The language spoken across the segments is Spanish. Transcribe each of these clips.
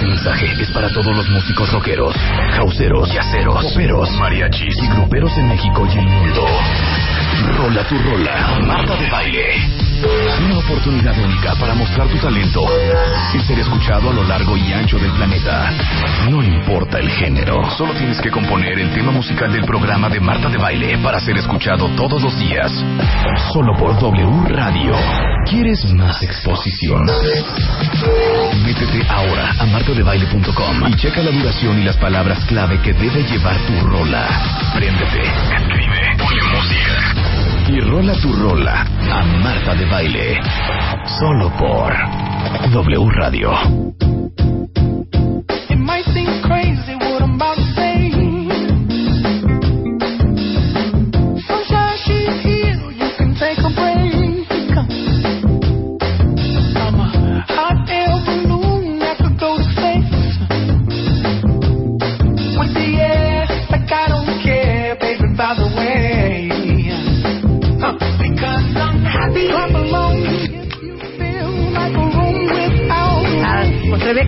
Este mensaje es para todos los músicos rockeros, houseeros, yaceros, poperos, mariachis y gruperos en México y el mundo. Rola tu rola, Marta de Baile. Una oportunidad única para mostrar tu talento y ser escuchado a lo largo y ancho del planeta. No importa el género, solo tienes que componer el tema musical del programa de Marta de Baile para ser escuchado todos los días. Solo por W Radio. ¿Quieres más exposición? Métete ahora a martadebaile.com y checa la duración y las palabras clave que debe llevar tu rola. Préndete, escribe, ponle música y rola tu rola a Marta de Baile. Solo por W Radio. It might seem crazy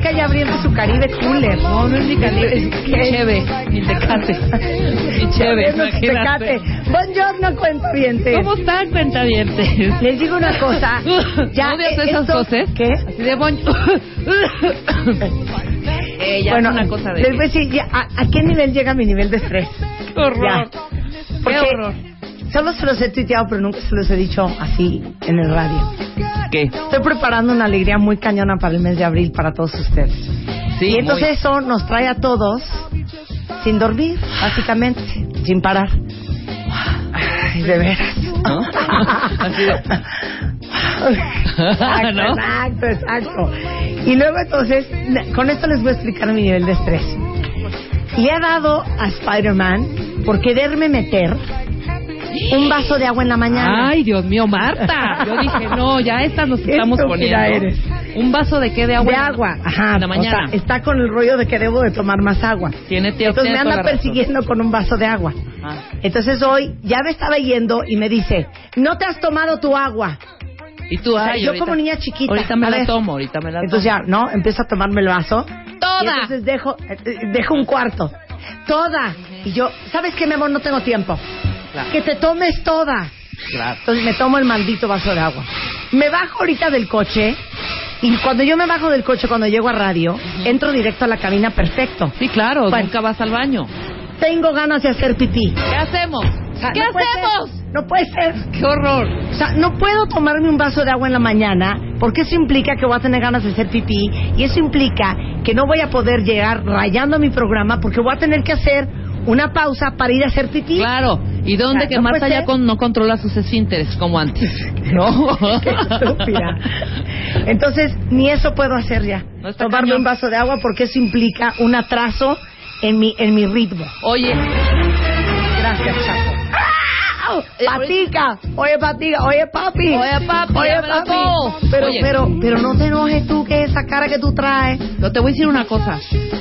Rebeca ya abriendo su Caribe Cooler. No, no es mi Caribe, es que Cheve, mi tecate. Mi cheve. Tecate. Buongiorno, cuentavientes. ¿Cómo están, cuentavientes? Les digo una cosa. Ya, ¿No odias eh, esas esto- voces? ¿Qué? Así de bon... eh, ya bueno, es una cosa de... les voy a decir, ya, ¿a, a qué nivel llega mi nivel de estrés? ¡Qué horror! Ya. Porque ¡Qué horror! Solo se los he tuiteado, pero nunca se los he dicho así en el radio. ¿Qué? Estoy preparando una alegría muy cañona para el mes de abril para todos ustedes. Sí, y entonces muy- eso nos trae a todos sin dormir, básicamente, sin parar. Ay, de veras. ¿No? Así exacto, ¿No? exacto, exacto. Y luego entonces, con esto les voy a explicar mi nivel de estrés. Le he dado a Spider-Man por quererme meter un vaso de agua en la mañana. Ay, Dios mío, Marta. Yo dije, no, ya estas nos estamos poniendo. eres. ¿Un vaso de qué? ¿De agua? de agua, ajá. En la mañana. O sea, está con el rollo de que debo de tomar más agua. Tiene tiempo. Entonces me anda persiguiendo con un vaso de agua. Ah. Entonces hoy ya me estaba yendo y me dice, no te has tomado tu agua. Y tú, O sea, ay, yo ahorita- como niña chiquita. Ahorita me a la ver. tomo, ahorita me la tomo. Entonces ya, ¿no? Empiezo a tomarme el vaso. Y ¡Toda! entonces dejo, eh, dejo un cuarto. Toda. Y yo, ¿sabes qué, mi amor? No tengo tiempo. Claro. Que te tomes toda. Claro. Entonces me tomo el maldito vaso de agua. Me bajo ahorita del coche y cuando yo me bajo del coche, cuando llego a radio, entro directo a la cabina perfecto. Sí, claro, Bueno. nunca vas al baño. Tengo ganas de hacer pipí. ¿Qué hacemos? O sea, ¿Qué no puede hacemos? ser. No puede ser. ¡Qué horror! O sea, no puedo tomarme un vaso de agua en la mañana porque eso implica que voy a tener ganas de hacer pipí y eso implica que no voy a poder llegar rayando mi programa porque voy a tener que hacer una pausa para ir a hacer pipí. Claro. ¿Y dónde que no Marta puede ya con- no controla sus esfínteres como antes? ¿No? Qué estúpida. Entonces, ni eso puedo hacer ya. No Tomarme cañón. un vaso de agua porque eso implica un atraso en mi, en mi ritmo. Oye, Gracias, Chaco. Eh, Patica, oye Patica, oye papi, Oye, papi, oye papi. Pero, Oye. pero, pero no te enojes tú que esa cara que tú traes. no, te voy a decir una cosa.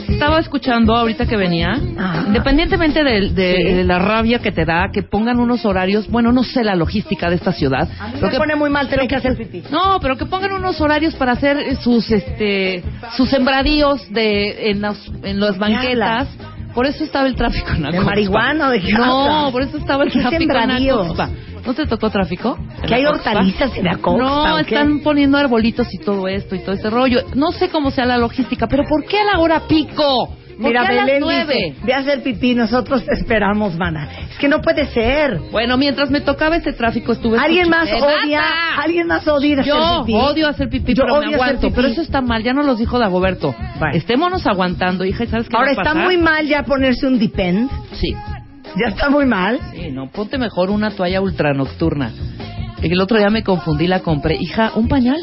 Estaba escuchando ahorita que venía, Ajá. independientemente de, de- Sí. de la rabia que te da, que pongan unos horarios, bueno, no sé la logística de esta ciudad. pero Me que- pone muy mal tener que hacer pipí. No, pero que pongan unos horarios para hacer eh, sus este sus sembradíos de en las en las banquetas. Por eso estaba el tráfico en ¿De Acoxpa. marihuana o de qué No, por eso estaba el ¿Qué tráfico en? Acoxpa. ¿No te tocó tráfico? Que hay hortalizas en Acoxpa, No, están poniendo arbolitos y todo esto y todo ese rollo. No sé cómo sea la logística, pero ¿por qué a la hora pico? ¿Por Mira, Belén dice, ve a hacer pipí, nosotros te esperamos, mana. Es que no puede ser. Bueno, mientras me tocaba ese tráfico estuve ¿Alguien más ¡Eh, odia, alguien más odia Yo hacer pipí? odio hacer pipí, Yo pero odio me aguanto. pipí. Pero eso está mal, ya nos los dijo Dagoberto. Bueno. Estémonos aguantando, hija, ¿y sabes qué Ahora va a está pasar? muy mal ya ponerse un depend. Sí, Ya está muy mal. sí, no, ponte mejor una toalla ultra nocturna. El otro día me confundí, la compré. Hija, un pañal.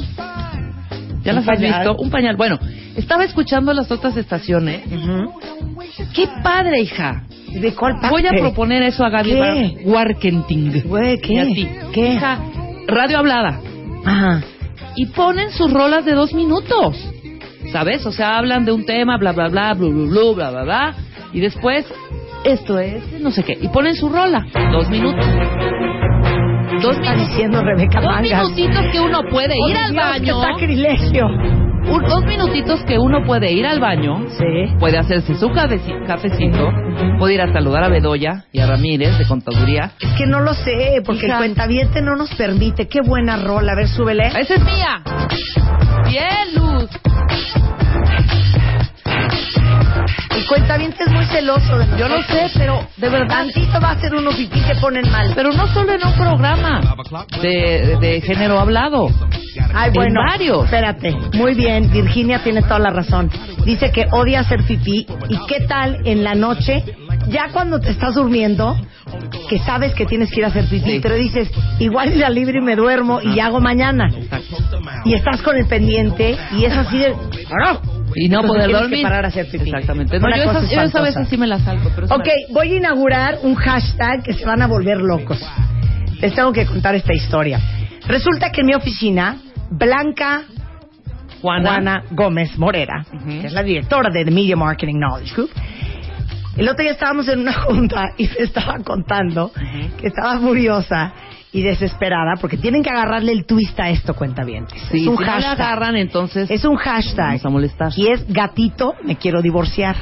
¿Ya ¿Un las has pañal? visto? Un pañal. Bueno, estaba escuchando las otras estaciones. ¡Qué padre, hija! ¿De cuál parte? Voy a proponer eso a Gaby Warkenting. Güey, ¿qué? Y a ti. ¿Qué? Hija, radio hablada. Ajá. Y ponen sus rolas de dos minutos. ¿Sabes? O sea, hablan de un tema, bla, bla, bla, bla, bla, bla, bla, bla, bla. Y después, esto es, no sé qué. Y ponen su rola. Dos minutos. Dos Está minutos. diciendo Rebeca Dos Mangas. minutitos que uno puede Oh, ir al baño. ¡Qué sacrilegio! Un- dos minutitos que uno puede ir al baño. Sí. Puede hacerse su cafeci- cafecito. Puede ir a saludar a Bedoya y a Ramírez de Contaduría. Es que no lo sé, porque el cuentaviente no nos permite. Qué buena rola. A ver, súbele. ¡Esa es mía! ¡Bien, Luz! Cuentaviente es muy celoso de. Yo lo sé, pero de verdad. Tantito va a ser uno pipí que ponen mal. Pero no solo en un programa de, de género hablado. Ay, en bueno. varios. Espérate. Muy bien, Virginia tiene toda la razón. Dice que odia hacer pipí. ¿Y qué tal en la noche? Ya cuando te estás durmiendo, que sabes que tienes que ir a hacer pipí, Sí. pero dices, igual la libre y me duermo y hago mañana. Y estás con el pendiente y es así de... Y no Entonces poder dormir. que parar a hacer pipí. Exactamente. No, Una yo, esas, yo esa veces sí me la salgo. Pero Ok, voy a inaugurar un hashtag que se van a volver locos. Les tengo que contar esta historia. Resulta que en mi oficina, Blanca Juana. Juana Gómez Morera, que es la directora de The Media Marketing Knowledge Group, el otro día estábamos en una junta y me estaba contando que estaba furiosa y desesperada porque tienen que agarrarle el twist a esto, cuenta bien. Sí, es un si no la hashtag. agarran, entonces Es un hashtag. vamos a molestar. Y es gatito, me quiero divorciar.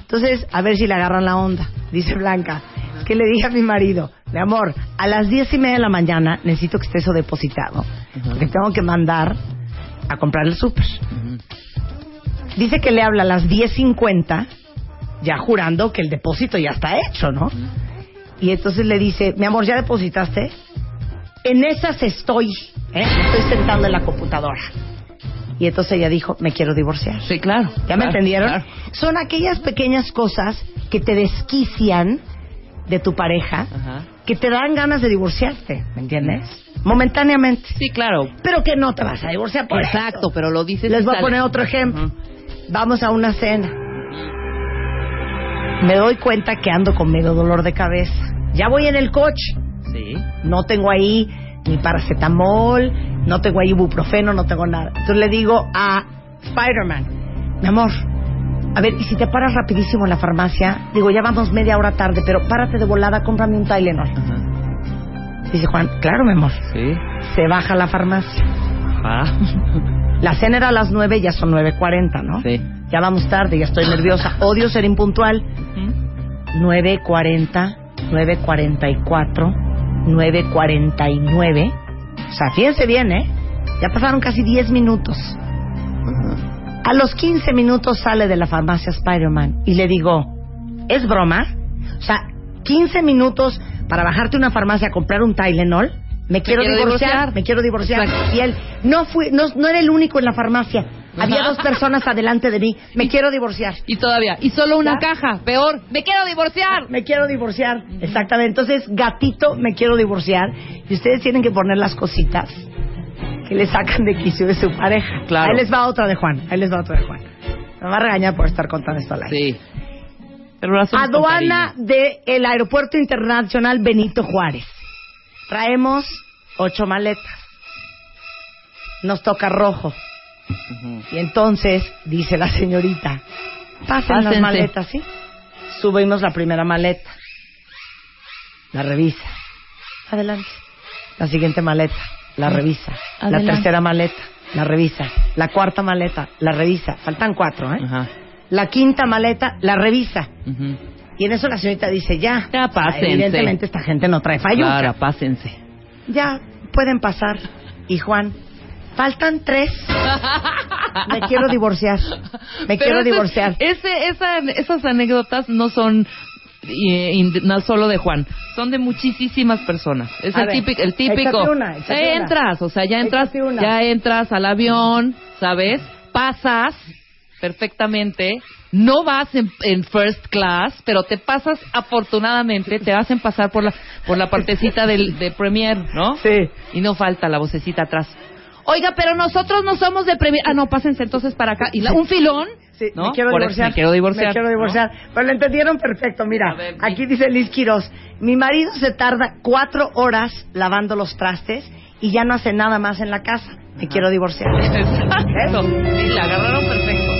Entonces, a ver si le agarran la onda. Dice Blanca. Es que le dije a mi marido, mi amor, a las diez y media de la mañana necesito que esté eso depositado. Porque tengo que mandar a comprar el súper. Dice que le habla a las 10.50, ya jurando que el depósito ya está hecho, ¿no? Y entonces le dice, mi amor, ¿ya depositaste? En esas estoy, ¿eh? Estoy sentando en la computadora. Y entonces ella dijo, me quiero divorciar. Sí, claro. ¿Ya me entendieron? claro. Son aquellas pequeñas cosas que te desquician de tu pareja, Ajá. que te dan ganas de divorciarte, ¿me entiendes? Momentáneamente. Sí, claro. Pero que no te vas a divorciar por Exacto, eso. pero lo dices. Les voy a poner otro ejemplo. Vamos a una cena. Me doy cuenta que ando con medio dolor de cabeza. Ya voy en el coche. Sí. No tengo ahí ni paracetamol, no tengo ahí ibuprofeno, no tengo nada. Entonces le digo a Spider-Man, mi amor, a ver, ¿y si te paras rapidísimo en la farmacia? Digo, ya vamos media hora tarde, pero párate de volada, cómprame un Tylenol. Ajá. Dice Juan, claro, mi amor. Sí. Se baja a la farmacia. Ajá. La cena era a las nueve, ya son 9.40, ¿no? Sí. Ya vamos tarde, ya estoy nerviosa. Odio ser impuntual. 9.40, 9.44, 9.49. O sea, fíjense bien, ¿eh? Ya pasaron casi 10 minutos. A los 15 minutos sale de la farmacia Spider-Man y le digo, ¿es broma? O sea, 15 minutos para bajarte a una farmacia a comprar un Tylenol. Me quiero, quiero divorciar, divorciar. me quiero divorciar. Exacto. Y él, no fui, no, no era el único en la farmacia. Había dos personas adelante de mí. Me quiero divorciar. Y todavía. Y solo una ¿Ya? caja. Peor. Me quiero divorciar. Me quiero divorciar. Exactamente. Entonces, gatito, me quiero divorciar. Y ustedes tienen que poner las cositas que le sacan de quicio de su pareja. Claro. Ahí les va otra de Juan. Ahí les va otra de Juan. Me va a regañar por estar contando esto al aire. Sí. Pero Aduana del Aeropuerto Internacional Benito Juárez. Traemos ocho maletas. Nos toca rojo. Y entonces dice la señorita, pasen las maletas, ¿sí? Subimos la primera maleta. La revisa. Adelante. La siguiente maleta. La revisa. La tercera maleta. La revisa. La cuarta maleta. La revisa. Faltan cuatro, ¿eh? Ajá. La quinta maleta. La revisa. Y en eso la señorita dice, ya. Ya, pásense. Evidentemente esta gente no trae fallo. Claro, pásense. Ya, pueden pasar. Y Juan, faltan tres. Me quiero divorciar. Me Pero quiero ese- divorciar. Ese, esa, esas anécdotas no son eh, no solo de Juan, son de muchísimas personas. Es el ver, típico, el típico. una, una. entras, o sea, ya entras, ya entras al avión, ¿sabes? Pasas perfectamente. No vas en, en first class, pero te pasas afortunadamente, te hacen pasar por la por la partecita del de premier, ¿no? Sí. Y no falta la vocecita atrás. Oiga, pero nosotros no somos de previ... Ah, no, pásense entonces para acá. Y la- un filón. Sí, ¿no? me quiero Por divorciar. me quiero divorciar. Me quiero divorciar. Pero lo entendieron perfecto. Mira, ver, aquí dice Liz Quiroz. Mi marido se tarda cuatro horas lavando los trastes y ya no hace nada más en la casa. Me quiero divorciar. Exacto. Sí, la agarraron perfecto.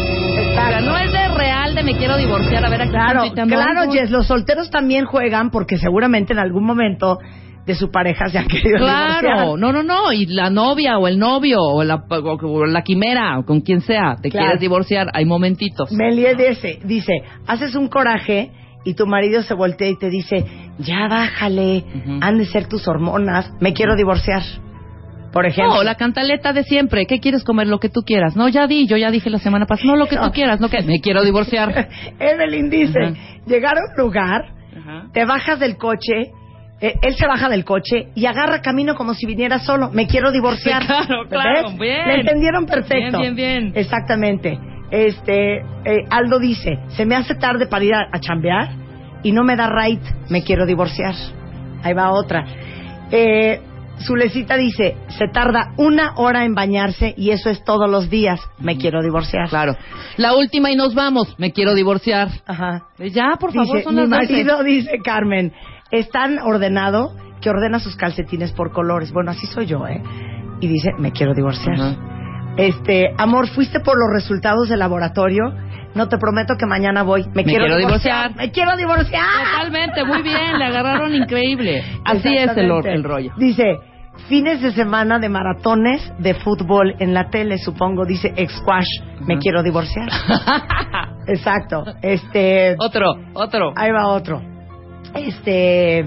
Sea, no es de real de me quiero divorciar. A ver, aquí Claro, claro. Jess. Los solteros también juegan porque seguramente en algún momento de su pareja se han querido Claro, divorciar. no, no, no, y la novia o el novio o la, o- o la quimera o con quien sea, te Claro. quieres divorciar, hay momentitos. Melie dice, dice, haces un coraje y tu marido se voltea y te dice, ya bájale, han de ser tus hormonas, me quiero divorciar. Por ejemplo. No, la cantaleta de siempre, ¿qué quieres comer? Lo que tú quieras. No, ya di, yo ya dije la semana pasada, no, lo que tú quieras, no que me quiero divorciar. Evelyn dice, Ajá. llegar a un lugar, te bajas del coche, eh, él se baja del coche y agarra camino como si viniera solo. Me quiero divorciar. Claro, ¿Ves? claro, bien. Le entendieron perfecto. Bien, bien, bien. Exactamente. Este, eh, Aldo dice, se me hace tarde para ir a, a chambear y no me da right, me quiero divorciar. Ahí va otra. Eh, Zulecita dice, se tarda una hora en bañarse y eso es todos los días, me quiero divorciar. Claro. La última y nos vamos, me quiero divorciar. Ajá. Ya, por favor, son mi las 12. marido dice Carmen, es tan ordenado que ordena sus calcetines por colores. Bueno, así soy yo, ¿eh? Y dice, me quiero divorciar. Este, amor, fuiste por los resultados del laboratorio. No te prometo que mañana voy. Me, quiero, quiero divorciar. divorciar. Me quiero divorciar. Totalmente, muy bien, le agarraron increíble. Así es el, el rollo. Dice, fines de semana de maratones de fútbol en la tele, supongo. Dice, ex-squash, me quiero divorciar. Exacto. Este, otro, otro. ahí va otro. Este,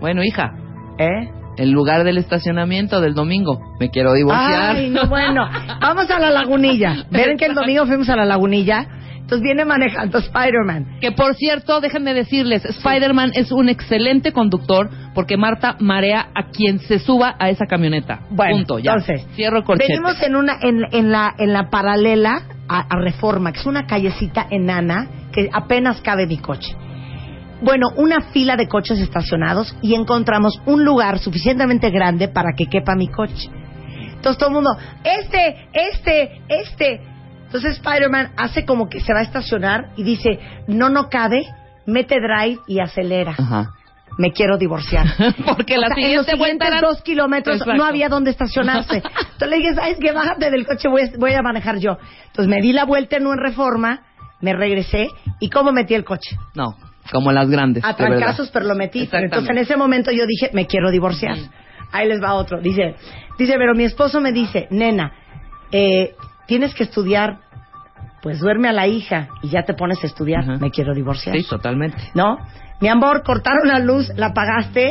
Bueno, hija, ¿eh? El lugar del estacionamiento del domingo, me quiero divorciar. Ay, no, bueno. Vamos a la lagunilla. Ven que el domingo fuimos a la lagunilla. Entonces viene manejando Spider-Man. Que por cierto, déjenme decirles, Spider-Man es un excelente conductor porque Marta marea a quien se suba a esa camioneta. Bueno, Punto, ya. entonces, Cierro el corchete. Venimos en una en, en la en la paralela a, a Reforma, que es una callecita enana que apenas cabe mi coche. Bueno, una fila de coches estacionados y encontramos un lugar suficientemente grande para que quepa mi coche. Entonces todo el mundo, este, este, este. Entonces Spider-Man hace como que se va a estacionar y dice, no, no cabe, mete drive y acelera. Ajá. Me quiero divorciar. Porque la O sea, en siguiente los siguientes eran- dos kilómetros Exacto. no había dónde estacionarse. Entonces le dije, ¿sabes qué? Bájate del coche, voy a, voy a manejar yo. Entonces me di la vuelta en un reforma, me regresé y ¿cómo metí el coche? No, como las grandes. A trancazos, pero lo metí. Entonces en ese momento yo dije, me quiero divorciar. Ahí les va otro. Dice, dice, pero mi esposo me dice, nena, eh, tienes que estudiar, pues duerme a la hija y ya te pones a estudiar. Me quiero divorciar. Sí, totalmente. ¿No? Mi amor, cortaron la luz, la apagaste.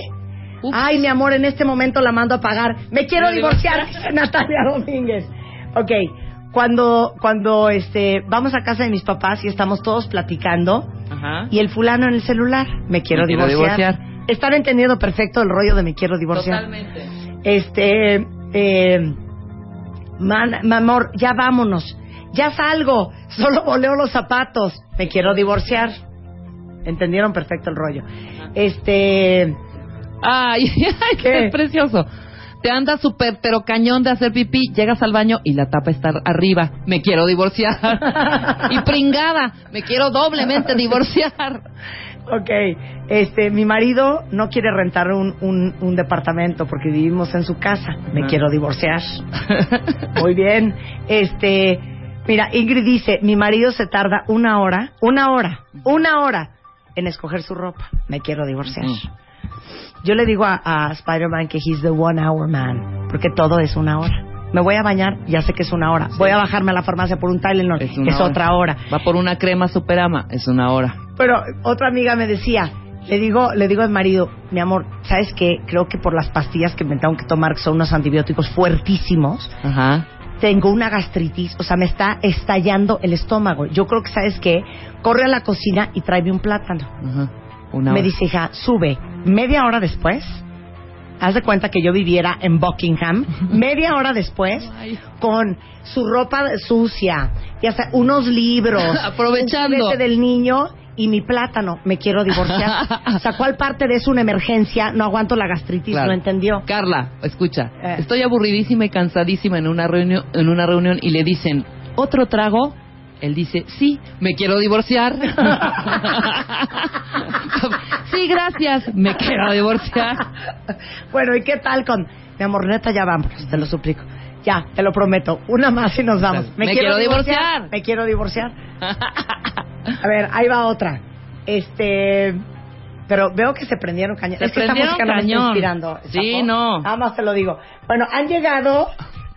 Ups. Ay, mi amor, en este momento la mando a pagar. Me quiero divorciar, Natalia Domínguez. Ok, cuando, cuando este, vamos a casa de mis papás y estamos todos platicando Ajá. y el fulano en el celular, me quiero, Me quiero divorciar. divorciar. Están entendiendo perfecto el rollo de me quiero divorciar. Totalmente. Este, eh, man, amor, ya vámonos. Ya salgo, solo voleo los zapatos. Me quiero divorciar. Entendieron perfecto el rollo. Este, Ay, ay, ¿Qué? qué precioso. Te andas súper pero cañón de hacer pipí, llegas al baño y la tapa está arriba. Me quiero divorciar. y pringada, me quiero doblemente divorciar. ok, este, mi marido no quiere rentar un, un, un departamento porque vivimos en su casa. Me Ajá. quiero divorciar. Muy bien. Este, mira, Ingrid dice, mi marido se tarda una hora, una hora, una hora en escoger su ropa. Me quiero divorciar. Mm. Yo le digo a, a Spider-Man que he's the one hour man, porque todo es una hora. Me voy a bañar, ya sé que es una hora. Voy a bajarme a la farmacia por un Tylenol, es, hora. otra hora. Va por una crema superama, es una hora. Pero otra amiga me decía, le digo, le digo al marido, mi amor, ¿sabes qué? Creo que por las pastillas que me tengo que tomar, que son unos antibióticos fuertísimos, Ajá. tengo una gastritis, o sea, me está estallando el estómago. Yo creo que, ¿sabes qué? Corre a la cocina y tráeme un plátano. Ajá. Me dice, hija, sube. Media hora después, haz de cuenta que yo viviera en Buckingham, media hora después, con su ropa sucia, ya sea, unos libros, Aprovechando. un del niño y mi plátano, me quiero divorciar. o sea, ¿cuál parte de es una emergencia? No aguanto la gastritis, Claro. ¿no entendió? Carla, escucha. Eh. Estoy aburridísima y cansadísima en una reunión, en una reunión y le dicen, ¿otro trago? Él dice, sí, me quiero divorciar. sí, gracias, me quiero divorciar. Bueno, ¿y qué tal con... Mi amor, neta, ya vámonos, te lo suplico. Ya, te lo prometo. Una más y nos vamos. Me quiero divorciar. Me quiero divorciar. A ver, ahí va otra. Este... Pero veo que se prendieron cañón. Se es que esta prendieron música no me está cañón. inspirando. Sí, no. Nada más te lo digo. Bueno, han llegado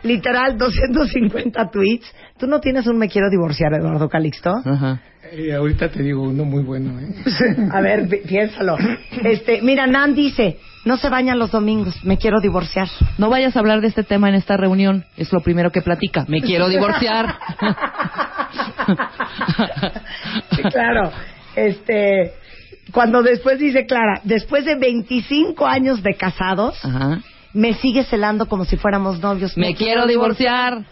literal 250 tweets. Tú no tienes un me quiero divorciar, Eduardo Calixto. Ajá. Eh, ahorita te digo uno muy bueno, ¿eh? A ver, pi- piénsalo. Este, mira, Nan dice, no se bañan los domingos, me quiero divorciar. No vayas a hablar de este tema en esta reunión, es lo primero que platica. Me quiero divorciar. Sí, claro. Este, cuando después dice Clara, después de 25 años de casados, Ajá. Me sigue celando como si fuéramos novios. Me quiero divorciar.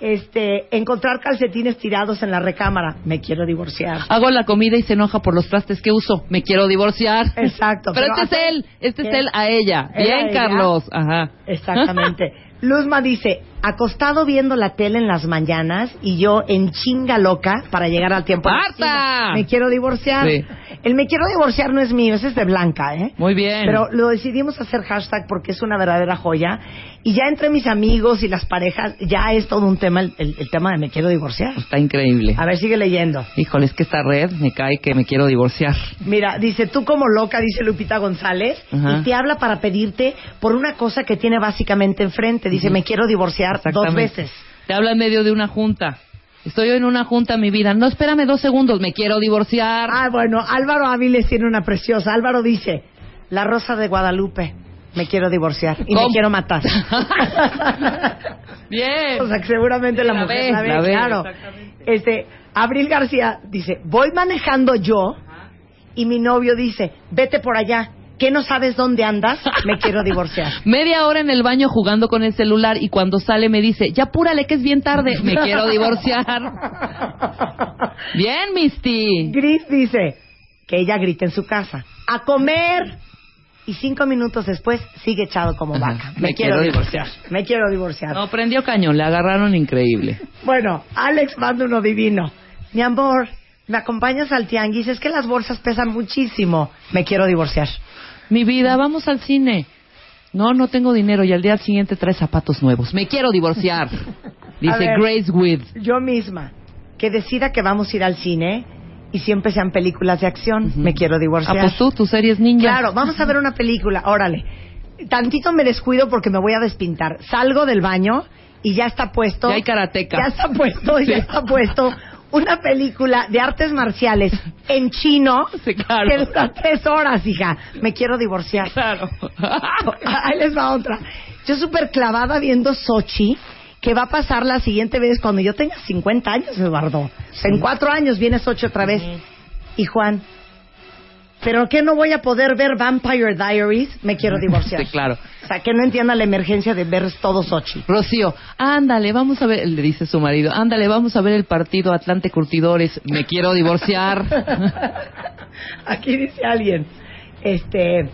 Este, encontrar calcetines tirados en la recámara, me quiero divorciar. Hago la comida y se enoja por los trastes que uso. Me quiero divorciar. Exacto. Pero, este es él, este es él a ella. A Bien, ella. Carlos. Ajá. Exactamente. Luzma dice, acostado viendo la tele en las mañanas y yo en chinga loca para llegar al tiempo. ¡Marta! Me quiero divorciar. Sí. El me quiero divorciar no es mío, ese es de Blanca, ¿eh? Muy bien. Pero lo decidimos hacer hashtag porque es una verdadera joya. Y ya entre mis amigos y las parejas, ya es todo un tema, el, el- el tema de me quiero divorciar. Está increíble. A ver, sigue leyendo. Híjole, es que esta red me cae que me quiero divorciar. Mira, dice, tú como loca, dice Lupita González, Ajá. y te habla para pedirte por una cosa que tiene básicamente enfrente. Dice, me quiero divorciar dos veces. Te habla en medio de una junta. Estoy en una junta, mi vida. No, espérame dos segundos. Me quiero divorciar. Ah, bueno, Álvaro Áviles tiene una preciosa. Álvaro dice, la rosa de Guadalupe, me quiero divorciar y ¿Cómo? me quiero matar. Bien. o sea, que seguramente la, La mujer ve, la ve, claro. Este, Abril García dice, voy manejando yo y mi novio dice, vete por allá. ¿Qué no sabes dónde andas? Me quiero divorciar. Media hora en el baño jugando con el celular y cuando sale me dice, ya apúrale que es bien tarde. Me quiero divorciar. Bien, Misty. Gris dice que ella grita en su casa, a comer. Y cinco minutos después sigue echado como vaca. Me quiero divorciar. Me quiero divorciar. No, prendió cañón, le agarraron increíble. Bueno, Alex manda uno divino. Mi amor, ¿me acompañas al tianguis? Es que las bolsas pesan muchísimo. Me quiero divorciar. Mi vida, vamos al cine. No, no tengo dinero y al día siguiente trae zapatos nuevos. Me quiero divorciar. Dice ver. Grace With. Yo misma, que decida que vamos a ir al cine y siempre sean películas de acción. Me quiero Ah, divorciar. pues tú, tu serie es ninja. Claro, vamos a ver una película, órale. Tantito me descuido porque me voy a despintar. Salgo del baño y ya está puesto. Ya hay karateca. Ya está puesto, Sí. ya está puesto una película de artes marciales en chino Sí, claro. que dura tres horas, hija. Me quiero divorciar. Claro. Ahí les va otra. Yo súper clavada viendo Sochi, que va a pasar la siguiente vez cuando yo tenga 50 años, Eduardo. En cuatro años viene Sochi otra vez. Y Juan, ¿pero qué no voy a poder ver Vampire Diaries? Me quiero divorciar. Sí, claro. O sea, que no entienda la emergencia de ver todo Sochi. Rocío, ándale, vamos a ver, le dice su marido, ándale, vamos a ver el partido Atlante Curtidores, me quiero divorciar. Aquí dice alguien, este,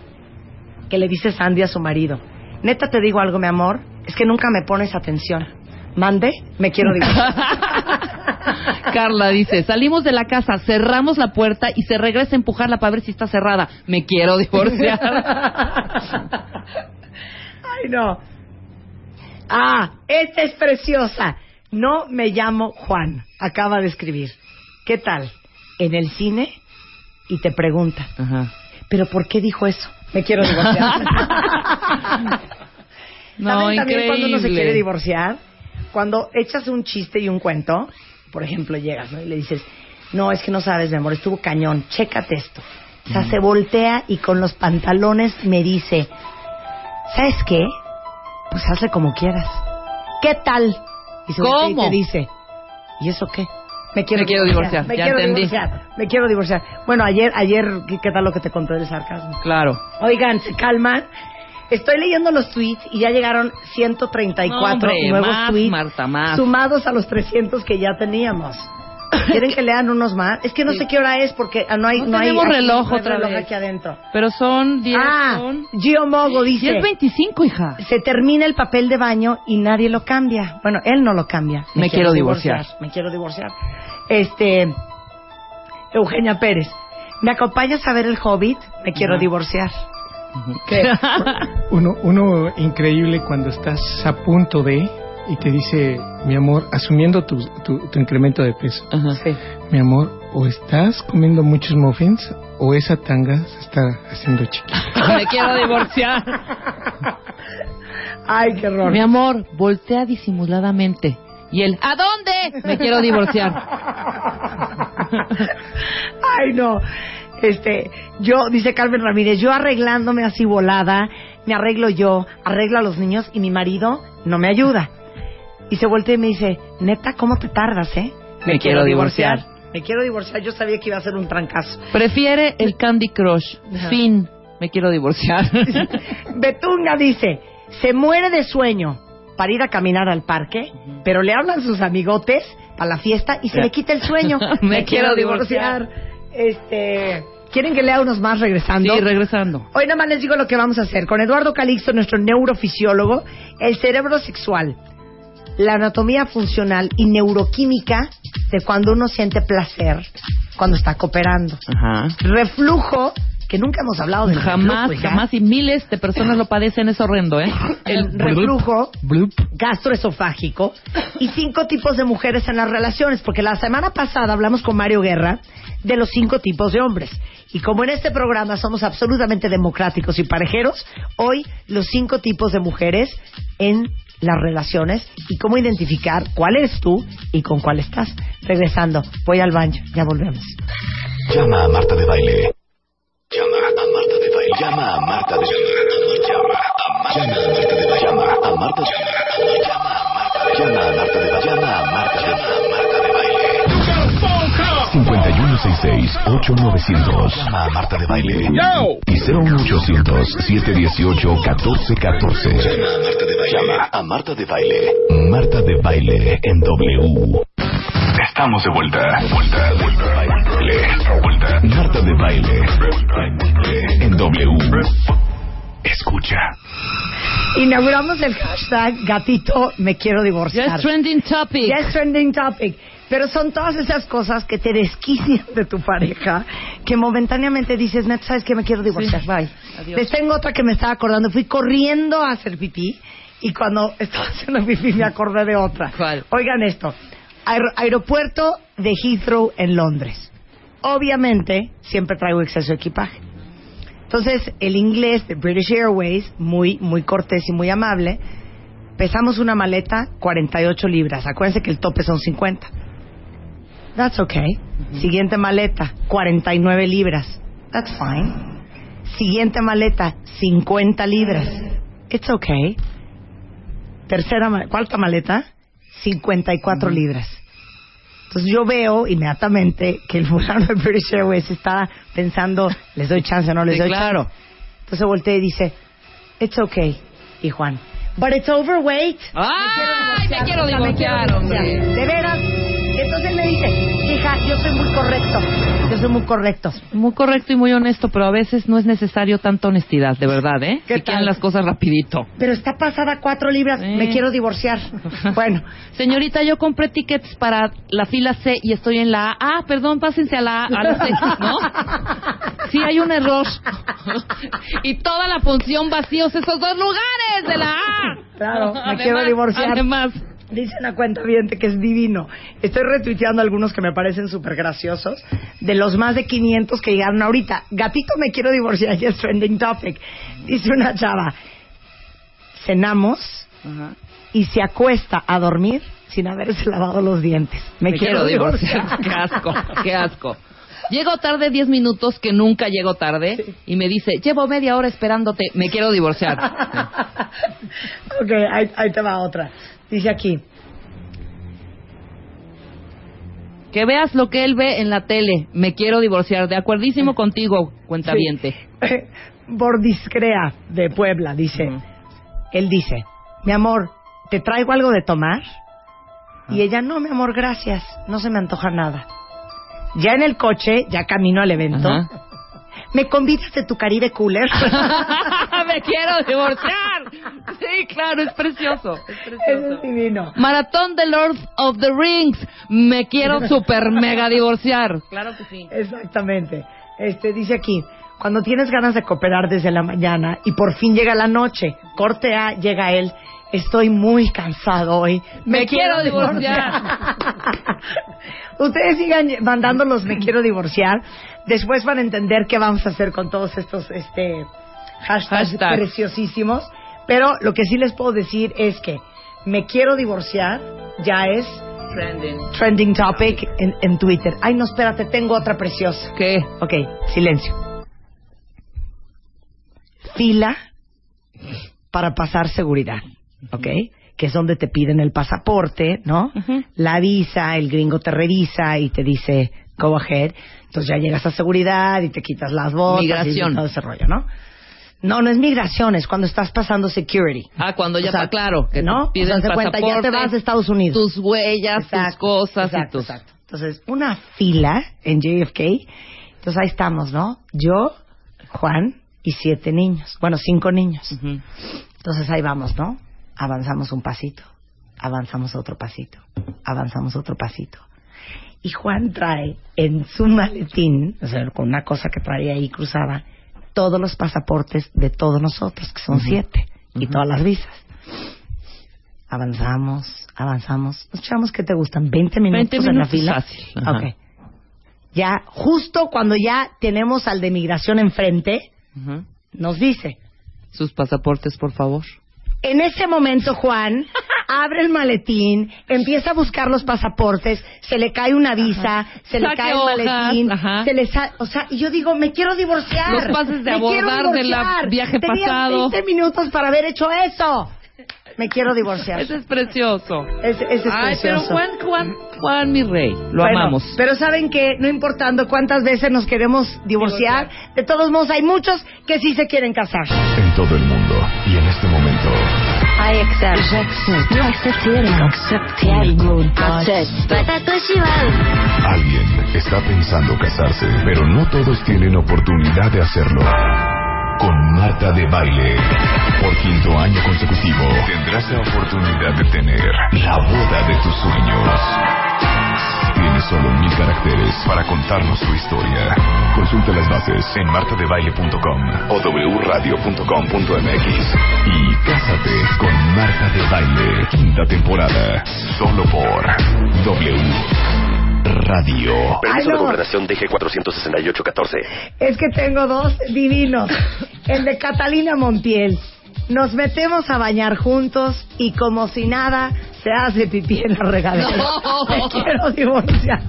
que le dice Sandy a su marido, neta te digo algo, mi amor, es que nunca me pones atención. Mande, me quiero divorciar. Carla dice, salimos de la casa, cerramos la puerta y se regresa a empujarla para ver si está cerrada. Me quiero divorciar. Ay, no. Ah, esta es preciosa. No me llamo Juan. Acaba de escribir. ¿Qué tal? En el cine y te pregunta, Ajá. ¿pero por qué dijo eso? Me quiero divorciar. No, ¿Saben también cuando uno se quiere divorciar? Cuando echas un chiste y un cuento, por ejemplo, llegas ¿no? y le dices, no, es que no sabes, mi amor, estuvo cañón, chécate esto. O sea, se voltea y con los pantalones me dice, ¿sabes qué? Pues hazle como quieras. ¿Qué tal? Y se voltea ¿Cómo? Y te dice, ¿y eso qué? Me quiero, Me quiero divorciar, Me ya quiero entendí. divorciar. Me quiero divorciar. Bueno, ayer, ayer, ¿qué, qué tal lo que te conté del sarcasmo? Claro. Oigan, se calman. Estoy leyendo los tweets y ya llegaron 134 No, hombre, nuevos más, tweets Marta, más. sumados a los 300 que ya teníamos. ¿Quieren que lean unos más? Es que no Sí. sé qué hora es porque ah, no hay, No no hay tenemos aquí- reloj no hay otra reloj vez. aquí adentro. Pero son 10, Ah, son... Gio Mogo dice, es 25, hija. se termina el papel de baño y nadie lo cambia. Bueno, él no lo cambia. Me quiero divorciar. Me quiero divorciar. Este, Eugenia Pérez, ¿me acompañas a ver el Hobbit? Me quiero Ajá. divorciar. ¿Qué? Uno, uno increíble cuando estás a punto de y te dice, mi amor, asumiendo tu, tu, tu incremento de peso, Ajá. Sí. mi amor, o estás comiendo muchos muffins o esa tanga se está haciendo chiquita. Me quiero divorciar. Ay, qué horror. Mi amor, voltea disimuladamente. Y él, ¿a dónde? Me quiero divorciar. Ay, no. Este, yo, dice Carmen Ramírez, yo arreglándome así volada, me arreglo yo, arreglo a los niños y mi marido no me ayuda. Y se voltea y me dice, neta, ¿cómo te tardas, eh? Me quiero divorciar. Me quiero divorciar. Yo sabía que iba a ser un trancazo. Prefiere el Candy Crush. Ajá. Fin. Me quiero divorciar. Betunga dice, se muere de sueño para ir a caminar al parque, pero le hablan sus amigotes para la fiesta y se le quita el sueño. Me quiero divorciar. Este, ¿quieren que lea unos más regresando? Sí, regresando. Hoy nada más les digo lo que vamos a hacer. Con Eduardo Calixto, nuestro neurofisiólogo, el cerebro sexual, la anatomía funcional y neuroquímica de cuando uno siente placer cuando está cooperando. Ajá. Reflujo, que nunca hemos hablado del Jamás, reflujo, hija. jamás. Y miles de personas lo padecen, es horrendo, ¿eh? El reflujo Bloop. gastroesofágico y cinco tipos de mujeres en las relaciones, porque la semana pasada hablamos con Mario Guerra de los cinco tipos de hombres. Y como en este programa somos absolutamente democráticos y parejeros, hoy los cinco tipos de mujeres en las relaciones y cómo identificar cuál eres tú y con cuál estás. Regresando, voy al baño, ya volvemos. Llama a Marta de Baile. Llama a Marta de Baile. Llama a Marta de Baile. Llama a Marta de Baile. Llama a Marta de Baile. Llama a Marta de Baile. Llama a Marta de Baile. Llama a Marta de Baile. 5166-8900. Llama a Marta de Baile. Y 01800-718-1414. Llama a Marta de Baile. Marta de Baile en W. Estamos de vuelta. Vuelta, vuelta, baile. Vuelta. Marta de baile. En W. Escucha. Inauguramos el hashtag gatito me quiero Ya divorciar. es trending topic. Ya es trending topic. Pero son todas esas cosas que te desquician de tu pareja, que momentáneamente dices, neta, ¿sabes qué? Me quiero divorciar, Sí. bye. Adiós. Les tengo otra que me estaba acordando. Fui corriendo a hacer pipí y cuando estaba haciendo pipí me acordé de otra. ¿Cuál? Oigan esto. Aer- aeropuerto de Heathrow en Londres. Obviamente, siempre traigo exceso de equipaje. Entonces, el inglés de British Airways, muy, muy cortés y muy amable, pesamos una maleta 48 libras. Acuérdense que el tope son 50. That's okay. Siguiente maleta, 49 libras. That's fine. Siguiente maleta, 50 libras. It's okay. Tercera, cuarta maleta, 54 libras. Entonces yo veo inmediatamente que el fulano de British Airways está pensando, les doy chance o no les Sí, doy claro. chance. Entonces voltea y dice, it's okay. Y Juan, but it's overweight. ¡Ay! Me quiero divorciar, hombre. De veras. Entonces le dice, hija, yo soy muy correcto. Yo soy muy correcto. Muy correcto y muy honesto, pero a veces no es necesario tanta honestidad, de verdad, ¿eh? ¿Qué Si tal? quieren las cosas rapidito. Pero está pasada cuatro libras. Me quiero divorciar. Bueno, Señorita, yo compré tickets para la fila C y estoy en la A. Ah, perdón, pásense a la A, a la C, ¿no? Sí, hay un error. y toda la función vacíos esos dos lugares de la A. Claro, me quiero divorciar. Además, Dice una cuenta que es divino. Estoy retuiteando algunos que me parecen súper graciosos. De los más de 500 que llegaron ahorita. Gatito, me quiero divorciar. Ya es trending topic. Dice una chava. Cenamos y se acuesta a dormir sin haberse lavado los dientes. Me, me quiero divorciar. qué asco, qué asco. Llego tarde 10 minutos, que nunca llego tarde, y me dice, llevo media hora esperándote, me quiero divorciar. ok, ahí, ahí te va otra. Dice aquí. Que veas lo que él ve en la tele, me quiero divorciar. De acuerdísimo contigo, cuentaviente. Bordiscrea de Puebla dice. Él dice, mi amor, ¿te traigo algo de tomar? Y ella, no, mi amor, gracias, no se me antoja nada. Ya en el coche, ya camino al evento. Me convidas de tu Caribe Cooler. Me quiero divorciar. Sí, claro, es precioso. Es precioso. es divino. Maratón de Lord of the Rings. Me quiero super mega divorciar. Claro que sí. Exactamente. Este dice aquí, cuando tienes ganas de cooperar desde la mañana y por fin llega la noche, corte A, llega él, estoy muy cansado hoy, Me quiero Ustedes sigan mandando los me quiero divorciar, después van a entender qué vamos a hacer con todos estos este hashtags Hashtags. preciosísimos, pero lo que sí les puedo decir es que me quiero divorciar ya es trending topic en, en Twitter. Ay, no, espérate, tengo otra preciosa. ¿Qué? Ok, silencio. Fila para pasar seguridad, ¿ok? Que es donde te piden el pasaporte, ¿no? Ujú. La visa, el gringo te revisa y te dice, go ahead. Entonces ya llegas a seguridad y te quitas las botas Migración. y todo ese rollo, ¿no? No, no es migración, es cuando estás pasando security. Ah, cuando ya O sea, está claro. Que ¿no? te O sea, cuenta, ya te vas de Estados Unidos. Tus huellas, tus Exacto, cosas exacto, y tus... exacto. Entonces, una fila en JFK. Entonces ahí estamos, ¿no? Yo, Juan y siete niños. Bueno, cinco niños. Ujú. Entonces ahí vamos, ¿no? Avanzamos un pasito, avanzamos otro pasito, avanzamos otro pasito. Y Juan trae en su maletín, o sea, con una cosa que trae ahí cruzada, todos los pasaportes de todos nosotros, que son siete, y todas las visas. Avanzamos, avanzamos. Nos echamos que te gustan 20 minutos, 20 en la fila. fácil, ajá. Ok. Ya, justo cuando ya tenemos al de migración enfrente, nos dice, Sus pasaportes, por favor. En ese momento, Juan abre el maletín, empieza a buscar los pasaportes, se le cae una visa, se le Saque cae el hojas, maletín, ajá. se le sa- o sea, y yo digo, me quiero divorciar. Los pases de me quiero abordar del divorciar. viaje Tenía pasado. 20 minutos para haber hecho eso. Me quiero divorciar. Ese es precioso. Ese, ese es Ay, pero precioso. Juan, Juan, Juan, mi rey. Lo Bueno, amamos. Pero saben que no importando cuántas veces nos queremos divorciar, de todos modos hay muchos que sí se quieren casar. En todo el mundo y en este momento. I accept. J'accepte. No accepter. Accepter. Accept. 私は Alguien está pensando casarse, pero no todos tienen oportunidad de hacerlo. Con Marta de Baile. Por quinto año consecutivo, tendrás la oportunidad de tener la boda de tus sueños. Tienes solo mil caracteres para contarnos tu historia. Consulta las bases en martadebaile.com o wradio.com.mx y cásate con Marta de Baile, quinta temporada, solo por W Radio. Permiso Ay, de no. gobernación DG 468-14. Es que tengo dos divinos. El de Catalina Montiel. Nos metemos a bañar juntos y como si nada se hace pipí en la regadera. No. Me quiero divorciar.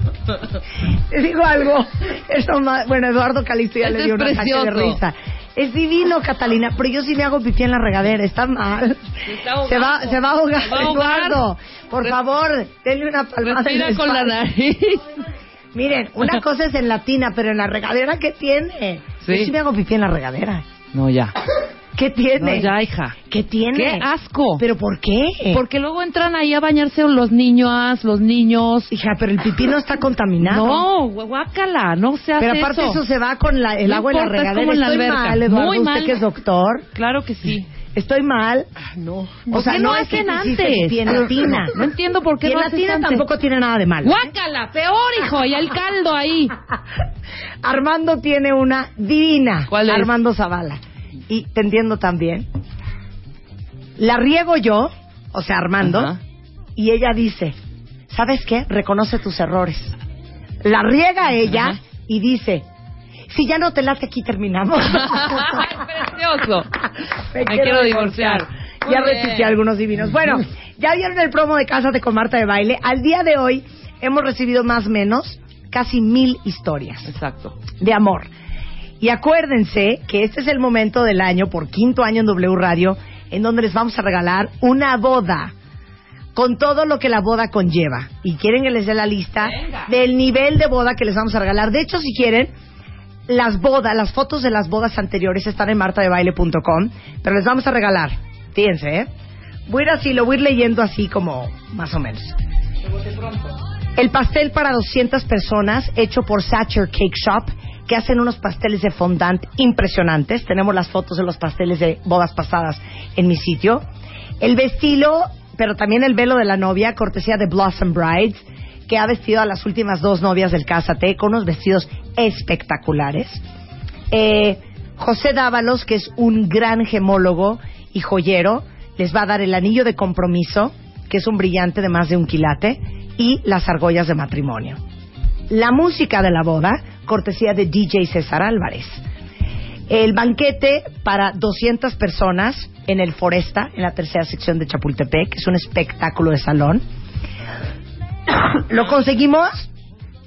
Te digo algo. Eso ma- bueno, Eduardo Calisto ya Ese le dio es un ataque de risa. Es divino, Catalina, pero yo sí me hago pipí en la regadera. Está mal. Se está Se va, ahogando. se va a ahogar, Se va a ahogar. Eduardo. Por Res- favor, denle una palmada en Respira con la nariz. Miren, una cosa es en la tina, pero en la regadera, ¿qué tiene? Sí. Yo sí me hago pipí en la regadera. No, ya. ¿Qué tiene? No, ya, hija. ¿Qué tiene? ¡Qué asco! ¿Pero por qué? Porque luego entran ahí a bañarse los niños, los niños. Hija, pero el pipí no está contaminado. No, guácala, no se hace Pero aparte eso. se va con la- el No agua en la importa, es regadera. como en la Estoy alberca. mal, Eduardo, Muy usted mal. que es doctor. Claro que sí. Estoy mal. no. O ¿Por sea, no, no hacen antes? pipí en la tina. No entiendo por qué no la haces tina antes. tampoco tiene nada de malo. Guácala, peor, hijo, y el caldo ahí. Armando tiene una divina. ¿Cuál es? Armando Zavala. Y te entiendo también. La riego yo, o sea, Armando, Ajá. y ella dice, ¿sabes qué? Reconoce tus errores. La riega ella Ajá. y dice, si ya no te late aquí terminamos. Precioso. Me, Me quiero divorciar. Muy Ya repití algunos divinos. Bueno, ya vieron el promo de Cásate con Marta de Baile. Al día de hoy hemos recibido más o menos casi mil historias Exacto. de amor. Y acuérdense que este es el momento del año, por quinto año en W Radio, en donde les vamos a regalar una boda con todo lo que la boda conlleva. Y quieren que les dé la lista Venga. del nivel de boda que les vamos a regalar. De hecho, si quieren, las bodas, las fotos de las bodas anteriores están en martadebaile.com, pero les vamos a regalar. Fíjense, ¿eh? Voy a ir así, lo voy a ir leyendo así como más o menos. El pastel para 200 personas hecho por Satcher Cake Shop, que hacen unos pasteles de fondant impresionantes. Tenemos las fotos de los pasteles de bodas pasadas en mi sitio. El vestido, pero también el velo de la novia, cortesía de Blossom Brides, que ha vestido a las últimas dos novias del Cásate con unos vestidos espectaculares. Eh, José Dávalos, que es un gran gemólogo y joyero, les va a dar el anillo de compromiso, que es un brillante de más de un quilate, y las argollas de matrimonio. La música de la boda, cortesía de DJ César Álvarez. El banquete para 200 personas en el Foresta, en la tercera sección de Chapultepec, es un espectáculo de salón. ¿Lo conseguimos?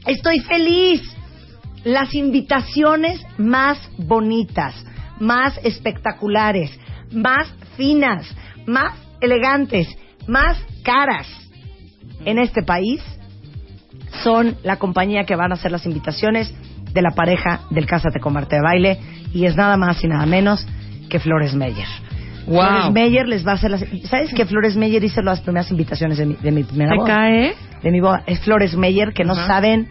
Estoy feliz. Las invitaciones más bonitas, más espectaculares, más finas, más elegantes, más caras en este país son la compañía que van a hacer las invitaciones de la pareja del Cásate con Marte de Baile y es nada más y nada menos que Flores Meyer. Wow. Flores Meyer les va a hacer las... ¿Sabes que Flores Meyer hizo las primeras invitaciones de mi, de mi primera ¿Se boda? cae? De mi boda. Es Flores Meyer que no saben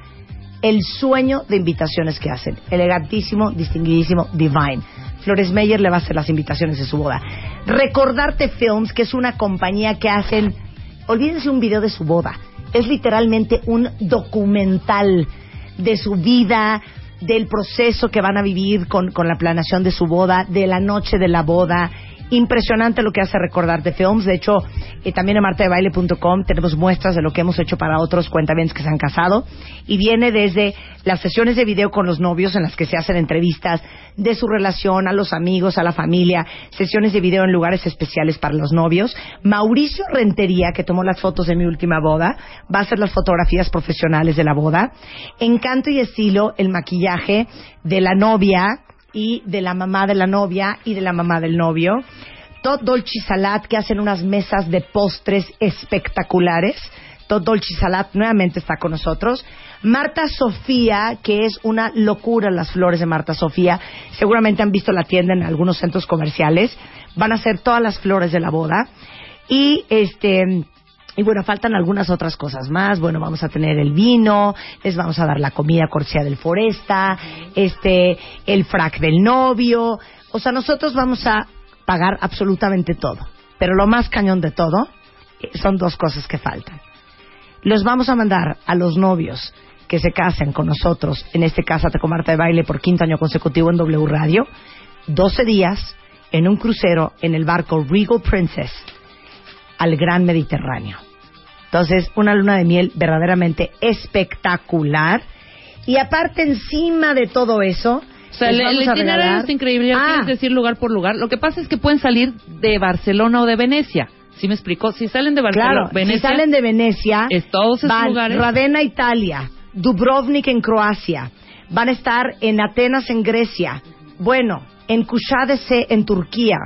el sueño de invitaciones que hacen. Elegantísimo, distinguidísimo, divine. Flores Meyer le va a hacer las invitaciones de su boda. Recordarte Films, que es una compañía que hacen... Olvídense un video de su boda. Es literalmente un documental de su vida, del proceso que van a vivir con, con la planeación de su boda, de la noche de la boda. Impresionante lo que hace Recordarte Films. De hecho, eh, también en martadebaile.com tenemos muestras de lo que hemos hecho para otros cuentavientes que se han casado. Y viene desde las sesiones de video con los novios en las que se hacen entrevistas de su relación, a los amigos, a la familia, sesiones de video en lugares especiales para los novios. Mauricio Rentería, que tomó las fotos de mi última boda, va a hacer las fotografías profesionales de la boda. Encanto y estilo, el maquillaje de la novia y de la mamá de la novia y de la mamá del novio. Todd Dolce Salat, que hacen unas mesas de postres espectaculares. Todd Dolce Salat nuevamente está con nosotros. Marta Sofía, que es una locura las flores de Marta Sofía. Seguramente han visto la tienda en algunos centros comerciales. Van a hacer todas las flores de la boda. Y este. Y bueno, faltan algunas otras cosas más. Bueno, vamos a tener el vino, les vamos a dar la comida cortesía del Foresta, este, el frac del novio. O sea, nosotros vamos a pagar absolutamente todo. Pero lo más cañón de todo eh, son dos cosas que faltan. Los vamos a mandar a los novios que se casen con nosotros en este Cásate con Marta de Baile por quinto año consecutivo en W Radio, 12 días en un crucero en el barco Regal Princess al Gran Mediterráneo. Entonces, una luna de miel verdaderamente espectacular. Y aparte, encima de todo eso, O sea, el, el itinerario es increíble. Ya Ah, quieres decir lugar por lugar. Lo que pasa es que pueden salir de Barcelona o de Venecia. ¿Sí me explicó? Si salen de Barcelona, Claro, Venecia, si salen de Venecia, es todos esos van lugares. Ravenna, Italia, Dubrovnik en Croacia, van a estar en Atenas en Grecia, bueno, en Kushadese en Turquía,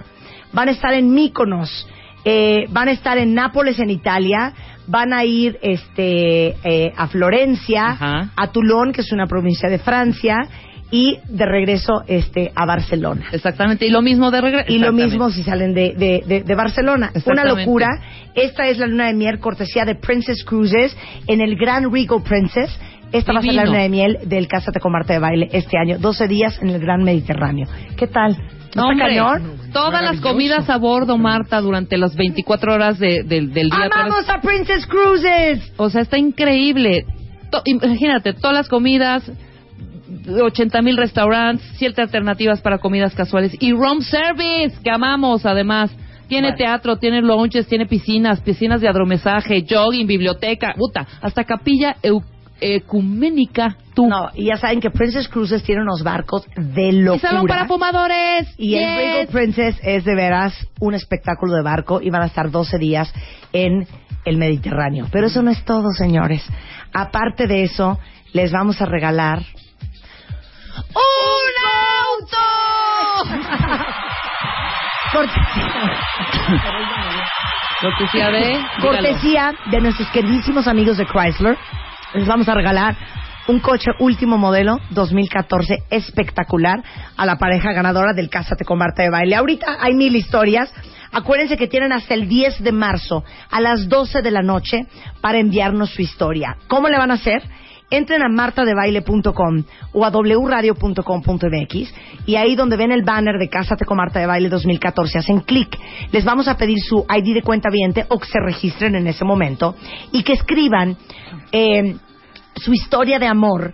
van a estar en Mykonos, eh, van a estar en Nápoles en Italia, van a ir este eh, a Florencia, Ajá. a Toulon, que es una provincia de Francia, y de regreso este a Barcelona. Exactamente. Y lo mismo de regreso. Y lo mismo si salen de, de, de, de Barcelona. Una locura. Esta es la luna de miel cortesía de Princess Cruises en el Gran Regal Princess. Esta va a ser la luna de miel del Cásate con Marta de Baile este año. 12 días en el Gran Mediterráneo. ¿Qué tal? ¿No está Hombre, cañón? todas las comidas a bordo, Marta, durante las 24 horas de- del- del día. ¡Amamos a Princess Cruises! O sea, está increíble. To- imagínate, todas las comidas, 80 mil restaurantes, siete alternativas para comidas casuales y room service, que amamos además. Tiene Bueno. teatro, tiene lounges, tiene piscinas, piscinas de adromesaje, jogging, biblioteca, puta, hasta capilla ecuménica. Tú. No, y ya saben que Princess Cruises tiene unos barcos de locura. y salón para fumadores. Y el. Regal Princess es de veras un espectáculo de barco y van a estar 12 días en el Mediterráneo. Pero eso no es todo, señores. Aparte de eso, les vamos a regalar ¡Un auto! cortesía, Cortesía de... cortesía de nuestros queridísimos amigos de Chrysler. Les vamos a regalar un coche último modelo 2014 espectacular a la pareja ganadora del Cásate con Marta de Baile. Ahorita hay mil historias. Acuérdense que tienen hasta el 10 de marzo a las 12 de la noche para enviarnos su historia. ¿Cómo le van a hacer? Entren a martadebaile.com o a wradio.com.mx y ahí donde ven el banner de Cásate con Marta de Baile 2014 hacen clic. Les vamos a pedir su ID de cuenta viente o que se registren en ese momento y que escriban eh, su historia de amor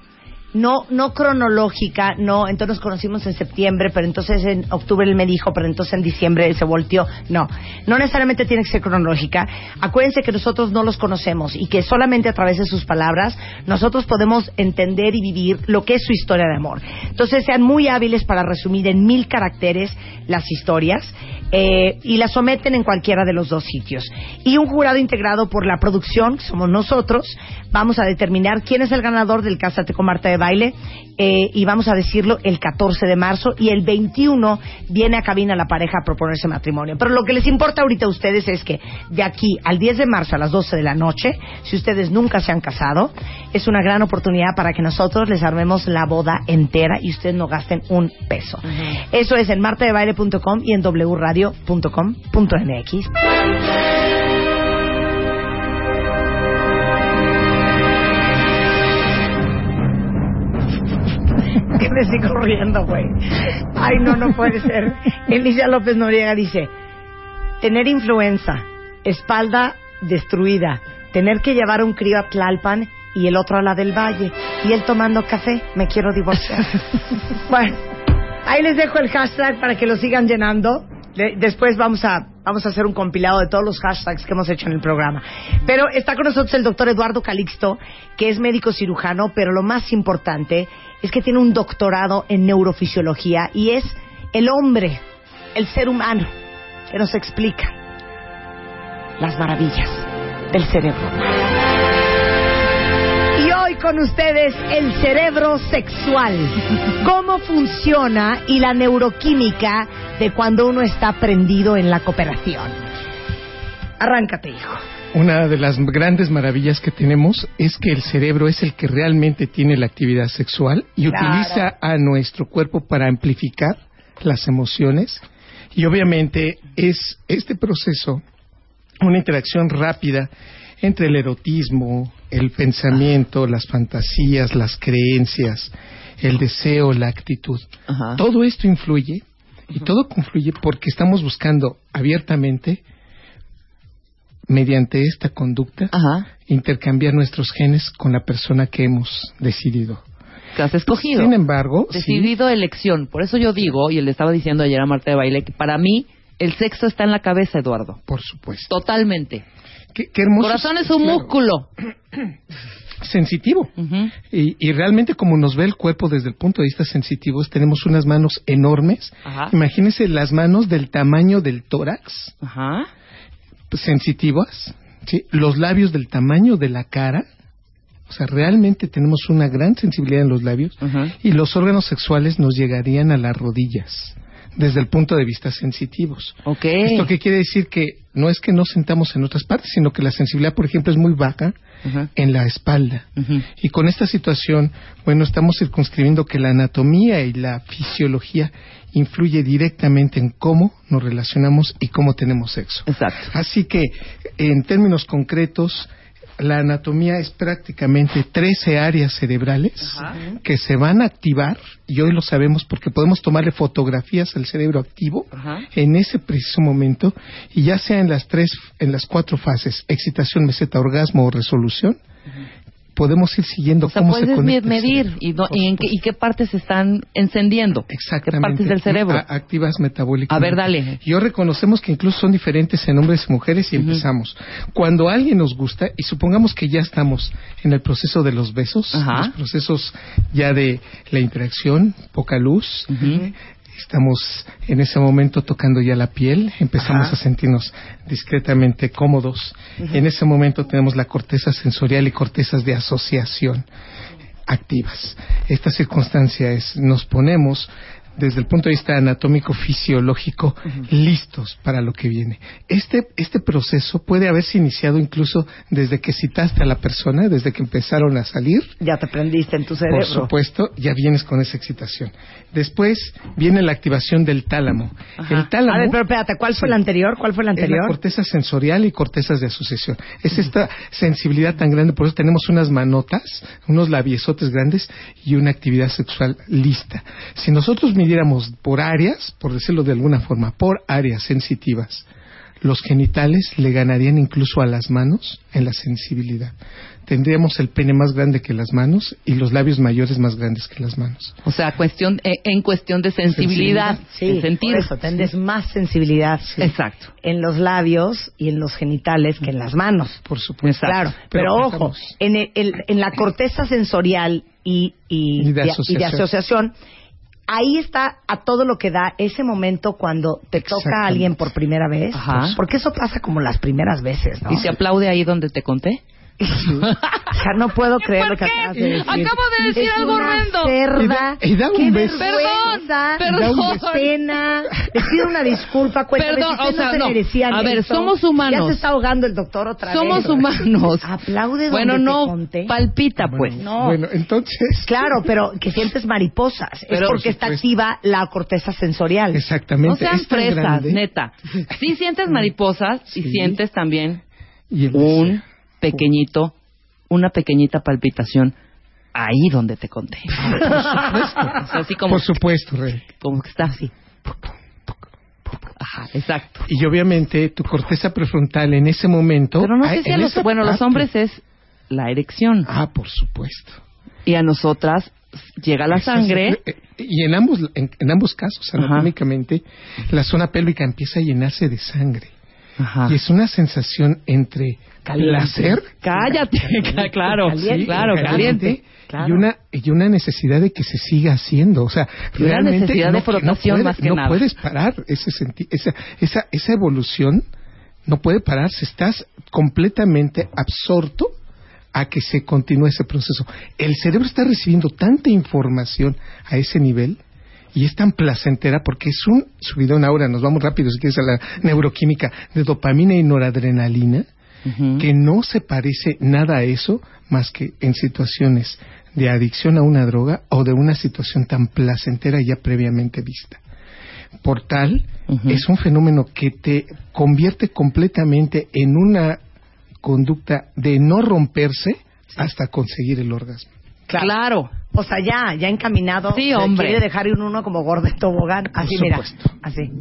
no no cronológica, no, entonces nos conocimos en septiembre, pero entonces en octubre él me dijo, pero entonces en diciembre él se volteó. No, no necesariamente tiene que ser cronológica. Acuérdense que nosotros no los conocemos y que solamente a través de sus palabras nosotros podemos entender y vivir lo que es su historia de amor. Entonces sean muy hábiles para resumir en mil caracteres las historias eh, y las someten en cualquiera de los dos sitios. Y un jurado integrado por la producción, que somos nosotros, vamos a determinar quién es el ganador del Cásate con Marta de Baile eh, y vamos a decirlo el 14 de marzo y el 21 viene a cabina la pareja a proponerse matrimonio. Pero lo que les importa ahorita a ustedes es que de aquí al 10 de marzo a las 12 de la noche, si ustedes nunca se han casado, es una gran oportunidad para que nosotros les armemos la boda entera y ustedes no gasten un peso. Eso es en martadebaile.com y en wradio.com.mx. que me sigo riendo, güey. Ay, no, no puede ser. Emilia López Noriega dice, tener influenza, espalda destruida, tener que llevar un crío a Tlalpan y el otro a la del Valle, y él tomando café, me quiero divorciar. bueno, ahí les dejo el hashtag para que lo sigan llenando. De- después vamos a vamos a hacer un compilado de todos los hashtags que hemos hecho en el programa. Pero está con nosotros el doctor Eduardo Calixto, que es médico cirujano, pero lo más importante es que tiene un doctorado en neurofisiología y es el hombre, el ser humano, que nos explica las maravillas del cerebro. Con ustedes el cerebro sexual. Cómo funciona y la neuroquímica de cuando uno está prendido en la cooperación. Arráncate, hijo. Una de las grandes maravillas que tenemos es que el cerebro es el que realmente tiene la actividad sexual y Claro. utiliza a nuestro cuerpo para amplificar las emociones y obviamente es este proceso una interacción rápida entre el erotismo, el pensamiento, las fantasías, las creencias, el deseo, la actitud. Ajá. Todo esto influye y todo confluye porque estamos buscando abiertamente mediante esta conducta Ajá. intercambiar nuestros genes con la persona que hemos decidido. Que has escogido. Sin embargo, sí, Decidido elección. Por eso yo digo, y le estaba diciendo ayer a Marta de Baile, que para mí el sexo está en la cabeza, Eduardo. por supuesto. Totalmente. Qué, qué hermoso. Corazón es un claro, músculo. Sensitivo. Y, y realmente como nos ve el cuerpo desde el punto de vista sensitivo, tenemos unas manos enormes. Ajá. Imagínense las manos del tamaño del tórax, Ajá. sensitivas, ¿sí? los labios del tamaño de la cara. O sea, realmente tenemos una gran sensibilidad en los labios y los órganos sexuales nos llegarían a las rodillas desde el punto de vista sensitivos. Ok. Esto que quiere decir que no es que no sentamos en otras partes, sino que la sensibilidad, por ejemplo, es muy baja en la espalda. Y con esta situación, bueno, estamos circunscribiendo que la anatomía y la fisiología influye directamente en cómo nos relacionamos y cómo tenemos sexo. Exacto. Así que, en términos concretos, la anatomía es prácticamente 13 áreas cerebrales que se van a activar, y hoy lo sabemos porque podemos tomarle fotografías al cerebro activo Ajá. en ese preciso momento, y ya sea en las tres, en las cuatro fases, excitación, meseta, orgasmo o resolución, podemos ir siguiendo O sea, cómo se conecta medir y, do- y en qué, y qué partes están encendiendo. Exactamente. ¿Qué partes del cerebro? A- activas metabólicamente. A ver, dale. Y hoy reconocemos que incluso son diferentes en hombres y mujeres y empezamos. Cuando alguien nos gusta, y supongamos que ya estamos en el proceso de los besos, Ajá. los procesos ya de la interacción, poca luz, Ujú. Estamos en ese momento tocando ya la piel, empezamos Ajá. a sentirnos discretamente cómodos. En ese momento tenemos la corteza sensorial y cortezas de asociación activas. Esta circunstancia es, nos ponemos desde el punto de vista anatómico fisiológico listos para lo que viene. Este este proceso puede haberse iniciado incluso desde que citaste a la persona, desde que empezaron a salir. Ya te prendiste en tu cerebro. Por supuesto, ya vienes con esa excitación. Después viene la activación del tálamo. Ajá. El tálamo A ver, pero espérate, ¿cuál fue el anterior? ¿Cuál fue es la anterior? corteza sensorial y cortezas de asociación. Es esta sensibilidad tan grande, por eso tenemos unas manotas, unos labiosotes grandes y una actividad sexual lista. Si nosotros midiéramos por áreas, por decirlo de alguna forma, por áreas sensitivas, los genitales le ganarían incluso a las manos en la sensibilidad. Tendríamos el pene más grande que las manos y los labios mayores más grandes que las manos. O sea, cuestión, eh, en cuestión de sensibilidad, Sí, en sentir. por eso tendrás más sensibilidad Exacto. en los labios y en los genitales que en las manos. Por supuesto. Claro, pero, Pero ojo, en, el- en la corteza sensorial y, y, Y de y- y asociación. asociación, ahí está a todo lo que da ese momento cuando te toca a alguien por primera vez. Ajá. Porque eso pasa como las primeras veces, ¿no? Y se aplaude ahí donde te conté. O sea, no puedo creer lo que acabas de decir. Acabo de decir Es algo una horrendo. cerda. Y da- y da un Qué beso. vergüenza. Perdón, perdón. pena. Les pido una disculpa. Cuéntame, Perdón, si o sea, no se no. merecían A ver, esto. somos humanos. Ya se está ahogando el doctor otra Somos vez. humanos. Aplaude donde Bueno, te no, conté. palpita pues. No. Bueno, entonces. Claro, pero que sientes mariposas. es Pero, porque por está activa la corteza sensorial. Exactamente. No sean es fresas, grande. neta. Sí sientes mariposas y Sí. sientes también Y un deseo. Pequeñito, una pequeñita palpitación ahí donde te conté. O sea, así como, Por supuesto, Rey. como que está así. Ajá, exacto. Y obviamente tu corteza prefrontal en ese momento. Pero no sé si a los, bueno, los parte- hombres es la erección Ah, por supuesto. y a nosotras llega la sangre. es- eh, y en ambos, en, en ambos casos, Ajá. anatómicamente, la zona pélvica empieza a llenarse de sangre. Ajá. Y es una sensación entre Caliente. placer. Cállate, claro, Caliente. claro, caliente. Claro. Y una, y una necesidad de que se siga haciendo. O sea, Y una realmente necesidad de no, frotación no puede- más que no nada. puedes parar ese senti- esa, esa, esa evolución. No puede pararse. Estás completamente absorto a que se continúe ese proceso. El cerebro está recibiendo tanta información a ese nivel y es tan placentera porque es un subidón ahora, nos vamos rápido si quieres a la neuroquímica de dopamina y noradrenalina Que no se parece nada a eso más que en situaciones de adicción a una droga o de una situación tan placentera ya previamente vista. Por tal, es un fenómeno que te convierte completamente en una conducta de no romperse hasta conseguir el orgasmo. Claro. O sea, ya, ya encaminado. Sí, hombre. Quiere dejar ir uno como gordo de tobogán. Así, mira. Así.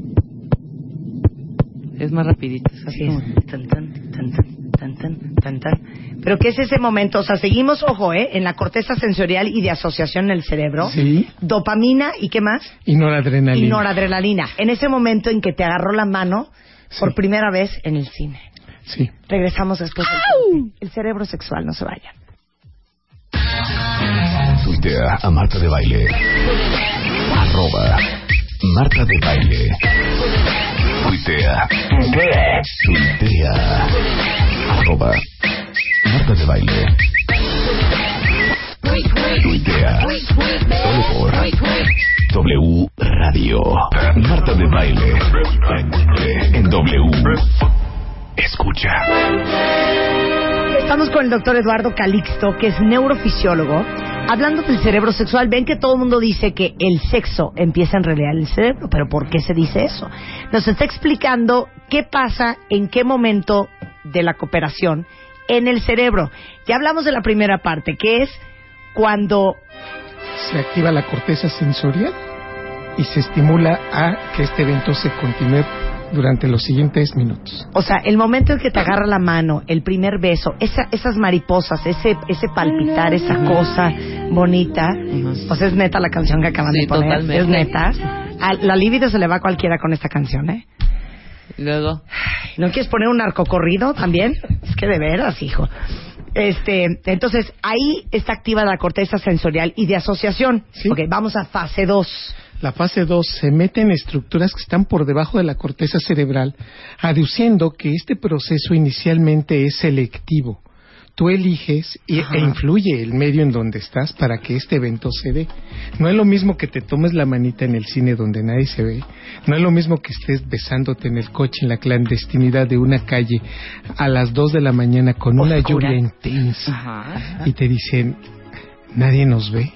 Es más rapidito. es Así es. como- Tan, tan, tan, tan, tan, tan, tan, tan. Pero ¿qué es ese momento? O sea, seguimos, ojo, ¿eh? En la corteza sensorial y de asociación en el cerebro. Sí. Dopamina y ¿qué más? Y noradrenalina. Y noradrenalina. En ese momento en que te agarró la mano por primera vez en el cine. Sí. Regresamos después del. El cerebro sexual, no se vayan. Tuitea a Marta de Baile. Arroba Marta de Baile. Tuitea. Tuitea. Arroba Marta de Baile. Tuitea. Solo por W Radio. Marta de Baile. En W. Escucha. Estamos con el doctor Eduardo Calixto, que es neurofisiólogo, hablando del cerebro sexual. Ven que todo el mundo dice que el sexo empieza en realidad en el cerebro, pero ¿por qué se dice eso? Nos está explicando qué pasa en qué momento de la cooperación en el cerebro. Ya hablamos de la primera parte, que es cuando Se activa la corteza sensorial y se estimula a que este evento se continúe durante los siguientes minutos. O sea, el momento en que te agarra la mano, el primer beso, esa, esas mariposas, ese, ese palpitar, esa cosa bonita. O sea, es neta la canción que acaban Sí, de poner. totalmente. Es neta. A la libido se le va a cualquiera con esta canción, ¿eh? Luego, ¿No quieres poner un narcocorrido también? Es que de veras, hijo. Este, entonces, ahí está activa la corteza sensorial y de asociación. Sí. Ok, vamos a fase 2. La fase 2 se mete en estructuras que están por debajo de la corteza cerebral, aduciendo que este proceso inicialmente es selectivo. tú eliges y, e influye el medio en donde estás para que este evento se dé. No es lo mismo que te tomes la manita en el cine donde nadie se ve, no es lo mismo que estés besándote en el coche en la clandestinidad de una calle a las 2 de la mañana con una lluvia intensa Ajá. y te dicen nadie nos ve.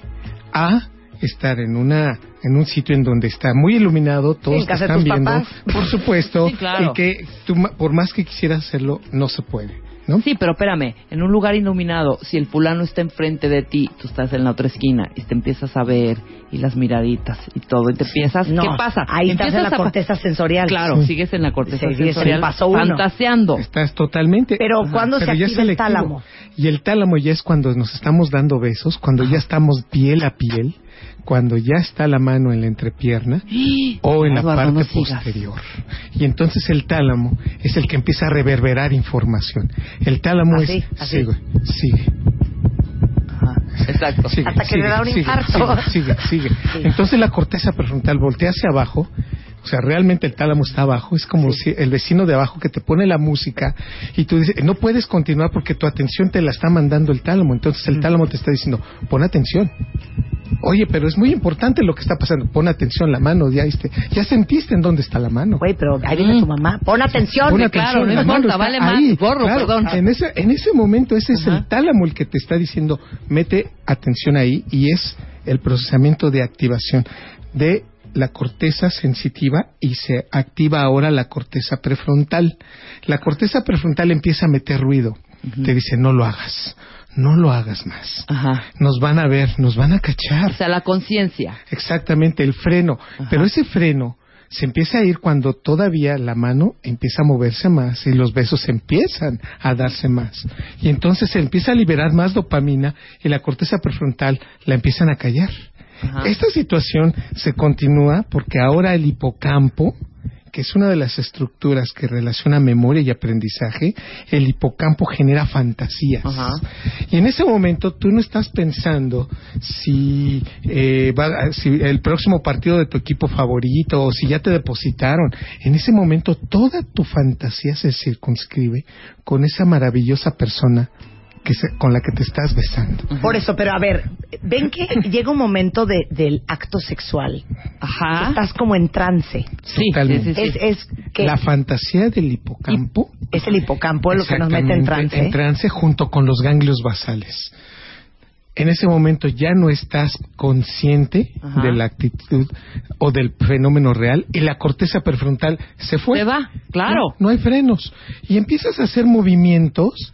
A estar en una en un sitio en donde está muy iluminado, todos te de están viendo, papás. por supuesto, Sí, claro. y que tú, ma- por más que quisieras hacerlo, no se puede, ¿no? Sí, pero espérame, en un lugar iluminado, si el fulano está enfrente de ti, tú estás en la otra esquina y te empiezas a ver y las miraditas y todo, y te empiezas, No, ¿qué pasa? Ahí estás en la a corteza sensorial. Claro, Sí. sigues en la corteza sensorial, paso uno. fantaseando. Estás totalmente. Pero ¿cuándo se pero activa el tálamo? Y el tálamo ya es cuando nos estamos dando besos, cuando ya estamos piel a piel, cuando ya está la mano en la entrepierna o en la parte no posterior. Y entonces el tálamo es el que empieza a reverberar información. El tálamo Así, es así. sigue, sigue, Ajá, exacto. sigue, Hasta que sigue, le da un infarto. Sigue, sigue, sigue. Entonces la corteza prefrontal voltea hacia abajo. O sea, realmente el tálamo está abajo. Es como si el vecino de abajo que te pone la música y tú dices, no puedes continuar porque tu atención te la está mandando el tálamo. Entonces el tálamo te está diciendo, pon atención. Oye, pero es muy importante lo que está pasando. Pon atención, la mano, ya, viste, ya sentiste en dónde está la mano. Güey, pero ahí viene Mm. tu mamá. Pon atención. Pon claro, no importa, vale más, ahí, claro. perdón. En ese, en ese momento ese es el tálamo el que te está diciendo, mete atención ahí y es el procesamiento de activación de la corteza sensitiva y se activa ahora la corteza prefrontal. La corteza prefrontal empieza a meter ruido. Te dice, no lo hagas, no lo hagas más. Ajá. Nos van a ver, nos van a cachar. O sea, la conciencia. Exactamente, el freno. Ajá. Pero ese freno se empieza a ir cuando todavía la mano empieza a moverse más y los besos empiezan a darse más. Y entonces se empieza a liberar más dopamina y la corteza prefrontal la empiezan a callar. Ajá. Esta situación se continúa porque ahora el hipocampo, que es una de las estructuras que relaciona memoria y aprendizaje, el hipocampo genera fantasías. Ajá. Y en ese momento tú no estás pensando si, eh, va- si el próximo partido de tu equipo favorito o si ya te depositaron. En ese momento toda tu fantasía se circunscribe con esa maravillosa persona que se- con la que te estás besando. Por eso, pero a ver, ven que llega un momento de, del acto sexual. Ajá. Estás como en trance. Sí, Totalmente. sí, sí, sí. Es, es que La fantasía del hipocampo es el hipocampo lo que nos mete en trance. En trance junto con los ganglios basales. En ese momento ya no estás consciente Ajá. de la actitud o del fenómeno real y la corteza prefrontal se fue. Se va, claro. No, no hay frenos. Y empiezas a hacer movimientos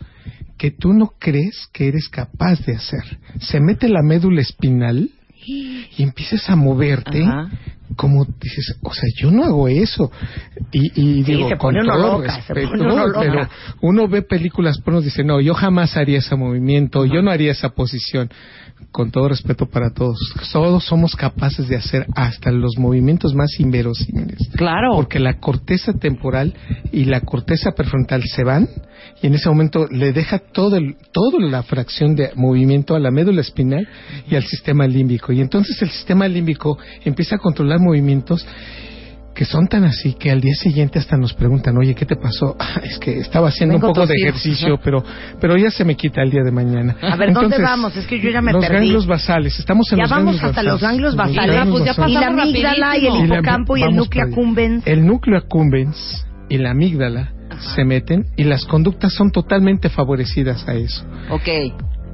que tú no crees que eres capaz de hacer. Se mete la médula espinal y empiezas a moverte Ajá. Como dices, o sea, yo no hago eso. Y, y Sí, digo, se con todo loca, respeto, pero uno ve películas porno y dice, no, yo jamás haría ese movimiento, yo no haría esa posición. Con todo respeto para todos, todos somos capaces de hacer hasta los movimientos más inverosímiles. Claro. Porque la corteza temporal y la corteza prefrontal se van y en ese momento le deja todo el, toda la fracción de movimiento a la médula espinal y al sistema límbico. Y entonces el sistema límbico empieza a controlar movimientos que son tan así que al día siguiente hasta nos preguntan, oye, ¿qué te pasó? "Ah, es que estaba haciendo Vengo un poco de tosido". ejercicio, pero, pero ya se me quita el día de mañana. A ver, ¿dónde vamos? Es que yo ya me los perdí. ganglios basales, estamos en Ya los vamos ganglios hasta basales. los ganglios Los basales. ganglios pues ya basales. y la amígdala y el rapidísimo. Y la- hipocampo y el vamos núcleo accumbens. El núcleo accumbens y la amígdala se meten y las conductas son totalmente favorecidas a eso. Ok.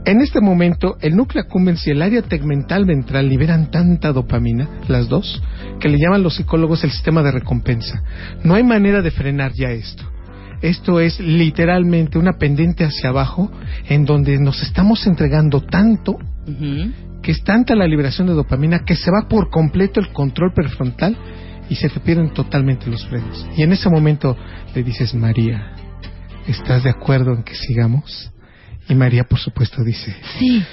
En este momento, el núcleo accumbens y el área tegmental ventral liberan tanta dopamina, las dos, que le llaman los psicólogos el sistema de recompensa. No hay manera de frenar ya esto. Esto es literalmente una pendiente hacia abajo en donde nos estamos entregando tanto que es tanta la liberación de dopamina que se va por completo el control prefrontal y se te pierden totalmente los frenos. Y en ese momento le dices, María, ¿estás de acuerdo en que sigamos? Y María, por supuesto, dice, Sí,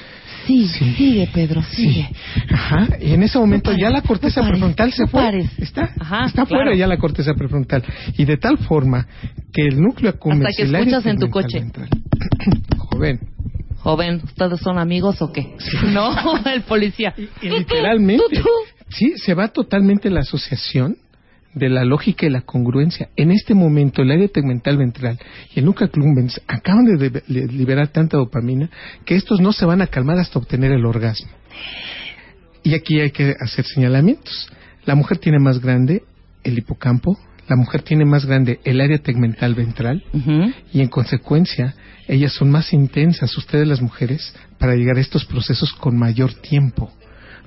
sí, Sí. sigue, Pedro, sí. sigue. Ajá. Y en ese momento No ya la corteza no pares, prefrontal se no fue. Está, Ajá, está claro. fuera ya la corteza prefrontal. Y de tal forma que el núcleo accumbens Hasta que y escuchas en tu coche. Joven. Joven, ¿ustedes son amigos o qué? No, el policía. Y literalmente, tú, tú. sí, se va totalmente la asociación de la lógica y la congruencia. En este momento, el área tegmental ventral y el núcleo accumbens acaban de, liberar tanta dopamina que estos no se van a calmar hasta obtener el orgasmo. Y aquí hay que hacer señalamientos. La mujer tiene más grande el hipocampo, la mujer tiene más grande el área tegmental ventral y en consecuencia ellas son más intensas, ustedes las mujeres, para llegar a estos procesos con mayor tiempo.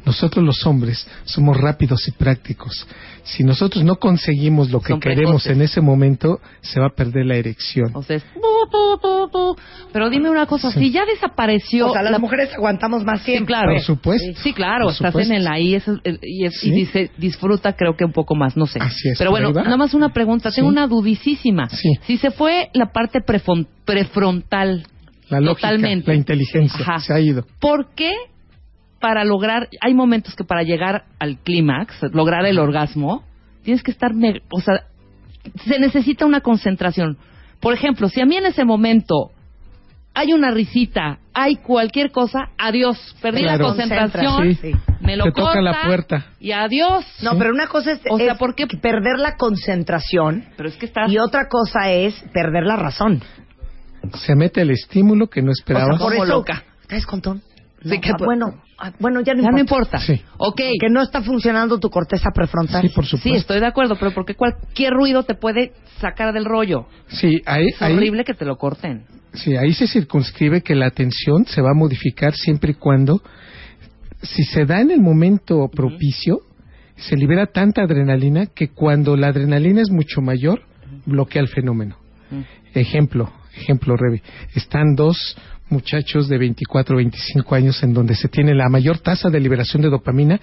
Nosotros los hombres somos rápidos y prácticos. Si nosotros no conseguimos lo que Son queremos precoces. en ese momento, se va a perder la erección. O sea, es. Pero dime una cosa, Sí. si ya desapareció... O sea, las la- mujeres aguantamos más Sí, tiempo. claro. Por supuesto. Sí, claro, Por estás supuesto. en el ahí eh, y, es- y Sí. dice, disfruta creo que un poco más, no sé. Así es, Pero bueno, nada más una pregunta, tengo Sí. una dudicísima. Sí. Si se fue la parte prefrontal, La lógica, totalmente. la inteligencia Ajá. se ha ido. ¿por qué para lograr, hay momentos que para llegar al clímax, lograr el orgasmo, tienes que estar, o sea, se necesita una concentración. Por ejemplo, si a mí en ese momento hay una risita, hay cualquier cosa, adiós, perdí la concentración, Sí. me lo Te toca la puerta. y adiós. No, pero una cosa es, O sea, es ¿por qué? perder la concentración Pero es que estás... y otra cosa es perder la razón. Se mete el estímulo que no O sea, esperabas. por eso, loca. ¿Traes contón? Sí, No, que- ah, bueno, bueno, ya no ya no importa. Sí. Ok. Que no está funcionando tu corteza prefrontal. Sí, por supuesto. Sí, estoy de acuerdo, pero porque cualquier ruido te puede sacar del rollo. Sí, ahí, Es ahí- horrible que te lo corten. Sí, ahí se circunscribe que la atención se va a modificar siempre y cuando, si se da en el momento propicio, se libera tanta adrenalina que cuando la adrenalina es mucho mayor, bloquea el fenómeno. Ejemplo, ejemplo, Revi. Están dos muchachos de 24 o 25 años en donde se tiene la mayor tasa de liberación de dopamina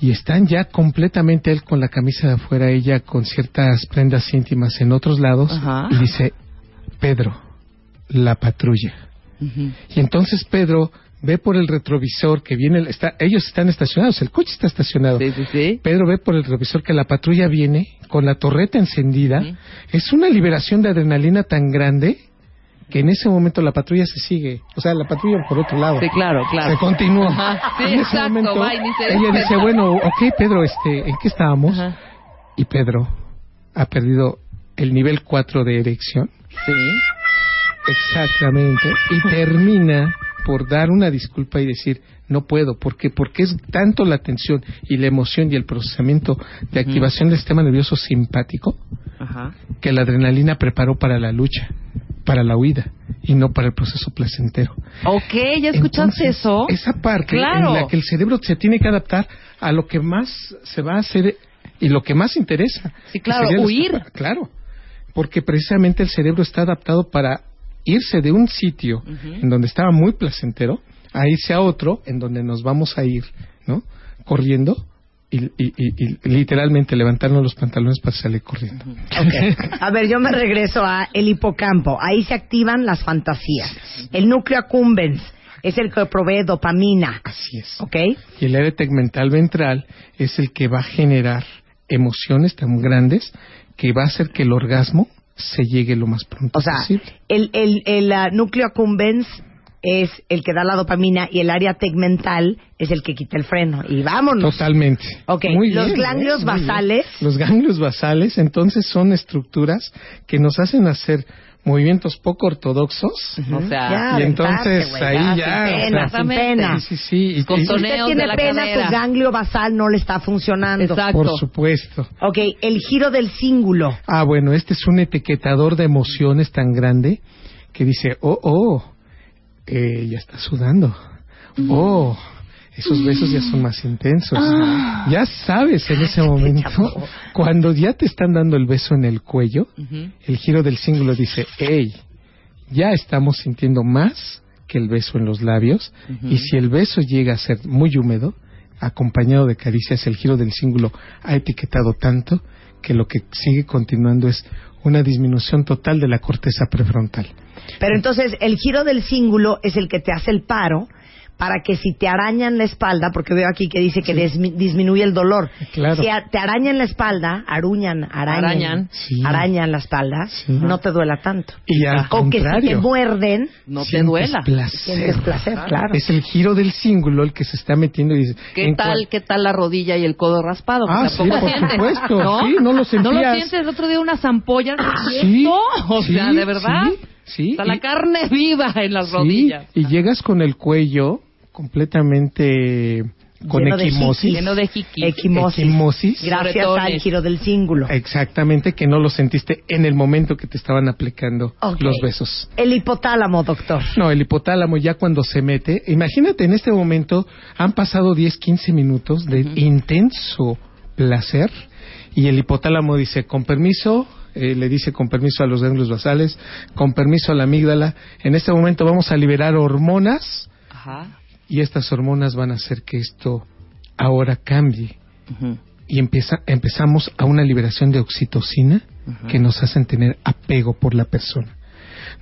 y están ya completamente él con la camisa de afuera, ella con ciertas prendas íntimas en otros lados Ajá. y dice, Pedro, la patrulla. Y entonces Pedro ve por el retrovisor que viene, el- está, ellos están estacionados, el coche está estacionado. Sí, sí, sí. Pedro ve por el retrovisor que la patrulla viene con la torreta encendida. Es una liberación de adrenalina tan grande que en ese momento la patrulla se sigue. O sea, la patrulla por otro lado. Sí, claro, claro. Se continúa. Ajá, sí, En ese momento, va ella dice, bueno, ok, Pedro, este, ¿en qué estábamos? Ajá. Y Pedro ha perdido el nivel 4 de erección. Sí. Exactamente. Y termina por dar una disculpa y decir, no puedo. ¿Por qué? Porque es tanto la tensión y la emoción y el procesamiento de activación del sistema nervioso simpático Ajá. que la adrenalina preparó para la lucha, para la huida y no para el proceso placentero. Ok, ¿ya escuchaste Entonces, eso? Esa parte Claro. en la que el cerebro se tiene que adaptar a lo que más se va a hacer y lo que más interesa. Sí, claro, huir. Claro, porque precisamente el cerebro está adaptado para irse de un sitio en donde estaba muy placentero a irse a otro en donde nos vamos a ir, ¿no? Corriendo y, y- y- literalmente levantarnos los pantalones para salir corriendo. Ok. A ver, yo me regreso a el hipocampo. Ahí se activan las fantasías. El núcleo accumbens es el que provee dopamina. Así es. ¿Ok? Y el área tegmental ventral es el que va a generar emociones tan grandes que va a hacer que el orgasmo se llegue lo más pronto O sea, posible. el, el, el ah, núcleo accumbens es el que da la dopamina y el área tegmental es el que quita el freno. Y vámonos. Totalmente. Ok, Muy los bien, ganglios ¿eh? Muy bien. basales. Los ganglios basales, entonces, son estructuras que nos hacen hacer movimientos poco ortodoxos. O sea, Ya, y entonces ahí ya, sin o pena, sea, sin pena. Sí, sí, sí. Y- Con y- Si usted tiene la pena, cadera. su ganglio basal no le está funcionando. Exacto. por supuesto. Ok, el giro del cíngulo. Ah, bueno, este es un etiquetador de emociones tan grande que dice, oh, oh, eh, ya está sudando. Oh, esos besos ya son más intensos. Ya sabes en ese momento, cuando ya te están dando el beso en el cuello, el giro del cíngulo dice, hey, ya estamos sintiendo más que el beso en los labios. Y si el beso llega a ser muy húmedo, acompañado de caricias, el giro del cíngulo ha etiquetado tanto que lo que sigue continuando es una disminución total de la corteza prefrontal. Pero entonces el giro del cíngulo es el que te hace el paro para que si te arañan la espalda, porque veo aquí que dice que dismi- disminuye el dolor. Claro. Si a- te arañan la espalda, aruñan, arañan, Arañan. Sí. arañan la espalda, Sí. no te duela tanto. Y al o que si te muerden, No te duela. placer. placer, claro. Es el giro del cíngulo el que se está metiendo y dice, ¿Qué tal, qué tal la rodilla y el codo raspado? Ah, sí, por sientes, supuesto. ¿no? Sí, no lo ¿No lo sentías. sientes el otro día unas ampollas? ¿Y Sí, esto? O sea, ¿de verdad? Sí. Está la Y- carne viva en las Sí, rodillas. y llegas con el cuello completamente con Lleno equimosis. Lleno de. Equimosis. Equimosis. Gracias al giro del cíngulo. Exactamente, que no lo sentiste en el momento que te estaban aplicando los besos. El hipotálamo, doctor. No, el hipotálamo ya cuando se mete, imagínate en este momento han pasado 10, 15 minutos de intenso placer y el hipotálamo dice, con permiso, eh, le dice con permiso a los ganglios basales, con permiso a la amígdala, en este momento vamos a liberar hormonas Ajá. y estas hormonas van a hacer que esto ahora cambie y empieza, empezamos a una liberación de oxitocina que nos hacen tener apego por la persona.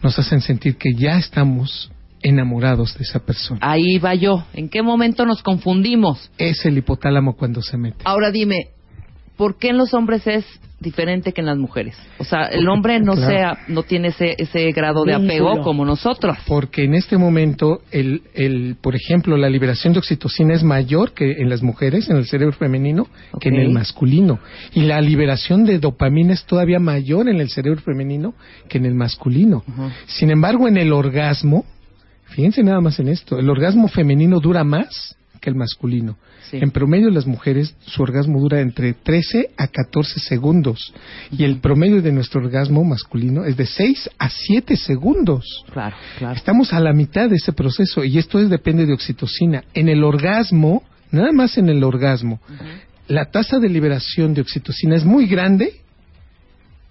Nos hacen sentir que ya estamos enamorados de esa persona. Ahí va yo. ¿En qué momento nos confundimos? Es el hipotálamo cuando se mete. Ahora dime, ¿por qué en los hombres es diferente que en las mujeres? O sea, el hombre no Claro. sea, no tiene ese, ese grado de Vínculo. apego como nosotros. Porque en este momento, el, el, por ejemplo, la liberación de oxitocina es mayor que en las mujeres, en el cerebro femenino, que en el masculino. Y la liberación de dopamina es todavía mayor en el cerebro femenino que en el masculino. Sin embargo, en el orgasmo, fíjense nada más en esto, el orgasmo femenino dura más que el masculino. Sí. En promedio las mujeres su orgasmo dura entre 13 a 14 segundos y el promedio de nuestro orgasmo masculino es de 6 a 7 segundos. Claro, claro. Estamos a la mitad de ese proceso y esto es, depende de oxitocina. En el orgasmo, nada más en el orgasmo, la tasa de liberación de oxitocina es muy grande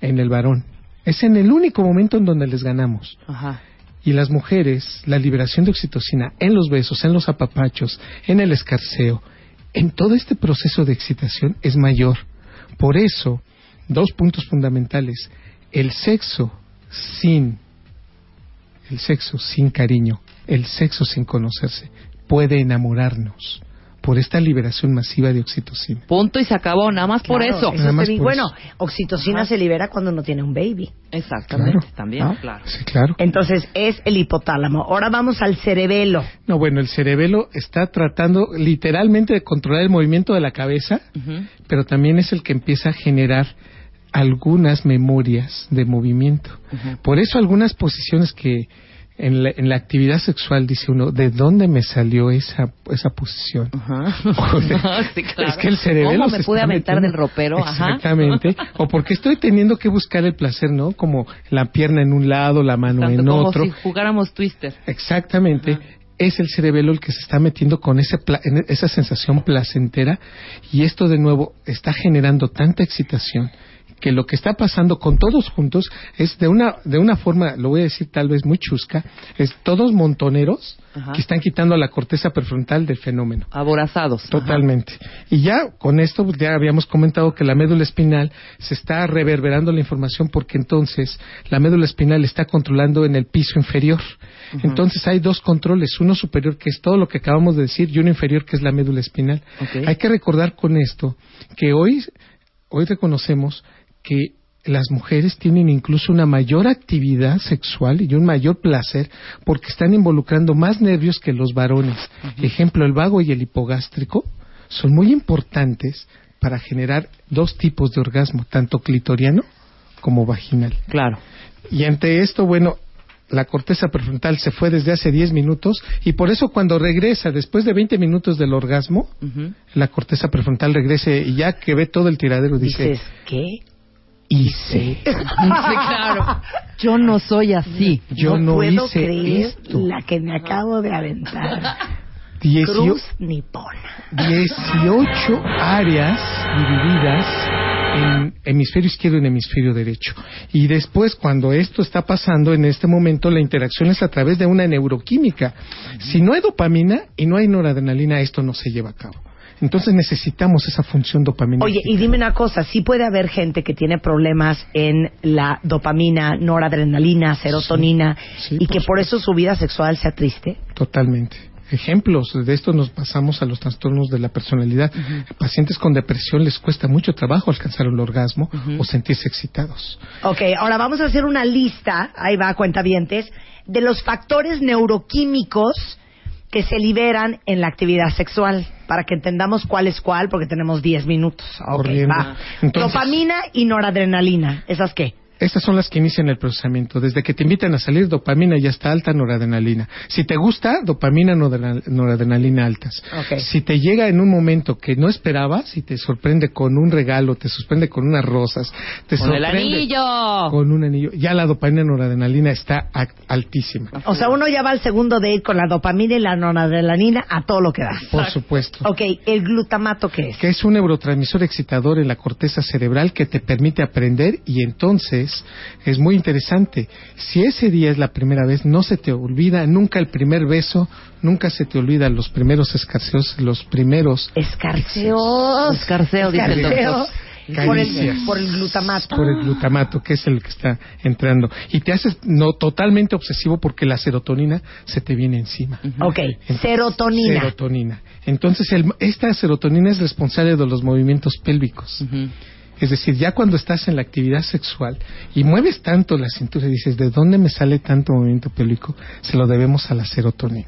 en el varón. Es en el único momento en donde les ganamos. Ajá. Y las mujeres, la liberación de oxitocina en los besos, en los apapachos, en el escarceo, en todo este proceso de excitación es mayor. Por eso, dos puntos fundamentales. El sexo sin, el sexo sin cariño, el sexo sin conocerse, puede enamorarnos por esta liberación masiva de oxitocina. Punto y se acabó, nada más por eso. Nada más está bien. por bueno, eso. oxitocina Ajá. se libera cuando uno tiene un baby. Exactamente, Claro. también, ¿no? claro. Sí, claro. Entonces es el hipotálamo. Ahora vamos al cerebelo. No, bueno, el cerebelo está tratando literalmente de controlar el movimiento de la cabeza, pero también es el que empieza a generar algunas memorias de movimiento. Por eso algunas posiciones que en la, en la actividad sexual dice uno, ¿de dónde me salió esa, esa posición? Ajá. Sí, claro. Es que el cerebelo ¿Cómo me pude aventar metiendo. del ropero? Ajá. Exactamente. O porque estoy teniendo que buscar el placer, ¿no? Como la pierna en un lado, la mano Tanto en como otro. si jugáramos Twister. Exactamente. Es el cerebelo el que se está metiendo con ese pla- en esa sensación placentera y esto de nuevo está generando tanta excitación que lo que está pasando con todos juntos es de una de una forma, lo voy a decir tal vez muy chusca, es todos montoneros Ajá. que están quitando la corteza prefrontal del fenómeno. Aborazados. Totalmente. Y ya con esto pues, ya habíamos comentado que la médula espinal se está reverberando la información porque entonces la médula espinal está controlando en el piso inferior. Entonces hay dos controles, uno superior que es todo lo que acabamos de decir y uno inferior que es la médula espinal. Hay que recordar con esto que hoy hoy reconocemos que las mujeres tienen incluso una mayor actividad sexual y un mayor placer porque están involucrando más nervios que los varones. Ejemplo, el vago y el hipogástrico son muy importantes para generar dos tipos de orgasmo, tanto clitoriano como vaginal. Claro. Y ante esto, bueno, la corteza prefrontal se fue desde hace 10 minutos y por eso cuando regresa después de 20 minutos del orgasmo, la corteza prefrontal regrese y ya que ve todo el tiradero dice, Dices, ¿qué? Hice. Sí, claro. Yo no soy así. Yo no, puedo hice creer esto. la que me acabo de aventar. Diecio- Cruz nipona. 18 áreas divididas en hemisferio izquierdo y en hemisferio derecho. Y después, cuando esto está pasando, en este momento la interacción es a través de una neuroquímica. Si no hay dopamina y no hay noradrenalina, esto no se lleva a cabo. Entonces necesitamos esa función dopamina. Oye, y dime una cosa, sí puede haber gente que tiene problemas en la dopamina, noradrenalina, serotonina, Sí, y por que por eso su vida sexual sea triste. Totalmente. ejemplos de esto nos pasamos a los trastornos de la personalidad. Pacientes con depresión les cuesta mucho trabajo alcanzar el orgasmo o sentirse excitados. Ok, ahora vamos a hacer una lista, ahí va, cuentavientes, de los factores neuroquímicos que se liberan en la actividad sexual, para que entendamos cuál es cuál, porque tenemos 10 minutos. Ok, Corriendo. va. Entonces- Dopamina y noradrenalina, ¿esas qué? Estas son las que inician el procesamiento. Desde que te invitan a salir, dopamina ya está alta, noradrenalina. Si te gusta, dopamina, noradrenal- noradrenalina altas. Ok. Si te llega en un momento que no esperabas y te sorprende con un regalo, te sorprende con unas rosas, te Con el sorprende anillo. con un anillo, ya la dopamina, noradrenalina está altísima. O sea, uno ya va al segundo date con la dopamina y la noradrenalina a todo lo que da. Por supuesto. Ok, ¿el glutamato qué es? que es un neurotransmisor excitador en la corteza cerebral que te permite aprender y entonces es muy interesante. Si ese día es la primera vez, no se te olvida nunca el primer beso, nunca se te olvida los primeros escarceos, los primeros Escarceos. Escarceo, dice el Escarceo. doctor. Por Caricias. el, por el glutamato. por el glutamato, que es el que está entrando. Y te haces no totalmente obsesivo porque la serotonina se te viene encima. Ok, Entonces, serotonina. Serotonina. Entonces, el- esta serotonina es responsable de los movimientos pélvicos. Es decir, ya cuando estás en la actividad sexual y mueves tanto la cintura y dices, ¿de dónde me sale tanto movimiento pélvico? Se lo debemos a la serotonina.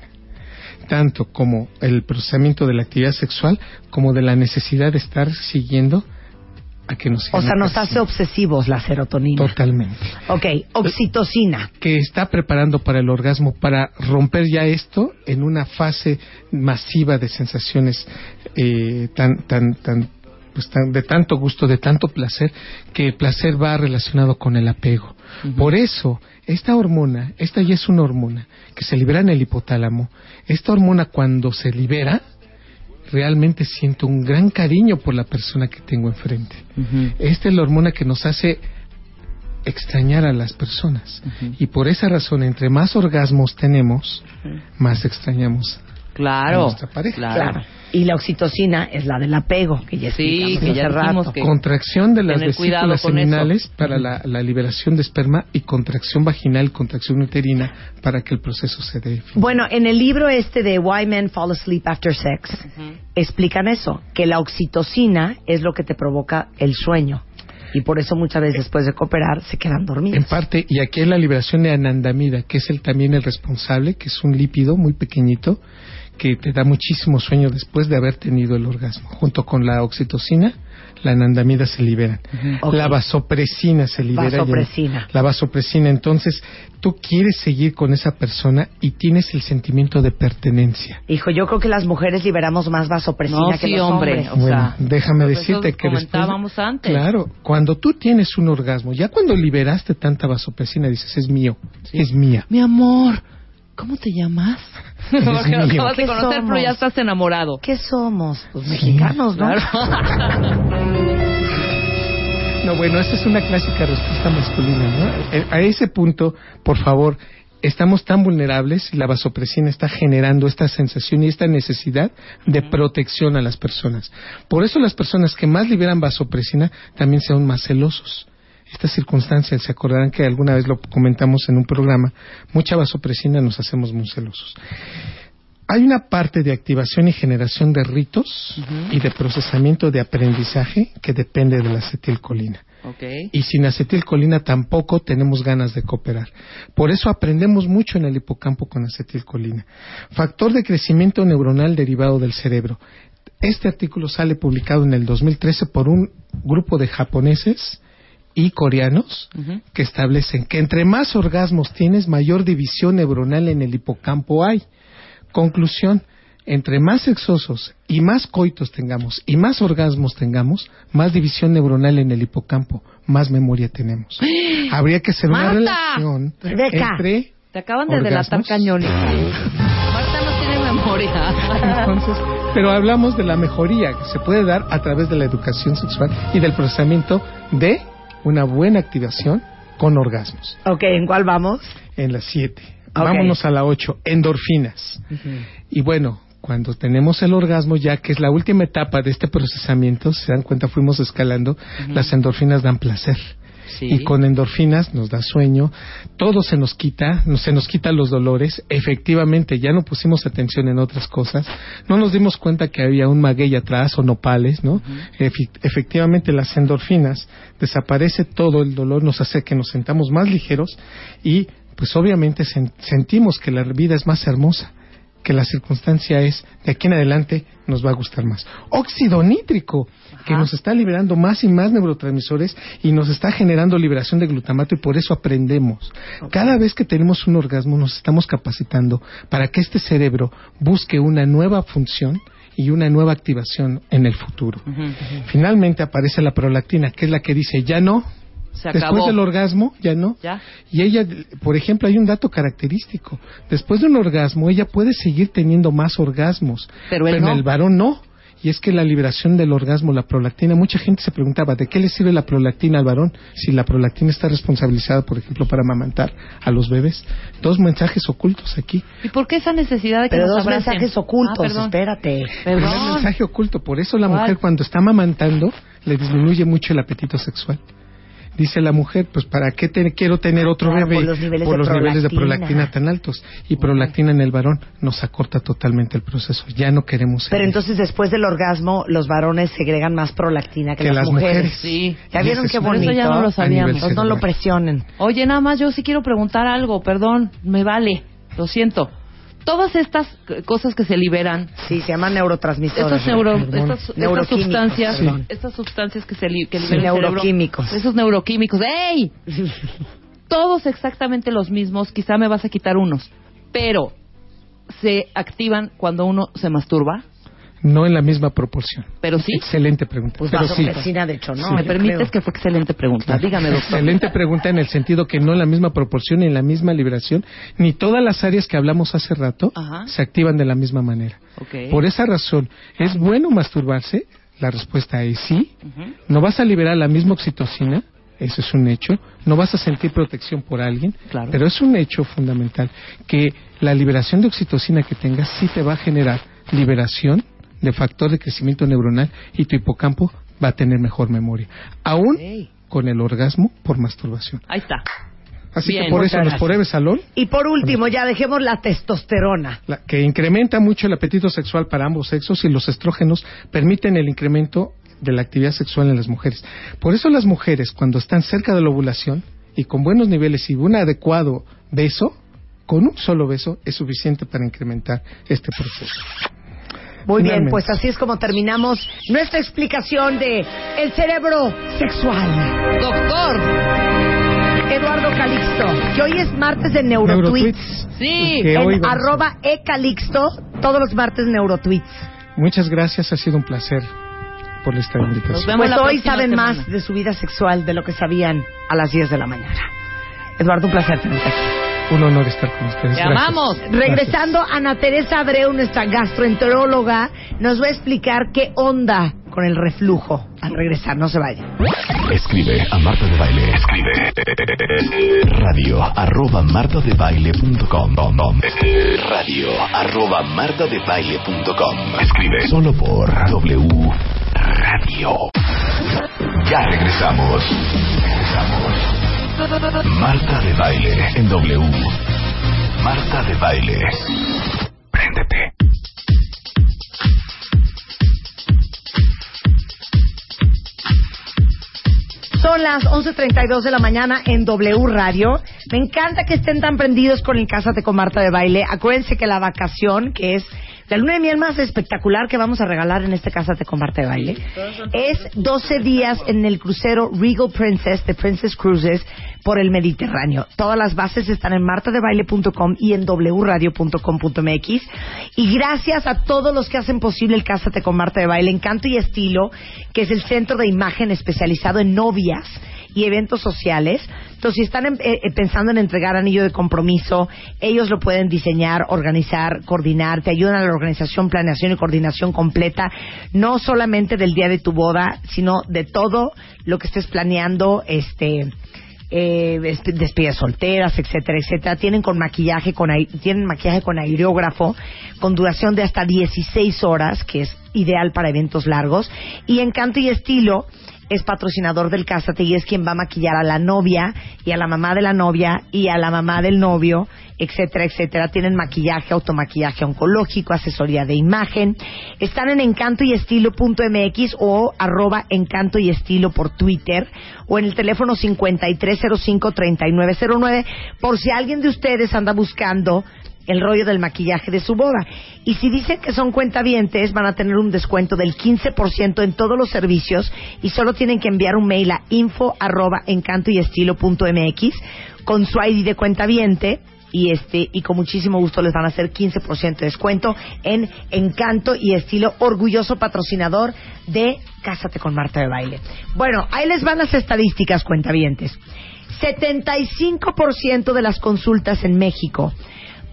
Tanto como el procesamiento de la actividad sexual, como de la necesidad de estar siguiendo a que nos O sea, nos hace obsesivos la serotonina. Totalmente. Ok, oxitocina. Que está preparando para el orgasmo, para romper ya esto en una fase masiva de sensaciones eh, tan, tan, tan, pues tan, de tanto gusto, de tanto placer, que el placer va relacionado con el apego. Por eso, esta hormona, esta ya es una hormona que se libera en el hipotálamo. Esta hormona cuando se libera, realmente siento un gran cariño por la persona que tengo enfrente. Esta es la hormona que nos hace extrañar a las personas. Y por esa razón, entre más orgasmos tenemos, más extrañamos a Claro. nuestra pareja. Claro. Y la oxitocina es la del apego, que ya Sí, que ya hace dijimos rato. que- Contracción de las vesículas eso. seminales para la, la liberación de esperma y contracción vaginal, contracción uterina para que el proceso se dé. Bueno, en el libro este de Why Men Fall Asleep After Sex, explican eso, que la oxitocina es lo que te provoca el sueño. Y por eso muchas veces después de cooperar se quedan dormidos. En parte, y aquí hay la liberación de anandamida, que es el también el responsable, que es un lípido muy pequeñito que te da muchísimo sueño después de haber tenido el orgasmo. Junto con la oxitocina, la anandamida se liberan. La vasopresina se libera. Vasopresina. La vasopresina. Entonces, tú quieres seguir con esa persona y tienes el sentimiento de pertenencia. Hijo, yo creo que las mujeres liberamos más vasopresina No, que sí, los hombre. hombres. O bueno, sea, déjame decirte que después... antes. Claro, cuando tú tienes un orgasmo, ya cuando liberaste tanta vasopresina, dices, es mío, es mía. Mi amor, ¿cómo te llamas? Porque lo mío. acabas de ¿Qué conocer, pero ya somos? estás enamorado. ¿Qué somos? Pues mexicanos, ¿no? No, bueno, esa es una clásica respuesta masculina, ¿no? Eh, A ese punto, por favor, estamos tan vulnerables y la vasopresina está generando esta sensación y esta necesidad de protección a las personas. Por eso las personas que más liberan vasopresina también son más celosos. Estas circunstancias, se acordarán que alguna vez lo comentamos en un programa, mucha vasopresina nos hacemos muy celosos. Hay una parte de activación y generación de ritos y de procesamiento de aprendizaje que depende de la acetilcolina. Ok. Y sin acetilcolina tampoco tenemos ganas de cooperar. Por eso aprendemos mucho en el hipocampo con acetilcolina. Factor de crecimiento neuronal derivado del cerebro. Este artículo sale publicado en el 2013 por un grupo de japoneses y coreanos Ujú. que establecen que entre más orgasmos tienes, mayor división neuronal en el hipocampo hay. Conclusión, entre más sexosos y más coitos tengamos y más orgasmos tengamos, más división neuronal en el hipocampo, más memoria tenemos. Habría que hacer una relación Rebeca. entre... Te acaban de delatar cañón. Marta no tiene memoria. Entonces, pero hablamos de la mejoría que se puede dar a través de la educación sexual y del procesamiento de una buena activación con orgasmos. Ok, ¿en cuál vamos? En las 7. Ok. Vámonos a la 8. Endorfinas. Y bueno, cuando tenemos el orgasmo, ya que es la última etapa de este procesamiento, se dan cuenta, fuimos escalando, las endorfinas dan placer. Sí. y con endorfinas nos da sueño, todo se nos quita, no- se nos quitan los dolores, efectivamente ya no pusimos atención en otras cosas, no nos dimos cuenta que había un maguey atrás o nopales, ¿no? Efectivamente las endorfinas, desaparece todo el dolor, nos hace que nos sentamos más ligeros y pues obviamente sen- sentimos que la vida es más hermosa que la circunstancia es de aquí en adelante nos va a gustar más. Óxido nítrico, que nos está liberando más y más neurotransmisores y nos está generando liberación de glutamato y por eso aprendemos. Cada vez que tenemos un orgasmo nos estamos capacitando para que este cerebro busque una nueva función y una nueva activación en el futuro. Finalmente aparece la prolactina, que es la que dice ya no. Se Después del orgasmo, ya no. Ya. Y ella, por ejemplo, hay un dato característico. Después de un orgasmo, ella puede seguir teniendo más orgasmos. Pero él en no. el varón no. Y es que la liberación del orgasmo, la prolactina, mucha gente se preguntaba, ¿de qué le sirve la prolactina al varón? Si la prolactina está responsabilizada, por ejemplo, para amamantar a los bebés. Dos mensajes ocultos aquí. ¿Y por qué esa necesidad de que Pero nos dos abracen? mensajes ocultos, Ah, perdón. espérate. Primer Perdón. mensaje oculto. Por eso la ¿Cuál? mujer cuando está amamantando le disminuye mucho el apetito sexual. Dice la mujer, pues ¿para qué te- quiero tener otro Claro, bebé por los niveles por de los niveles de prolactina. tan altos? Y prolactina en el varón nos acorta totalmente el proceso. Ya no queremos Pero entonces después del orgasmo los varones segregan más prolactina que, Que las mujeres. Sí. ¿Ya Y vieron qué bonito? Eso ya no lo sabíamos. No lo presionen. Oye, nada más yo sí quiero preguntar algo, perdón, me vale, lo siento. Todas estas cosas que se liberan, Sí, se llaman neurotransmisores. estas, neuro, estas, sustancias, estas sustancias que se li- que Sí, libera el cerebro, neuroquímicos. esos neuroquímicos, ¡ey! Todos exactamente los mismos, quizá me vas a quitar unos, pero se activan cuando uno se masturba, No en la misma proporción. pero sí. Excelente pregunta. Pues Pero sí. vasopresina, de hecho, ¿no? me permites creo. que fue excelente pregunta. Dígame, doctor. Excelente pregunta en el sentido que no en la misma proporción ni en la misma liberación, ni todas las áreas que hablamos hace rato Ajá. se activan de la misma manera. Por esa razón, ¿es bueno masturbarse? La respuesta es sí. No vas a liberar la misma oxitocina, eso es un hecho. No vas a sentir protección por alguien, Claro. pero es un hecho fundamental que la liberación de oxitocina que tengas sí te va a generar liberación de factor de crecimiento neuronal y tu hipocampo va a tener mejor memoria. Aún con el orgasmo por masturbación. Ahí está. Así Bien, que por eso los gracias. Forever Salón, Y por último, ya dejemos la testosterona. la- que incrementa mucho el apetito sexual para ambos sexos y los estrógenos permiten el incremento de la actividad sexual en las mujeres. Por eso las mujeres cuando están cerca de la ovulación y con buenos niveles y un adecuado beso, con un solo beso es suficiente para incrementar este proceso. Muy bien, pues así es como terminamos nuestra explicación de el cerebro sexual. Doctor. Eduardo Calixto, que hoy es martes de Neurotweets. Neurotweets. Sí. Que hoy En arroba ecalixto, todos los martes Neurotweets. Muchas gracias, ha sido un placer por esta Nos invitación. vemos Pues hoy saben semana. más de su vida sexual de lo que sabían a las 10 de la mañana. Eduardo, un placer tenerte aquí. Un honor estar con ustedes. Te amamos. Regresando, Ana Teresa Abreu, nuestra gastroenteróloga, nos va a explicar qué onda con el reflujo. Al regresar, no se vayan. Escribe a Marta de Baile. Escribe radio arroba martadebaile.com radio arroba martadebaile.com Escribe solo por W Radio. Ya regresamos. Regresamos. Marta de Baile en W. Marta de Baile. Préndete. Son las 11.32 de la mañana en W Radio. Me encanta que estén tan prendidos con el Cásate con Marta de Baile. Acuérdense que la vacación, que es la luna de miel más espectacular que vamos a regalar en este Cásate con Marta de Baile, es 12 días en el crucero Regal Princess de Princess Cruises por el Mediterráneo. Todas las bases están en martadebaile.com y en wradio.com.mx. Y gracias a todos los que hacen posible el Cásate con Marta de Baile, Encanto y Estilo, que es el centro de imagen especializado en novias y eventos sociales. Entonces, si están em- eh, eh, pensando en entregar anillo de compromiso, ellos lo pueden diseñar, organizar, coordinar, te ayudan a la organización, planeación y coordinación completa, no solamente del día de tu boda, sino de todo lo que estés planeando, este eh, desp- despedidas solteras, etcétera, etcétera. Tienen con maquillaje, con tienen maquillaje con aerógrafo, con duración de hasta 16 horas, que es ideal para eventos largos. Y Encanto y Estilo es patrocinador del Cásate y es quien va a maquillar a la novia y a la mamá de la novia y a la mamá del novio, etcétera, etcétera. Tienen maquillaje, automaquillaje oncológico, asesoría de imagen. Están en encantoyestilo.mx o arroba encanto y estilo por Twitter o en el teléfono 5305-3909 por si alguien de ustedes anda buscando el rollo del maquillaje de su boda. Y si dicen que son cuentavientes, van a tener un descuento del 15% en todos los servicios y solo tienen que enviar un mail a info arroba encantoyestilo.mx con su ID de cuentaviente y este y con muchísimo gusto les van a hacer 15% de descuento en Encanto y Estilo, orgulloso patrocinador de Cásate con Marta de Baile. Bueno, ahí les van las estadísticas cuentavientes. 75% de las consultas en México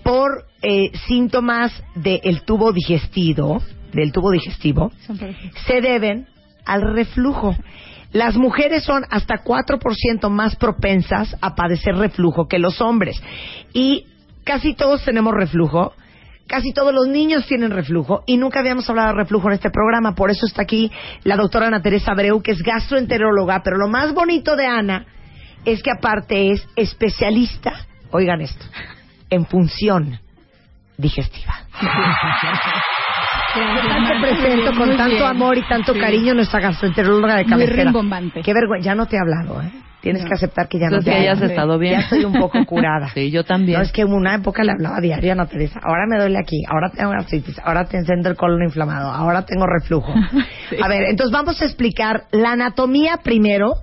por eh, síntomas del tubo digestivo, del tubo digestivo, se deben al reflujo. Las mujeres son hasta 4% más propensas a padecer reflujo que los hombres. Y casi todos tenemos reflujo. Casi todos los niños tienen reflujo y nunca habíamos hablado de reflujo en este programa. Por eso está aquí la doctora Ana Teresa Abreu, que es gastroenteróloga. Pero lo más bonito de Ana es que aparte es especialista, oigan esto, en función digestiva. Te presento con tanto bien. amor y tanto Sí. cariño nuestra gastroenteróloga de cabecera. Qué vergüenza, ya no te he hablado, ¿eh? Tienes que aceptar que ya no te he que hayas hablado. estado bien. Ya estoy un poco curada. Sí, yo también. No, es que en una época le hablaba diario a Ana Teresa. Ahora me duele aquí, ahora tengo gastritis, ahora te encendo el colon inflamado, ahora tengo reflujo. A ver, entonces vamos a explicar la anatomía primero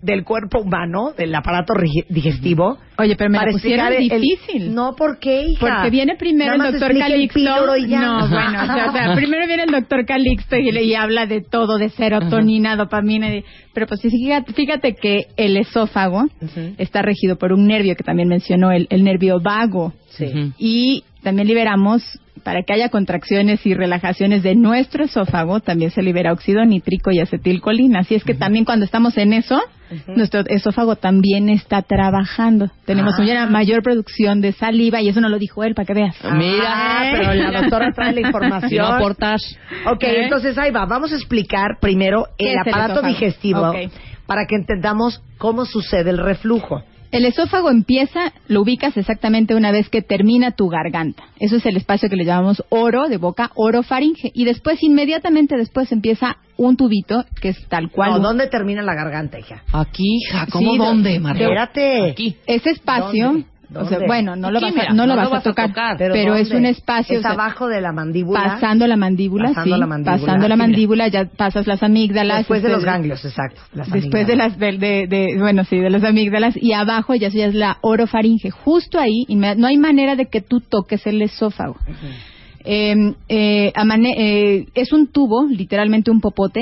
del cuerpo humano, del aparato digestivo. Oye, pero me la pusieron el- difícil. No, ¿por qué, hija? Porque viene primero Nada el doctor el Calixto. y ya. No, bueno, o sea, o sea, primero viene el doctor Calixto y, le- y habla de todo, de serotonina, dopamina. y- pero pues sí, fíjate, fíjate que el esófago está regido por un nervio que también mencionó, el, el nervio vago. Sí. Y también liberamos, para que haya contracciones y relajaciones de nuestro esófago, también se libera óxido nítrico y acetilcolina. Así es que también cuando estamos en eso, nuestro esófago también está trabajando. Tenemos Ah. una mayor producción de saliva y eso no lo dijo él, para que veas. Mira. Ah, pero la doctora trae la Si información. no aportar. Ok, ¿Eh? entonces ahí va. Vamos a explicar primero ¿Qué el aparato digestivo para que entendamos cómo sucede el reflujo. El esófago empieza, lo ubicas exactamente una vez que termina tu garganta. Eso es el espacio que le llamamos oro de boca, orofaringe. Y después, inmediatamente después, empieza un tubito que es tal cual. No, ¿Dónde termina la garganta, hija? Aquí, hija, ¿cómo Sí, dónde, María? Espérate. Aquí. Ese espacio, ¿Dónde? O sea, ¿Dónde? bueno, no lo vas, mira, a, no lo no vas lo a vas a tocar, tocar. pero, ¿dónde? es un espacio. Es o sea, abajo de la mandíbula. Pasando la mandíbula, Pasando sí. la mandíbula. Pasando la mandíbula, ya pasas las amígdalas. Después de los ganglios, exacto. las Después de las, de, de- de- bueno, sí, de las amígdalas y abajo ya, ya es la orofaringe. Justo ahí, no hay manera de que tú toques el esófago. Eh, eh, a mane- eh, es un tubo, literalmente un popote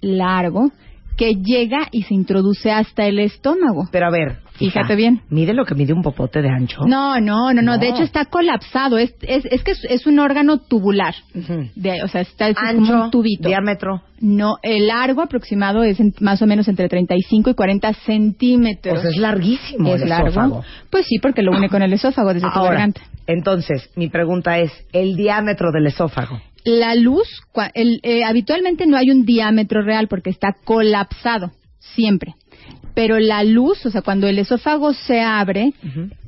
largo, que llega y se introduce hasta el estómago. Pero a ver, hija, Fíjate bien. ¿Mide lo que mide un popote de ancho? No, no, no, no, No. de hecho está colapsado, es, es, es que es, es un órgano tubular. De, o sea, está es como un tubito. diámetro. No, el largo aproximado es en- más o menos entre 35 y 40 centímetros. Pues es larguísimo ¿Es el largo? esófago. Pues sí, porque lo une con el esófago desde tu Ahora, garganta. entonces, mi pregunta es, el diámetro del esófago. La luz, el, eh, habitualmente no hay un diámetro real porque está colapsado, siempre. Pero la luz, o sea, cuando el esófago se abre,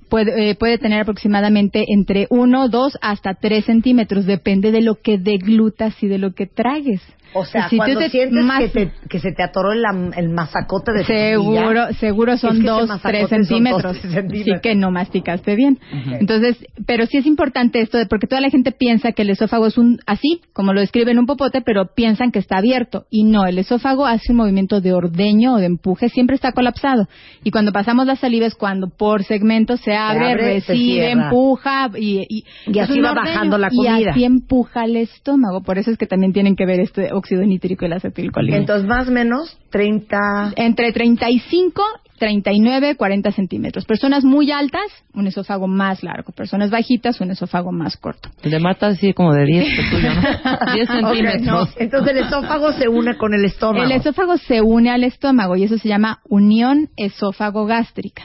puede, eh, puede tener aproximadamente entre 1, 2 hasta 3 centímetros, depende de lo que deglutas y de lo que tragues. O sea, Si tú te- sientes más- que, te- que se te atoró el, el mazacote de Seguro, tortilla, seguro es son que dos, tres son dos, centímetros. centímetros. Sí que no masticaste bien. Entonces, pero sí es importante esto, de- porque toda la gente piensa que el esófago es un así, como lo describen un popote, pero piensan que está abierto. Y no, el esófago hace un movimiento de ordeño o de empuje, siempre está colapsado. Y cuando pasamos la saliva es cuando por segmento se abre, recibe, empuja y, y, Y así va ordeño, bajando la Y comida. así empuja el estómago. Por eso es que también tienen que ver este óxido nítrico y la acetilcolina. Entonces, más o menos, 30... Entre 35, 39, 40 centímetros. Personas muy altas, un esófago más largo. Personas bajitas, un esófago más corto. El de Marta así como de 10, el tuyo, ¿no? 10 Ok, no. centímetros. Entonces, el esófago se une con el estómago. El esófago se une al estómago y eso se llama unión esófago gástrica.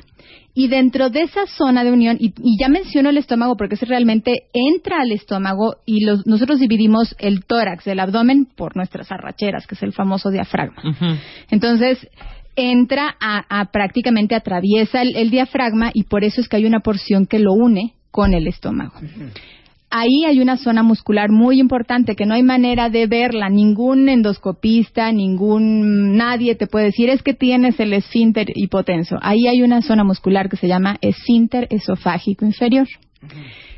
Y dentro de esa zona de unión, y, y ya menciono el estómago porque ese realmente entra al estómago y los- nosotros dividimos el tórax, el abdomen, por nuestras arracheras, que es el famoso diafragma. Entonces, entra a, a prácticamente atraviesa el, el diafragma y por eso es que hay una porción que lo une con el estómago. Ahí hay una zona muscular muy importante que no hay manera de verla. Ningún endoscopista, ningún nadie te puede decir es que tienes el esfínter hipotenso. Ahí hay una zona muscular que se llama esfínter esofágico inferior.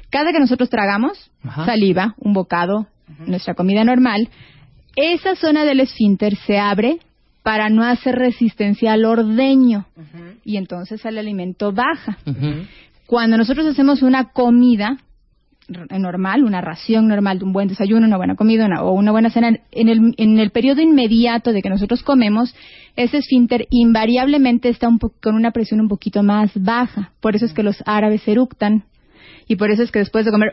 Cada que nosotros tragamos saliva, un bocado, nuestra comida normal, esa zona del esfínter se abre para no hacer resistencia al ordeño y entonces el alimento baja. Cuando nosotros hacemos una comida normal, una ración normal de un buen desayuno, una buena comida una- o una buena cena, en el, en el periodo inmediato de que nosotros comemos, ese esfínter invariablemente está un po- con una presión un poquito más baja. Por eso es que los árabes eructan y por eso es que después de comer,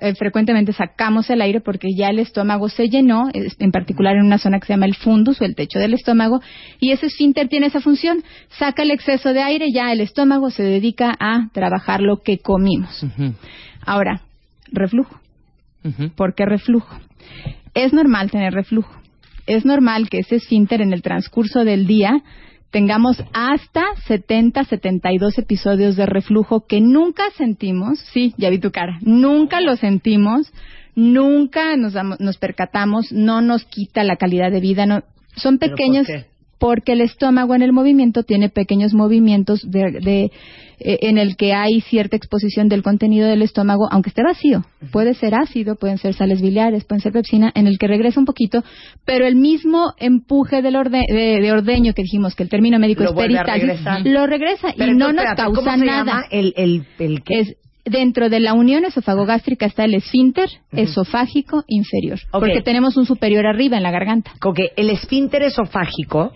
eh, frecuentemente sacamos el aire porque ya el estómago se llenó, en particular en una zona que se llama el fundus o el techo del estómago, y ese esfínter tiene esa función, saca el exceso de aire, ya el estómago se dedica a trabajar lo que comimos. Ahora, reflujo. ¿Por qué reflujo? Es normal tener reflujo. Es normal que ese esfínter en el transcurso del día tengamos hasta 70, 72 episodios de reflujo que nunca sentimos. Sí, ya vi tu cara. Nunca lo sentimos. Nunca nos, damos- nos percatamos. No nos quita la calidad de vida. No, son ¿Pero por pequeños qué? Porque el estómago en el movimiento tiene pequeños movimientos de, de, eh, en el que hay cierta exposición del contenido del estómago, aunque esté vacío. Puede ser ácido, pueden ser sales biliares, pueden ser pepsina, en el que regresa un poquito, pero el mismo empuje del orde- de, de ordeño que dijimos que el término médico Lo es peristalsis, lo regresa Pero y no nos causa ¿cómo se nada. llama el, el? Es dentro de la unión esofagogástrica está el esfínter esofágico inferior, porque tenemos un superior arriba en la garganta. Ok, el esfínter esofágico,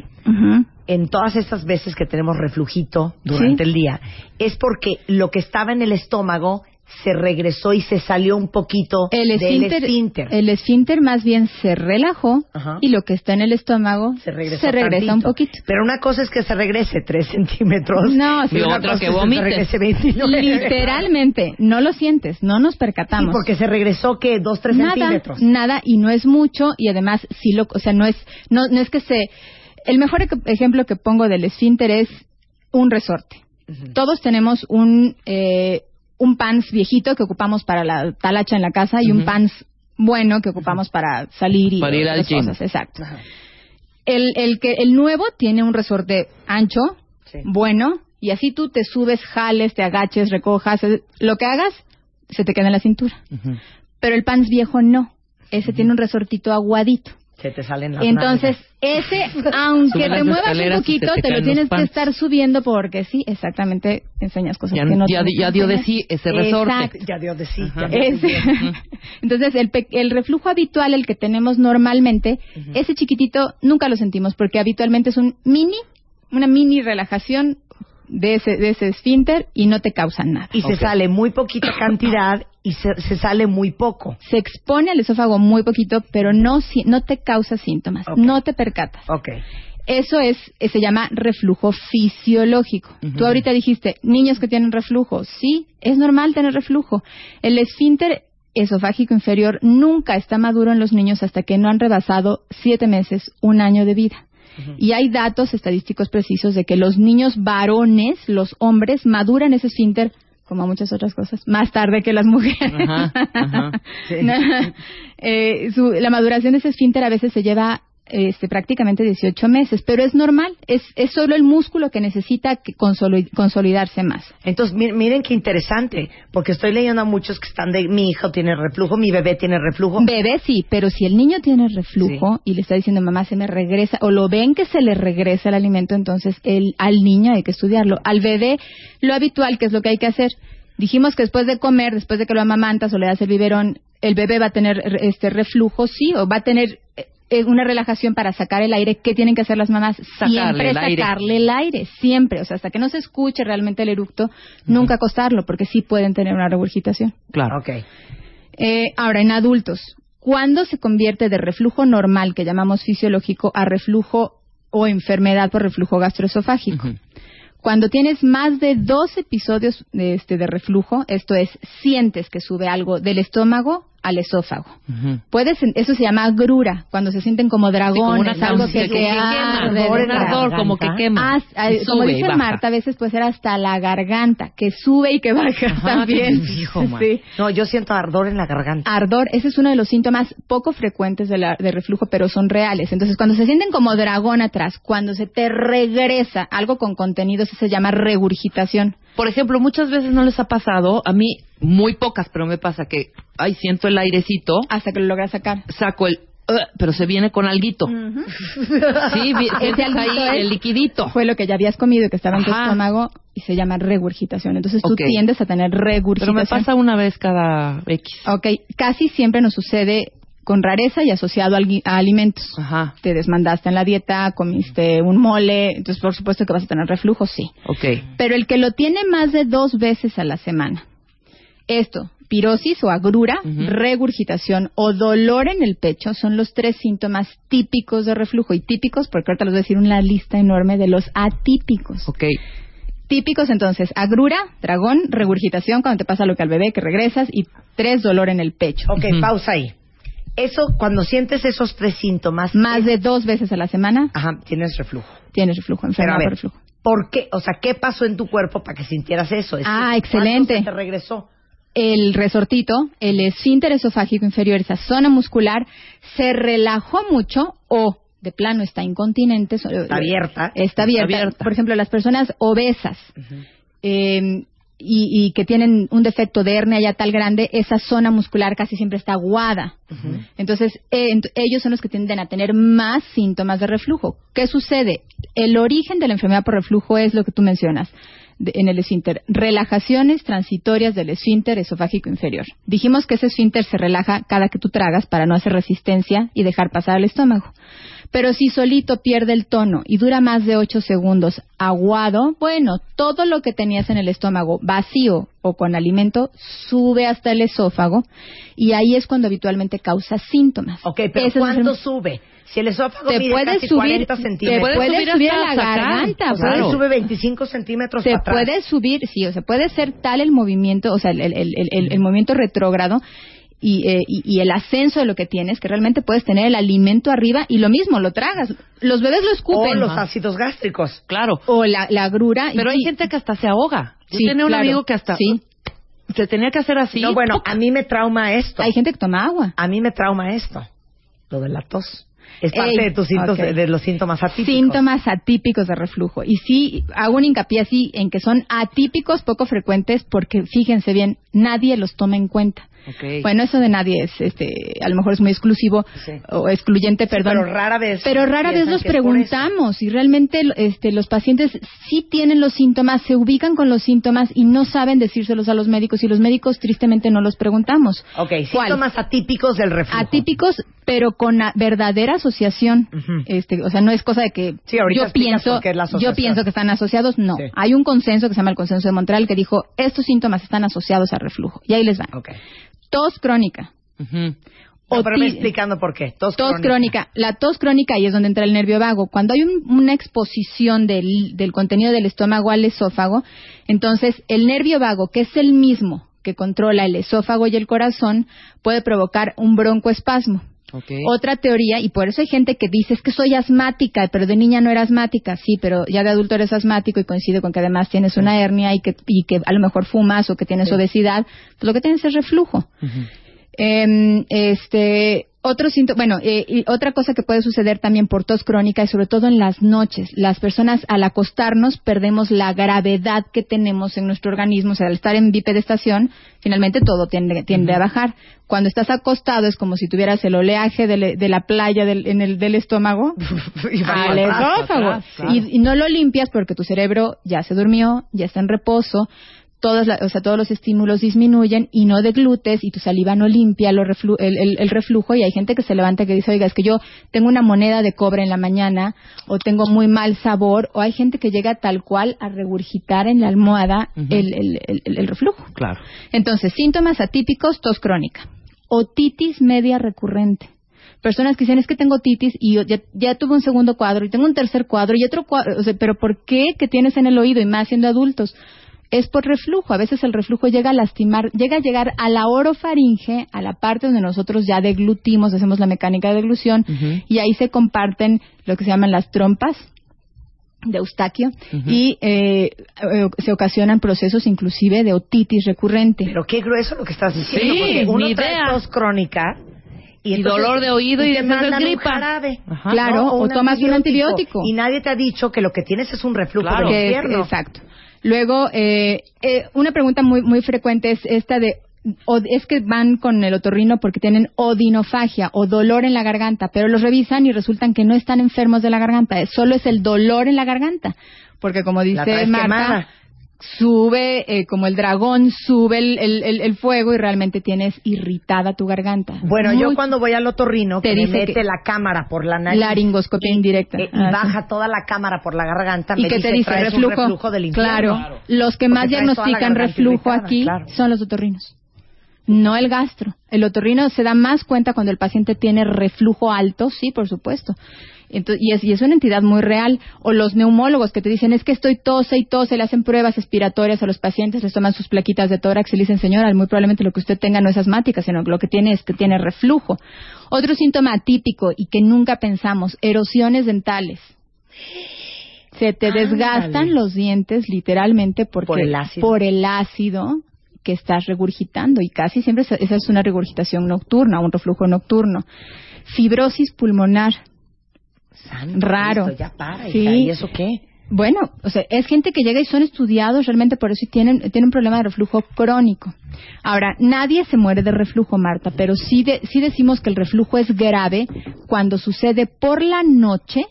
en todas estas veces que tenemos reflujito durante Sí. el día, es porque lo que estaba en el estómago se regresó y se salió un poquito El del esfínter, esfínter. el esfínter más bien se relajó Ajá. y lo que está en el estómago se regresó regresa un poquito. Pero una cosa es que se regrese 3 centímetros. No, sí. y otra cosa que es se vomite. regrese 29. Literalmente, no lo sientes, no nos Sí, percatamos. porque se regresó, ¿qué? 2, 3 nada, centímetros. nada y no es mucho y además sí lo, o sea, no es no, no es que se el mejor ej- ejemplo que pongo del esfínter es un resorte. Todos tenemos un eh, un pants viejito que ocupamos para la talacha en la casa y un pants bueno que ocupamos para salir y Para ir al gym. cosas, exacto. El, el que el nuevo tiene un resorte ancho, Sí. bueno, y así tú te subes, jales, te agaches, recojas, eh, lo que hagas se te queda en la cintura. Pero el pants viejo no. Ese tiene un resortito aguadito. Se te salen las Entonces, nalgas. ese, aunque te muevas un poquito, te te lo tienes que estar subiendo porque sí, exactamente, enseñas cosas Ya, que no ya, tienes ya dio de sí ese resorte. Exacto. Ya dio de sí. Ya dio de Ese. sí. Entonces, el, el reflujo habitual, el que tenemos normalmente, ese chiquitito nunca lo sentimos porque habitualmente es un mini, una mini relajación de ese, de ese esfínter y no te causa nada. Y se sale muy poquita cantidad y se, se sale muy poco. Se expone al esófago muy poquito, pero no, no te causa síntomas, no te percatas. Eso es, eh, se llama reflujo fisiológico. Tú ahorita dijiste, niños que tienen reflujo. Sí, es normal tener reflujo. El esfínter esofágico inferior nunca está maduro en los niños hasta que no han rebasado siete meses, un año de vida. Y hay datos estadísticos precisos de que los niños varones, los hombres, maduran ese esfínter, como muchas otras cosas, más tarde que las mujeres. Ajá, ajá. Sí. Eh, su- la maduración de ese esfínter a veces se lleva este, prácticamente 18 meses, pero es normal, es, es solo el músculo que necesita que consoli- consolidarse más. Entonces, mi- miren qué interesante, porque estoy leyendo a muchos que están de mi hijo tiene reflujo, mi bebé tiene reflujo. Bebé sí, pero si el niño tiene reflujo y le está diciendo mamá se me regresa o lo ven que se le regresa el alimento, entonces el, al niño hay que estudiarlo. Al bebé lo habitual, que es lo que hay que hacer. Dijimos que después de comer, después de que lo amamantas o le das el biberón, el bebé va a tener este reflujo, sí, o va a tener eh, una relajación para sacar el aire. ¿Qué tienen que hacer las mamás? Sacarle siempre el aire. sacarle el aire, siempre. O sea, hasta que no se escuche realmente el eructo, nunca acostarlo, porque sí pueden tener una regurgitación. Claro. Ok. Eh, ahora, en adultos, ¿cuándo se convierte de reflujo normal, que llamamos fisiológico, a reflujo o enfermedad por reflujo gastroesofágico? Cuando tienes más de dos episodios de, este, de reflujo, esto es, sientes que sube algo del estómago al esófago. Puedes, eso se llama grura, cuando se sienten como dragones, como una algo que que te quema, como que quema. Ah, como dice. Marta, a veces puede ser hasta la garganta, que sube y que baja Ajá, también. hijo. Sí. No, yo siento ardor en la garganta. Ardor, ese es uno de los síntomas poco frecuentes de, la- de reflujo, pero son reales. Entonces, cuando se sienten como dragón atrás, cuando se te regresa algo con contenido, eso se llama regurgitación. Por ejemplo, muchas veces no les ha pasado, a mí muy pocas, pero me pasa que, ay, siento el airecito, Hasta que lo logras sacar. saco el, "Ugh", pero se viene con alguito. Sí, vi- Ese sientes ahí es- el liquidito. Fue lo que ya habías comido y que estaba en tu Ajá. estómago y se llama regurgitación. Entonces tú Ok. tiendes a tener Pero regurgitación. me pasa una vez cada X. Ok, casi siempre nos sucede con rareza y asociado a, alimentos. Ajá, Te desmandaste en la dieta, comiste un mole, entonces por supuesto que vas a tener reflujo, sí. ok. Pero el que lo tiene más de dos veces a la semana, esto, pirosis o agrura, regurgitación o dolor en el pecho son los tres síntomas típicos de reflujo. Y típicos, porque ahorita les voy a decir una lista enorme de los atípicos. Ok. Típicos entonces, agrura, dragón, regurgitación cuando te pasa lo que al bebé que regresas y tres, dolor en el pecho. Ok, pausa ahí. Eso, cuando sientes esos tres síntomas, Más de dos veces a la semana ajá, tienes reflujo. tienes reflujo, enfermedad por reflujo. ¿por qué? O sea, ¿qué pasó en tu cuerpo para que sintieras eso? Es Ah, excelente. ¿cuándo se te regresó? el resortito, el esfínter esofágico inferior, esa zona muscular, se relajó mucho o de plano está incontinente. so- Está abierta. Está abierta. Está abierta. Por ejemplo, las personas obesas eh, y, y que tienen un defecto de hernia ya tal grande, esa zona muscular casi siempre está aguada. Entonces, eh, ent- ellos son los que tienden a tener más síntomas de reflujo. ¿Qué sucede? El origen de la enfermedad por reflujo es lo que tú mencionas de- en el esfínter. Relajaciones transitorias del esfínter esofágico inferior. Dijimos que ese esfínter se relaja cada que tú tragas para no hacer resistencia y dejar pasar al estómago. Pero si solito pierde el tono y dura más de 8 segundos aguado, bueno, todo lo que tenías en el estómago vacío o con alimento sube hasta el esófago y ahí es cuando habitualmente causa síntomas. Ok, pero Esa es la ¿cuánto enfermedad. sube? Si el esófago Te mide puede casi subir, 40 te centímetros. puede puede subir subir, hasta a la garganta. o sea, puede- él sube 25 centímetros se puede subir, sí, o sea, puede ser tal el movimiento, o sea, el, el- el- el- el movimiento retrógrado y, eh, y- y el ascenso de lo que tienes, que realmente puedes tener el alimento arriba y lo mismo, lo tragas. Los bebés lo O escupen. los ácidos gástricos. Claro. O la, la agrura. y Pero hay gente que hasta se ahoga. Yo Sí, tenía un claro. amigo que hasta Sí. se tenía que hacer así. no, bueno, a mí me trauma esto. Hay gente que toma agua. A mí me trauma esto. Lo de la tos. Es parte Ey, de tus síntomas, de los síntomas atípicos. Síntomas atípicos de reflujo. Y sí, hago un hincapié así en que son atípicos, poco frecuentes, porque fíjense bien, nadie los toma en cuenta. Bueno, eso de nadie es, este, a lo mejor es muy exclusivo Sí. o excluyente, perdón. Pero rara vez. Pero rara vez eso. preguntamos y realmente este, los pacientes sí tienen los síntomas, se ubican con los síntomas y no saben decírselos a los médicos y los médicos tristemente no los preguntamos. Ok, ¿Cuál? síntomas atípicos del reflujo. Atípicos, pero con verdadera asociación. Este, o sea, no es cosa de que Sí, yo pienso, yo pienso que están asociados. No, hay un consenso que se llama el consenso de Montreal que dijo estos síntomas están asociados al reflujo. Y ahí les van. Ok. Tos crónica. O pero me ti- explicando por qué. Tos, Tos crónica. La tos crónica ahí es donde entra el nervio vago. Cuando hay un- una exposición del, del contenido del estómago al esófago, entonces el nervio vago, que es el mismo que controla el esófago y el corazón, puede provocar un broncoespasmo. Otra teoría, y por eso hay gente que dice, es que soy asmática, pero de niña no era asmática. Sí, pero ya de adulto eres asmático y coincide con que además tienes una hernia y que, y que a lo mejor fumas o que tienes obesidad. Pues lo que tienes es reflujo. Em, este, otro síntoma, bueno, eh, y otra cosa que puede suceder también por tos crónica y sobre todo en las noches. Las personas al acostarnos perdemos la gravedad que tenemos en nuestro organismo, o sea, al estar en bipedestación, finalmente todo tiende, tiende a bajar. Cuando estás acostado es como si tuvieras el oleaje de, le- de la playa del, en el, del estómago Y va al esófago. atrás, claro. y, y no lo limpias porque tu cerebro ya se durmió, ya está en reposo, todas la- o sea, todos los estímulos disminuyen y no deglutes y tu saliva no limpia lo reflu- el, el- el reflujo y hay gente que se levanta y que dice, oiga, es que yo tengo una moneda de cobre en la mañana o tengo muy mal sabor o hay gente que llega tal cual a regurgitar en la almohada Ujú. el, el- reflujo. Claro. Entonces, síntomas atípicos, tos crónica. Otitis media recurrente. personas que dicen es que tengo otitis y yo ya, ya tuve un segundo cuadro y tengo un tercer cuadro y otro cuadro, o sea, pero ¿por qué que tienes en el oído y más siendo adultos? Es por reflujo. A veces el reflujo llega a lastimar, llega a llegar a la orofaringe, a la parte donde nosotros ya deglutimos, hacemos la mecánica de deglución, y ahí se comparten lo que se llaman las trompas de Eustaquio y eh, eh, se ocasionan procesos inclusive de otitis recurrente. Pero qué grueso lo que estás diciendo, Sí, porque uno ni trae idea. tos crónica y, Y entonces- dolor de oído y te mandan un gripa. jarabe, Ajá. Claro, o tomas un antibiótico. Y nadie te ha dicho que lo que tienes es un reflujo Claro. del infierno. exacto. Luego, eh, eh, una pregunta muy, muy frecuente es esta de, o- es que van con el otorrino porque tienen odinofagia o dolor en la garganta, pero los revisan y resultan que no están enfermos de la garganta, es- solo es el dolor en la garganta. Porque como dice Marta, quemada. Sube, eh, como el dragón, sube el, el- el- fuego y realmente tienes irritada tu garganta. Bueno, yo cuando voy al otorrino, Te que me dice mete que- la cámara por la nariz. Laringoscopia indirecta. eh, y Ah, sí. baja toda la cámara por la garganta, y me que dice, te dice "Traes un reflujo, reflujo del infierno. claro, los que más diagnostican reflujo irritada, aquí claro. son los otorrinos no el gastro el otorrino se da más cuenta cuando el paciente tiene reflujo alto sí por supuesto Entonces, y, es, y es una entidad muy real. O los neumólogos que te dicen, es que estoy tose y tose, le hacen pruebas respiratorias a los pacientes, les toman sus plaquitas de tórax y le dicen, señora, muy probablemente lo que usted tenga no es asmática, sino que lo que tiene es que tiene reflujo. Otro síntoma atípico y que nunca pensamos, erosiones dentales. Se te desgastan los dientes literalmente porque, Por el ácido. por el ácido que estás regurgitando y casi siempre esa es una regurgitación nocturna, un reflujo nocturno. Fibrosis pulmonar. Santo Raro. Cristo, ya para, Sí. hija, ¿Y eso qué? Bueno, o sea, es gente que llega y son estudiados realmente por eso y tienen, tienen un problema de reflujo crónico. Ahora, nadie se muere de reflujo, Marta, pero sí, de- sí decimos que el reflujo es grave cuando sucede por la noche,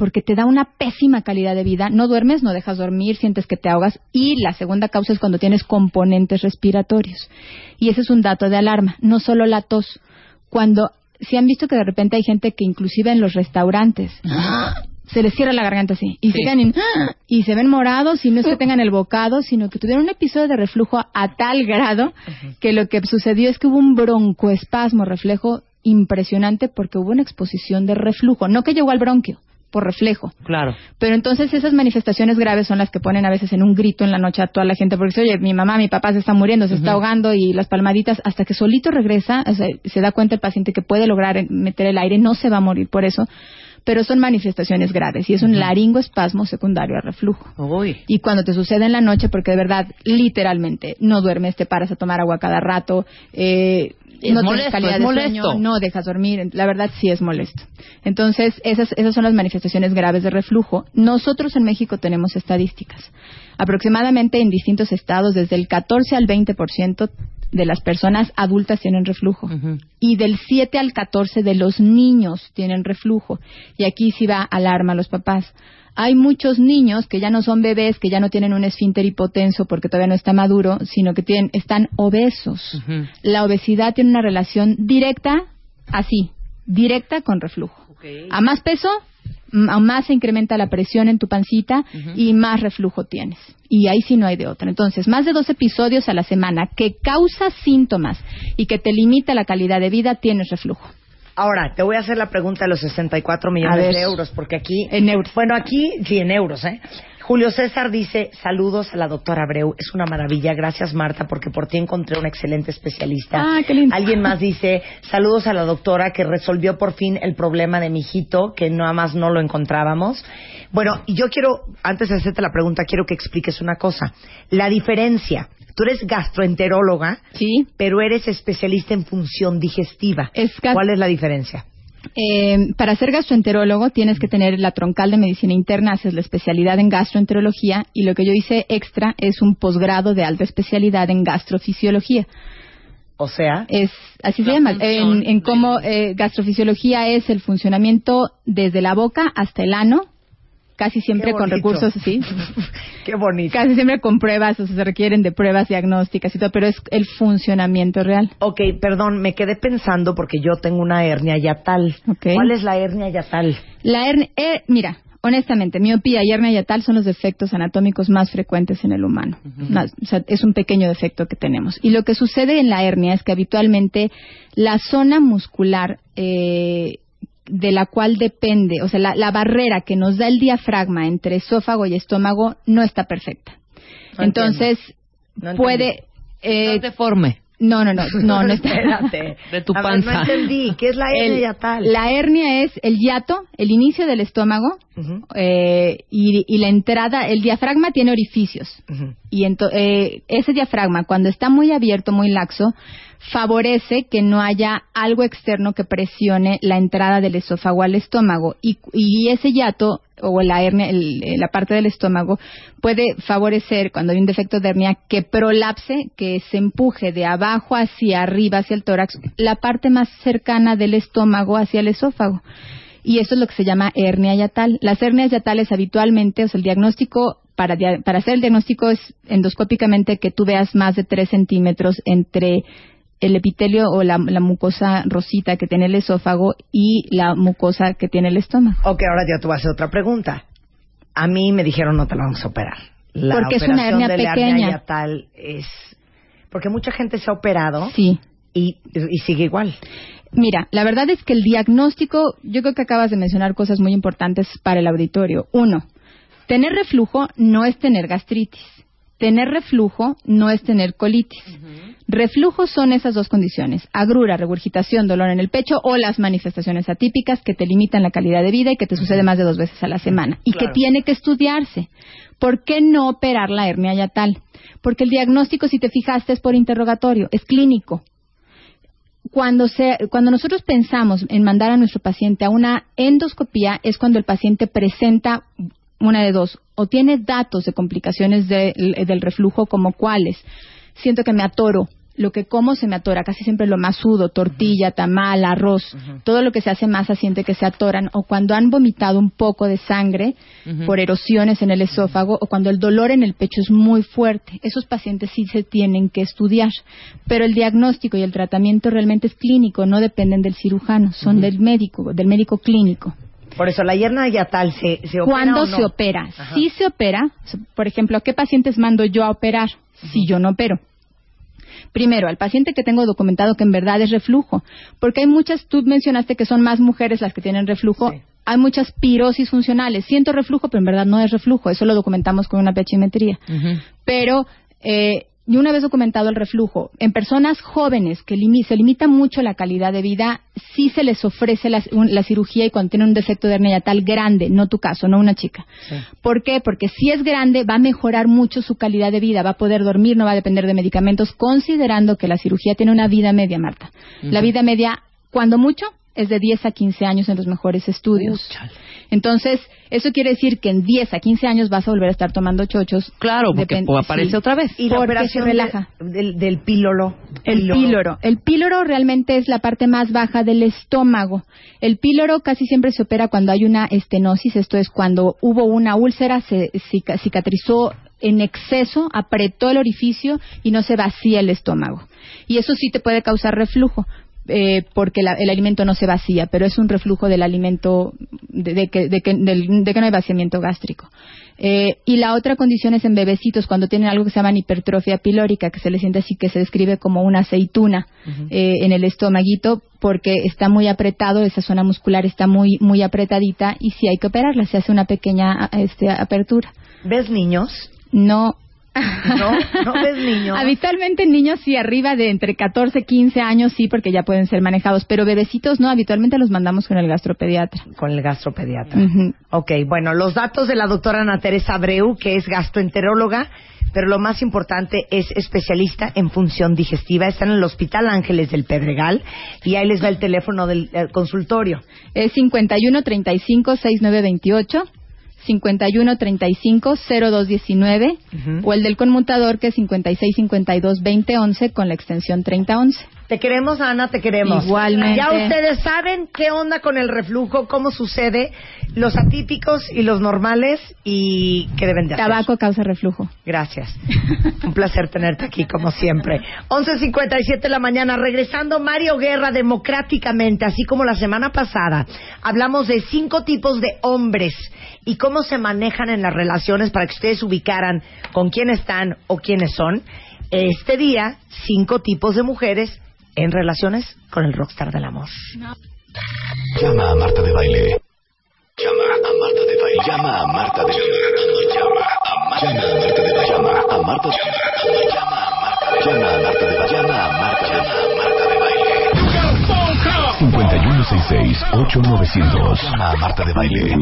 porque te da una pésima calidad de vida. No duermes, no dejas dormir, sientes que te ahogas. Y la segunda causa es cuando tienes componentes respiratorios. Y ese es un dato de alarma, no solo la tos. Cuando, si han visto que de repente hay gente que inclusive en los restaurantes se les cierra la garganta así y se Sí. quedan en- y se ven morados y no es que tengan el bocado sino que tuvieron un episodio de reflujo a tal grado que lo que sucedió es que hubo un broncoespasmo reflejo impresionante porque hubo una exposición de reflujo no que llegó al bronquio por reflejo Claro. pero entonces esas manifestaciones graves son las que ponen a veces en un grito en la noche a toda la gente porque dice, oye, mi mamá, mi papá se está muriendo, se está ahogando y las palmaditas hasta que solito regresa, o sea, se da cuenta el paciente que puede lograr meter el aire, no se va a morir por eso, pero son manifestaciones graves y es un laringoespasmo secundario a reflujo. Uy. Y cuando te sucede en la noche, porque de verdad, literalmente, no duermes, te paras a tomar agua cada rato, eh, Es no molesto, tienes calidad es de molesto. sueño, no dejas dormir, la verdad sí es molesto. Entonces, esas, esas son las manifestaciones graves de reflujo. Nosotros en México tenemos estadísticas. Aproximadamente en distintos estados, desde el 14 al 20% de las personas adultas tienen reflujo y del 7 al 14 de los niños tienen reflujo. Y aquí sí va alarma a los papás. Hay muchos niños que ya no son bebés, que ya no tienen un esfínter hipotenso porque todavía no está maduro, sino que tienen, están obesos. La obesidad tiene una relación directa, así, directa con reflujo. A más peso, a más se incrementa la presión en tu pancita y más reflujo tienes. Y ahí sí no hay de otra. Entonces, más de dos episodios a la semana que causa síntomas y que te limita la calidad de vida, tienes reflujo. Ahora, te voy a hacer la pregunta de los 64 A millones de euros, porque aquí... En euros. Bueno, aquí sí, en euros, ¿eh? Julio César dice, saludos a la doctora Abreu, es una maravilla, gracias Marta, porque por ti encontré un excelente especialista. Ah, qué lindo. Alguien más dice, saludos a la doctora que resolvió por fin el problema de mi hijito, que nada más no lo encontrábamos. Bueno, yo quiero, antes de hacerte la pregunta, quiero que expliques una cosa. La diferencia, tú eres gastroenteróloga, Sí. pero eres especialista en función digestiva. Es ¿Cuál es la diferencia? Eh, para ser gastroenterólogo tienes que tener la troncal de medicina interna, haces la especialidad en gastroenterología y lo que yo hice extra es un posgrado de alta especialidad en gastrofisiología. O sea, Es así se llama, en, en cómo eh, gastrofisiología es el funcionamiento desde la boca hasta el ano, casi siempre con recursos, sí, qué bonito. casi siempre con pruebas, o sea, se requieren de pruebas diagnósticas y todo, pero es el funcionamiento real. Ok, perdón, me quedé pensando porque yo tengo una hernia yatal. ¿Cuál es la hernia yatal? La hernia, eh, mira, Honestamente, miopía y hernia yatal son los defectos anatómicos más frecuentes en el humano. O sea, es un pequeño defecto que tenemos. Y lo que sucede en la hernia es que habitualmente la zona muscular eh, de la cual depende, o sea, la, la barrera que nos da el diafragma entre esófago y estómago no está perfecta. No Entonces, No puede... eh, deforme. No, no, no, no, no está. Espérate. De tu A ver, panza. no entendí. ¿Qué es la hernia El- yatal? La hernia es el hiato, el inicio del estómago eh, y, y la entrada. El diafragma tiene orificios y ento- eh, ese diafragma cuando está muy abierto, muy laxo, favorece que no haya algo externo que presione la entrada del esófago al estómago y, y ese hiato o la hernia, el- eh, la parte del estómago puede favorecer cuando hay un defecto de hernia que prolapse, que se empuje de abajo hacia arriba, hacia el tórax, la parte más cercana del estómago hacia el esófago. Y eso es lo que se llama hernia yatal. Las hernias yatales habitualmente, o sea, el diagnóstico, para, para hacer el diagnóstico es endoscópicamente que tú veas más de 3 centímetros entre el epitelio o la, la mucosa rosita que tiene el esófago y la mucosa que tiene el estómago. Ok, ahora ya te voy a hacer otra pregunta. A mí me dijeron no te la vamos a operar. La Porque es una operación hernia de la pequeña. hernia yatal es... Porque mucha gente se ha operado Sí. y, y sigue igual. Mira, la verdad es que el diagnóstico, yo creo que acabas de mencionar cosas muy importantes para el auditorio. Uno, tener reflujo no es tener gastritis. Tener reflujo no es tener colitis. Reflujo son esas dos condiciones, agrura, regurgitación, dolor en el pecho o las manifestaciones atípicas que te limitan la calidad de vida y que te sucede más de dos veces a la semana y Claro. que tiene que estudiarse. ¿Por qué no operar la hernia yatal? Porque el diagnóstico, si te fijaste, es por interrogatorio, es clínico cuando, se, cuando nosotros pensamos en mandar a nuestro paciente a una endoscopía es cuando el paciente presenta una de dos, o tiene datos de complicaciones de- del reflujo como cuáles. Siento que me atoro, lo que como se me atora, casi siempre lo más sudo, tortilla, tamal, arroz, todo lo que se hace masa siente que se atoran, o cuando han vomitado un poco de sangre por erosiones en el esófago, o cuando el dolor en el pecho es muy fuerte. Esos pacientes sí se tienen que estudiar, pero el diagnóstico y el tratamiento realmente es clínico, no dependen del cirujano, son del médico, del médico clínico. Por eso, la hernia yatal se, se opera ¿Cuándo o no? se opera? Ajá. Sí se opera. Por ejemplo, ¿a qué pacientes mando yo a operar si yo no opero? Primero, al paciente que tengo documentado que en verdad es reflujo, porque hay muchas, tú mencionaste que son más mujeres las que tienen reflujo, Sí. hay muchas pirosis funcionales. Siento reflujo, pero en verdad no es reflujo, eso lo documentamos con una pHimetría. Pero, eh, y una vez documentado el reflujo, en personas jóvenes que se limita mucho la calidad de vida, sí se les ofrece la, un- la cirugía y cuando tienen un defecto de hernia yatal grande, no tu caso, no una chica. ¿Por qué? Porque si es grande va a mejorar mucho su calidad de vida, va a poder dormir, no va a depender de medicamentos, considerando que la cirugía tiene una vida media, Marta. La vida media, cuando mucho, es de 10 a 15 años en los mejores estudios. Entonces, eso quiere decir que en 10 a 15 años vas a volver a estar tomando chochos. Claro, porque aparece sí. otra vez. Y la porque operación se relaja. de- del, del píloro. El píloro. El píloro realmente es la parte más baja del estómago. El píloro casi siempre se opera cuando hay una estenosis, esto es cuando hubo una úlcera, se cica- cicatrizó en exceso, apretó el orificio y no se vacía el estómago. Y eso sí te puede causar reflujo. Eh, porque la- el alimento no se vacía, pero es un reflujo del alimento, de, de que, de, que, del- de que no hay vaciamiento gástrico. Eh, y la otra condición es en bebecitos, cuando tienen algo que se llama hipertrofia pilórica, que se les siente así, que se describe como una aceituna eh, en el estomaguito, porque está muy apretado, esa zona muscular está muy, muy apretadita, y si hay que operarla, se hace una pequeña a- este, apertura. ¿Ves niños? No. No, no ves niños. Habitualmente niños sí, arriba de entre 14 y 15 años sí, porque ya pueden ser manejados, pero bebecitos no, habitualmente los mandamos con el gastropediatra. Con el gastropediatra. Ujú. Ok, bueno, los datos de la doctora Ana Teresa Abreu, que es gastroenteróloga, pero lo más importante es especialista en función digestiva. Está en el Hospital Ángeles del Pedregal y ahí les va el teléfono del consultorio. Es 51 35 6928, 51 35 0219 o el del conmutador que es 5652-2011 con la extensión 3011. Te queremos, Ana, te queremos. Igualmente. Ya ustedes saben qué onda con el reflujo, cómo sucede, los atípicos y los normales y qué deben de hacer. Tabaco causa reflujo. Gracias. Un placer tenerte aquí, como siempre. 11.57 de la mañana, regresando Mario Guerra democráticamente, así como la semana pasada. Hablamos de cinco tipos de hombres y cómo se manejan en las relaciones para que ustedes ubicaran con quién están o quiénes son. Este día, cinco tipos de mujeres en relaciones con el rockstar del amor. Llama a Marta de Baile. Llama a Marta de Baile. Llama a Marta de Baile. Llama a Marta de Baile. Llama a Marta de Baile. Llama a Marta de Baile. Llama a Marta de Baile. Llama a Marta de Baile. 5166-8900. Llama a Marta de Baile.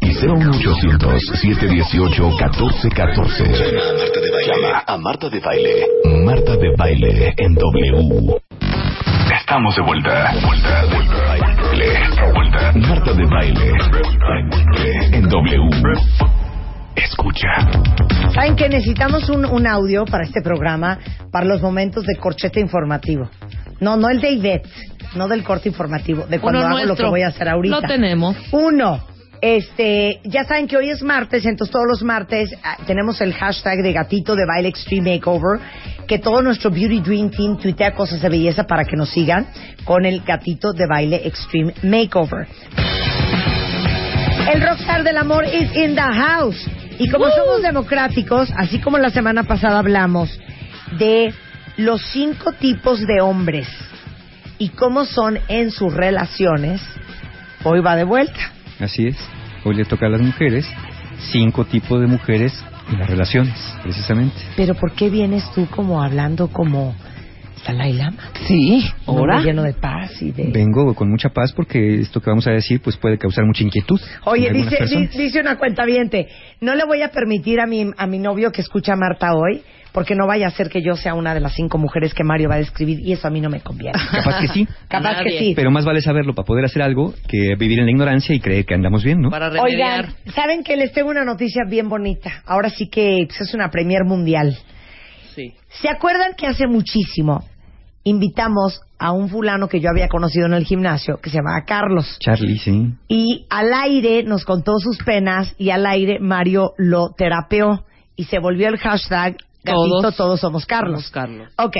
Y 01800-718-1414. Llama a Marta de Baile. Llama a Marta de Baile. Marta de Baile en W. Estamos de vuelta. Vuelta, vuelta. Baile. Vuelta. Marta de Baile. En W. Escucha. ¿Saben que necesitamos un, un audio para este programa para los momentos de corchete informativo? No, no el de Ivette, no del corte informativo, de cuando Uno hago lo que voy a hacer ahorita. Lo tenemos. Uno, este, ya saben que hoy es martes, entonces todos los martes ah, tenemos el hashtag de gatito de baile extreme makeover, que todo nuestro beauty dream team tuitea cosas de belleza para que nos sigan con el gatito de baile extreme makeover. El rockstar del amor is in the house. Y como somos democráticos, así como la semana pasada hablamos de los cinco tipos de hombres y cómo son en sus relaciones, hoy va de vuelta. Así es. Hoy le toca a las mujeres cinco tipos de mujeres en las relaciones, precisamente. Pero ¿por qué vienes tú como hablando como Dalai Lama? Sí, ahora. lleno de paz y de... Vengo con mucha paz porque esto que vamos a decir pues puede causar mucha inquietud. Oye, dice, di- dice una cuenta no le voy a permitir a mi, a mi novio que escucha a Marta hoy, porque no vaya a ser que yo sea una de las cinco mujeres que Mario va a describir y eso a mí no me conviene. Capaz que sí. Capaz que sí. Pero más vale saberlo para poder hacer algo que vivir en la ignorancia y creer que andamos bien, ¿no? Para remediar. Oigan, ¿saben que les tengo una noticia bien bonita? Ahora sí que pues, es una premier mundial. Sí. ¿Se acuerdan que hace muchísimo invitamos a un fulano que yo había conocido en el gimnasio que se llamaba Carlos? Charlie, sí. Y al aire nos contó sus penas y al aire Mario lo terapeó y se volvió el hashtag gatito todos, Todos somos Carlos. somos Carlos. Ok,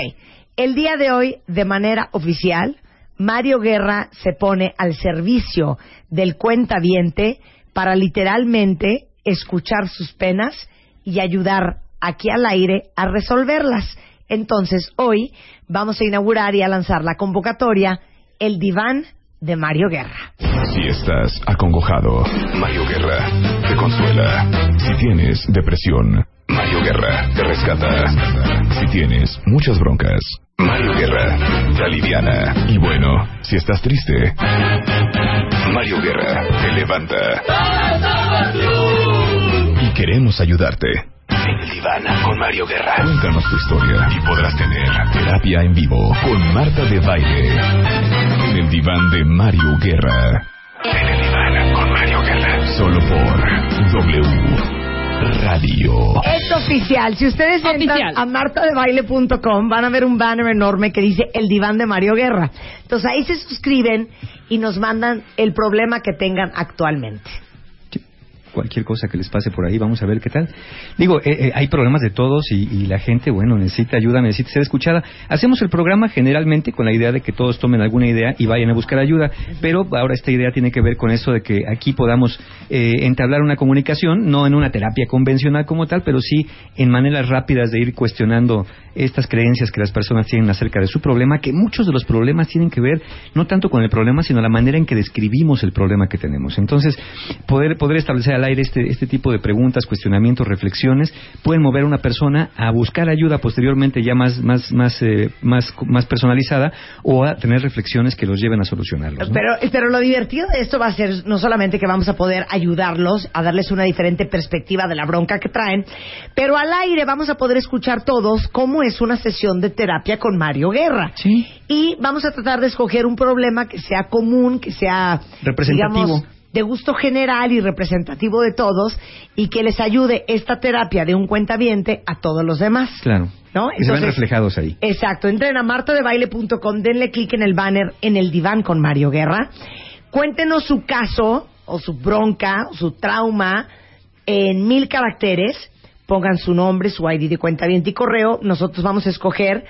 el día de hoy, de manera oficial, Mario Guerra se pone al servicio del cuentaviente para literalmente escuchar sus penas y ayudar aquí al aire a resolverlas. Entonces, hoy vamos a inaugurar y a lanzar la convocatoria El Diván de Mario Guerra. Si estás acongojado, Mario Guerra te consuela. Si tienes depresión, Mario Guerra te rescata. Si tienes muchas broncas, Mario Guerra te aliviana. Y bueno, si estás triste, Mario Guerra te levanta. Y queremos ayudarte. El diván con Mario Guerra. Cuéntanos tu historia y podrás tener terapia en vivo con Marta de Baile. En el diván de Mario Guerra. En el diván con Mario Guerra. Solo por W Radio. Es oficial. Si ustedes entran a martadebaile.com van a ver un banner enorme que dice El Diván de Mario Guerra. Entonces ahí se suscriben y nos mandan el problema que tengan actualmente. Cualquier cosa que les pase por ahí, vamos a ver qué tal. Digo, eh, eh, hay problemas de todos y, y la gente, bueno, necesita ayuda, necesita ser escuchada. Hacemos el programa generalmente con la idea de que todos tomen alguna idea y vayan a buscar ayuda, pero ahora esta idea tiene que ver con eso de que aquí podamos eh, entablar una comunicación, no en una terapia convencional como tal, pero sí en maneras rápidas de ir cuestionando estas creencias que las personas tienen acerca de su problema, que muchos de los problemas tienen que ver no tanto con el problema, sino la manera en que describimos el problema que tenemos. Entonces, poder, poder establecer al aire este, este tipo de preguntas, cuestionamientos, reflexiones, pueden mover a una persona a buscar ayuda posteriormente ya más, más, más, eh, más, más personalizada o a tener reflexiones que los lleven a solucionarlos. ¿no? Pero, pero lo divertido de esto va a ser no solamente que vamos a poder ayudarlos a darles una diferente perspectiva de la bronca que traen, pero al aire vamos a poder escuchar todos cómo es una sesión de terapia con Mario Guerra. Sí. Y vamos a tratar de escoger un problema que sea común, que sea Representativo. digamos, de gusto general y representativo de todos y que les ayude esta terapia de un cuentaviente a todos los demás. Claro. ¿No? Y se ven reflejados ahí. Exacto. Entren a martadebaile.com, denle clic en el banner en el diván con Mario Guerra. Cuéntenos su caso o su bronca o su trauma en mil caracteres. Pongan su nombre, su ID de cuenta y correo. Nosotros vamos a escoger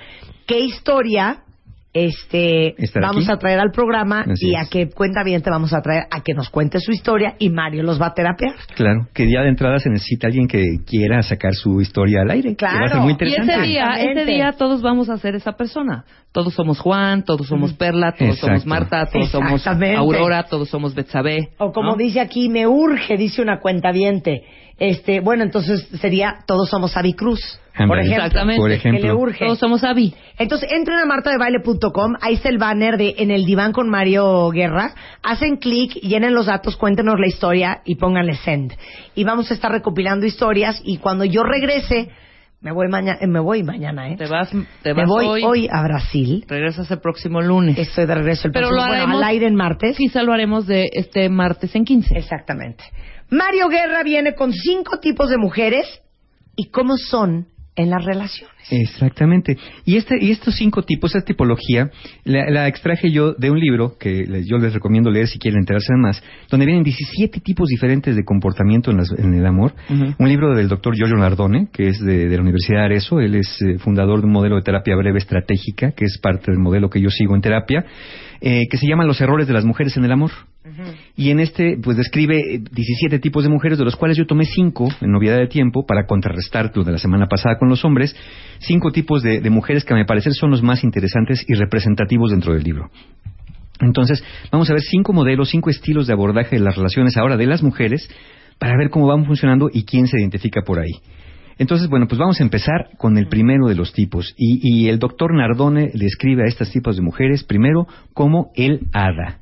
qué historia este vamos aquí. a traer al programa Así y es. a qué cuenta te vamos a traer a que nos cuente su historia y Mario los va a terapear. Claro, que ya de entrada se necesita alguien que quiera sacar su historia al aire. que va a ser Claro. muy Y ese día, ese día todos vamos a ser esa persona. Todos somos Juan, todos somos Perla, todos Exacto. somos Marta, todos somos. Aurora, todos somos Betsabé. O como ¿no? dice aquí, me urge, dice una cuenta Este, bueno, entonces sería todos somos Avi Cruz, por ejemplo. Exactamente. Por Que le urge. Todos somos Avi. Entonces entren a martadebaile.com, ahí está el banner de En el diván con Mario Guerra, hacen clic, llenen los datos, cuéntenos la historia y pónganle send. Y vamos a estar recopilando historias y cuando yo regrese, me voy mañana, me voy mañana, ¿eh? Te vas, te Me voy hoy, hoy a Brasil. regresas el próximo lunes. Estoy de regreso el Pero próximo, lo bueno, al aire en martes. Quizá lo haremos de este martes en 15. Exactamente. Mario Guerra viene con cinco tipos de mujeres y cómo son en las relaciones. Exactamente. Y este y estos cinco tipos, esta tipología, la, la extraje yo de un libro que les- yo les recomiendo leer si quieren enterarse de más, donde vienen 17 tipos diferentes de comportamiento en, las- en el amor. Un libro del doctor Giorgio Nardone, que es de, de la Universidad de Arezzo. Él es eh, fundador de un modelo de terapia breve estratégica, que es parte del modelo que yo sigo en terapia, eh, que se llama Los errores de las mujeres en el amor. Y en este, pues describe eh, 17 tipos de mujeres, de los cuales yo tomé 5 en novedad de tiempo para contrarrestar lo de la semana pasada con los hombres. Cinco tipos de, de mujeres que a mi parecer son los más interesantes y representativos dentro del libro. Entonces, vamos a ver cinco modelos, cinco estilos de abordaje de las relaciones ahora de las mujeres para ver cómo van funcionando y quién se identifica por ahí. Entonces, bueno, pues vamos a empezar con el primero de los tipos. Y, y el doctor Nardone describe a estos tipos de mujeres primero como el hada.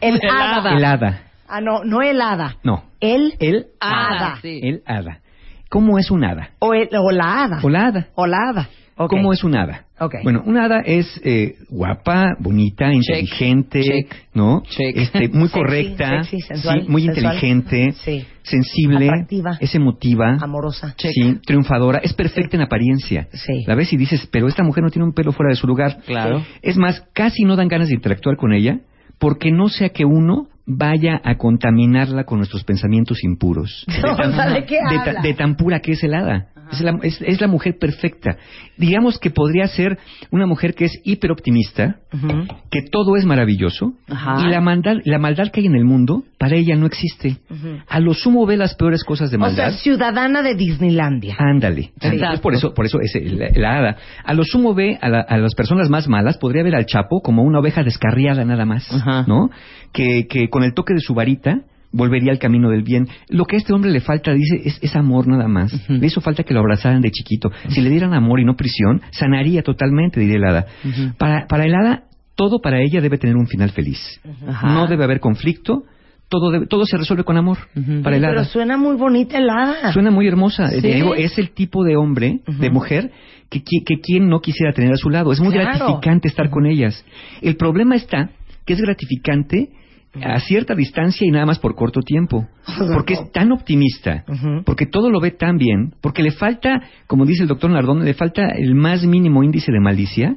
El hada. El hada. Ah, no, no el hada. No, El, el hada. sí. El hada. ¿Cómo es un hada? O, el, o la hada. O la hada. O la hada. Ok. ¿Cómo es un hada? Ok. Bueno, una hada es eh, guapa, bonita, inteligente, check, ¿no? check. Este, muy Sexy, correcta, sexy, sensual, sí, muy sensual. inteligente, Sí. sensible, Atractiva. es emotiva, Amorosa. sí, triunfadora, es perfecta en apariencia. La ves y dices, pero esta mujer no tiene un pelo fuera de su lugar. Claro. Es más, casi no dan ganas de interactuar con ella porque no sea que uno vaya a contaminarla con nuestros pensamientos impuros. O sea, ¿de qué de, habla? de tan pura que es el hada. Es la, es, es la mujer perfecta. Digamos que podría ser una mujer que es hiperoptimista, Ujú. que todo es maravilloso, Ajá. y la maldad, la maldad que hay en el mundo, para ella no existe. A lo sumo ve las peores cosas de O sea, maldad. ciudadana de Disneylandia. Ándale. Entonces, por eso, por eso es la, la hada. A lo sumo ve a, la- a las personas más malas, podría ver al Chapo como una oveja descarriada nada más, Ajá. ¿no? Que, que con el toque de su varita volvería al camino del bien. Lo que a este hombre le falta, dice, es, es amor nada más. Ujú. Le hizo falta que lo abrazaran de chiquito. Si le dieran amor y no prisión, sanaría totalmente, diría el hada. Para, para el hada, todo para ella debe tener un final feliz. No debe haber conflicto, todo, debe- todo se resuelve con amor. Para el Pero hada. suena muy bonita el hada. Suena muy hermosa. Sí. Diego, es el tipo de hombre, de mujer, que, qui- que quien no quisiera tener a su lado. Es muy Claro. gratificante estar con ellas. El problema está que es gratificante a cierta distancia y nada más por corto tiempo. Porque es tan optimista, porque todo lo ve tan bien, porque le falta, como dice el doctor Nardone, le falta el más mínimo índice de malicia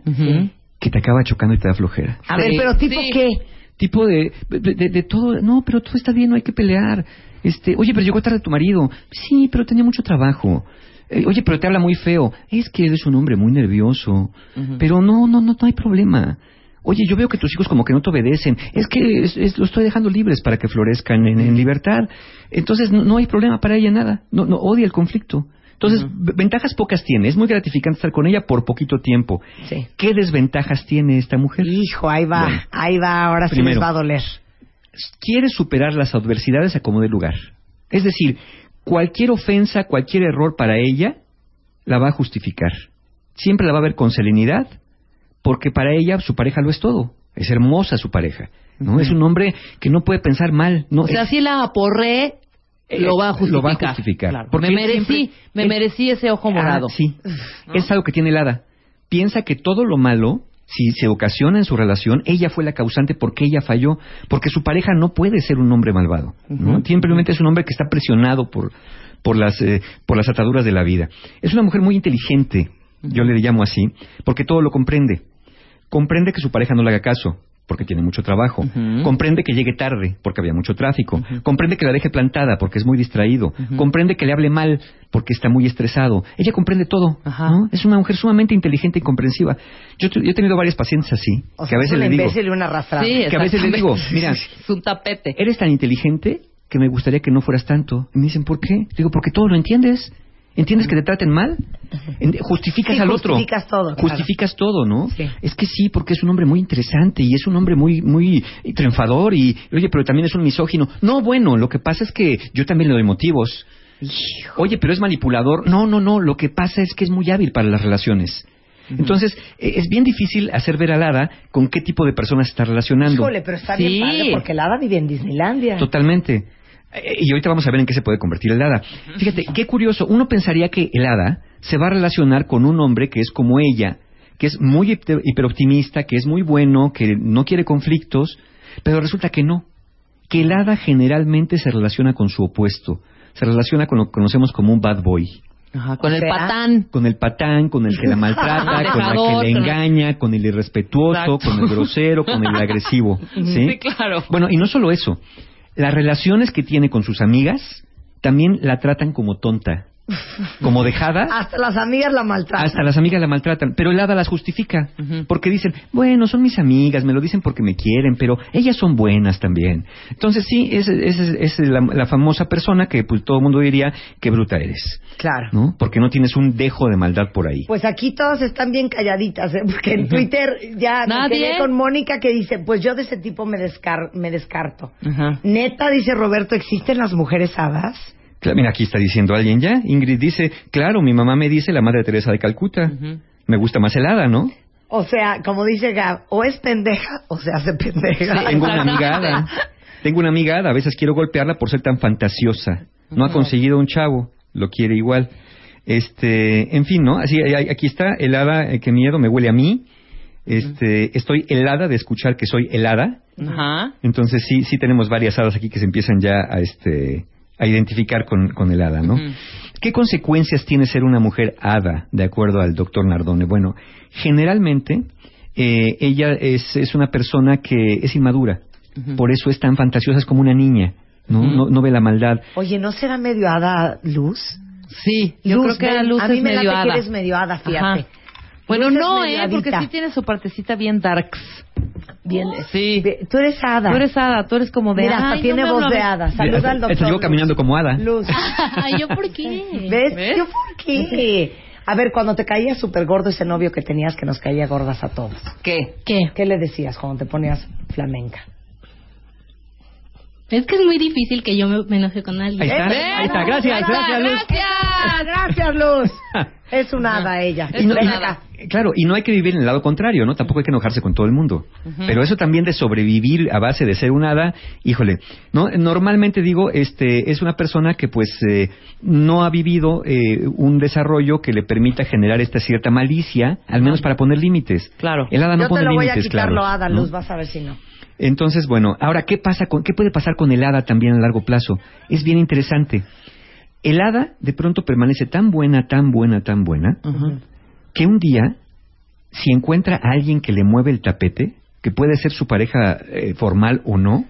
que te acaba chocando y te da flojera. A Sí, ver, pero tipo sí. qué? Tipo de, de, de- de todo, no, pero todo está bien, no hay que pelear. Este, oye, pero llegó tarde tu marido. Sí, pero tenía mucho trabajo. Eh, oye, pero te habla muy feo. Es que eres un hombre muy nervioso. Pero no, no, no, no hay problema. Oye, yo veo que tus hijos como que no te obedecen. Es que es- es- los estoy dejando libres para que florezcan en, en libertad. Entonces no, no hay problema para ella nada. No, no odia el conflicto. Entonces, ventajas pocas tiene. Es muy gratificante estar con ella por poquito tiempo. Sí. ¿Qué desventajas tiene esta mujer? Hijo, ahí va, Bueno. ahí va, ahora sí Primero. les va a doler. quiere superar las adversidades a como de lugar. Es decir, cualquier ofensa, cualquier error para ella, la va a justificar. Siempre la va a ver con serenidad, porque para ella su pareja lo es todo. Es hermosa su pareja. ¿no? Es un hombre que no puede pensar mal. No, O sea, es- si la aporré, eh, lo va a justificar. Lo va a justificar. Claro. Porque me merecí, siempre- me merecí ese ojo Ah, morado. sí. Es algo que tiene el hada. Piensa que todo lo malo si se ocasiona en su relación, ella fue la causante porque ella falló, porque su pareja no puede ser un hombre malvado, ¿no? Simplemente es un hombre que está presionado por, por, las, eh, por las ataduras de la vida. Es una mujer muy inteligente, yo le llamo así, porque todo lo comprende. Comprende que su pareja no le haga caso, porque tiene mucho trabajo. Comprende que llegue tarde, porque había mucho tráfico. Comprende que la deje plantada, porque es muy distraído. Comprende que le hable mal, porque está muy estresado. Ella comprende todo. ¿no? Es una mujer sumamente inteligente y comprensiva. Yo, yo he tenido varias pacientes así, O que sea, a veces es le digo... y una. Sí, que a veces le digo, mira, Es un tapete. eres tan inteligente que me gustaría que no fueras tanto. Y me dicen, ¿por qué? Digo, porque todo lo entiendes. ¿Entiendes que te traten mal? Justificas Sí, al otro. justificas todo, claro. Justificas todo, ¿no? Sí. Es que sí, porque es un hombre muy interesante y es un hombre muy muy triunfador y, oye, pero también es un misógino. No, bueno, lo que pasa es que yo también le doy motivos. Oye, pero es manipulador. No, no, no, lo que pasa es que es muy hábil para las relaciones. Entonces, eh, es bien difícil hacer ver al hada con qué tipo de personas está relacionando. Híjole, pero está Sí. bien padre porque el hada vive en Disneylandia. Totalmente. Eh, Y ahorita vamos a ver en qué se puede convertir el hada. Fíjate, qué curioso. Uno pensaría que el hada se va a relacionar con un hombre que es como ella, que es muy hiper- hiperoptimista, que es muy bueno, que no quiere conflictos, pero resulta que no. Que el hada generalmente se relaciona con su opuesto. Se relaciona con lo que conocemos como un bad boy. Ajá, con O el sea, patán. Con el patán, con el que la maltrata, con el que le engaña, con el irrespetuoso, Exacto. con el grosero, con el agresivo. ¿sí? Sí, claro. Bueno, y no solo eso. Las relaciones que tiene con sus amigas también la tratan como tonta, como dejada. Hasta las amigas la maltratan. Hasta las amigas la maltratan, pero el hada las justifica, porque dicen, bueno, son mis amigas, me lo dicen porque me quieren, pero ellas son buenas también. Entonces sí, es, es, es la, la famosa persona que pues todo el mundo diría, qué bruta eres, Claro. ¿no? Porque no tienes un dejo de maldad por ahí. Pues aquí todas están bien calladitas, ¿eh? porque en Twitter ya me Nadie. quedé con Mónica que dice, pues yo de ese tipo me, descar me descarto. Neta, dice Roberto, ¿existen las mujeres hadas? Claro, Mira, aquí está diciendo alguien ya. Ingrid dice, claro, mi mamá me dice la Madre Teresa de Calcuta. Me gusta más el hada, ¿no? O sea, como dice Gab, o es pendeja o se hace pendeja. Tengo una amiga hada. Tengo una amiga hada. A veces quiero golpearla por ser tan fantasiosa. No ha conseguido un chavo. Lo quiere igual. Este, en fin, ¿no? Así, aquí está el hada, eh, que miedo, me huele a mí. Este, estoy helada de escuchar que soy helada. Ajá. Entonces sí, sí tenemos varias hadas aquí que se empiezan ya a este a identificar con, con el hada, ¿no? ¿Qué consecuencias tiene ser una mujer hada, de acuerdo al doctor Nardone? Bueno, generalmente eh, ella es, es una persona que es inmadura, por eso es tan fantasiosa, es como una niña, ¿no? no, no ve la maldad. Oye, ¿no será medio hada Luz? Sí, yo Luz, creo que ven, la luz a mí es me medio late que hada. eres medio hada, fíjate. Ajá. Bueno, Luz no, ¿eh? Porque sí tiene su partecita bien darks. Bien, Sí. Ve- Tú eres hada. Tú eres hada, tú eres como de... Mira, hasta "Ay, no tiene me voz de hada. Saluda al doctor. digo caminando como hada. Luz. Ay, ¿yo por qué? ¿Ves? ¿Ves? ¿Yo por qué? A ver, cuando te caía súper gordo ese novio que tenías que nos caía gordas a todos, ¿Qué? ¿Qué? ¿qué le decías cuando te ponías flamenca? Es que es muy difícil que yo me, me enoje con Ahí alguien. está, ¿Eh? ahí está, gracias, gracias, Luz. ¡Gracias! ¡Gracias, Luz! Es una hada ella. Y no- Ven y- acá. claro, y no hay que vivir en el lado contrario, ¿no? Tampoco hay que enojarse con todo el mundo. Pero eso también de sobrevivir a base de ser un hada, híjole, ¿no? Normalmente digo, este, es una persona que pues eh, no ha vivido eh, un desarrollo que le permita generar esta cierta malicia, al menos para poner límites. Claro. El hada no Yo pone te lo voy a límites, quitar claro. lo hada, ¿no? Luz, vas a ver si no. Entonces, bueno, ahora, ¿qué pasa con, qué puede pasar con el hada también a largo plazo? Es bien interesante. El hada de pronto permanece tan buena, tan buena, tan buena, que un día, si encuentra a alguien que le mueve el tapete, que puede ser su pareja eh, formal o no,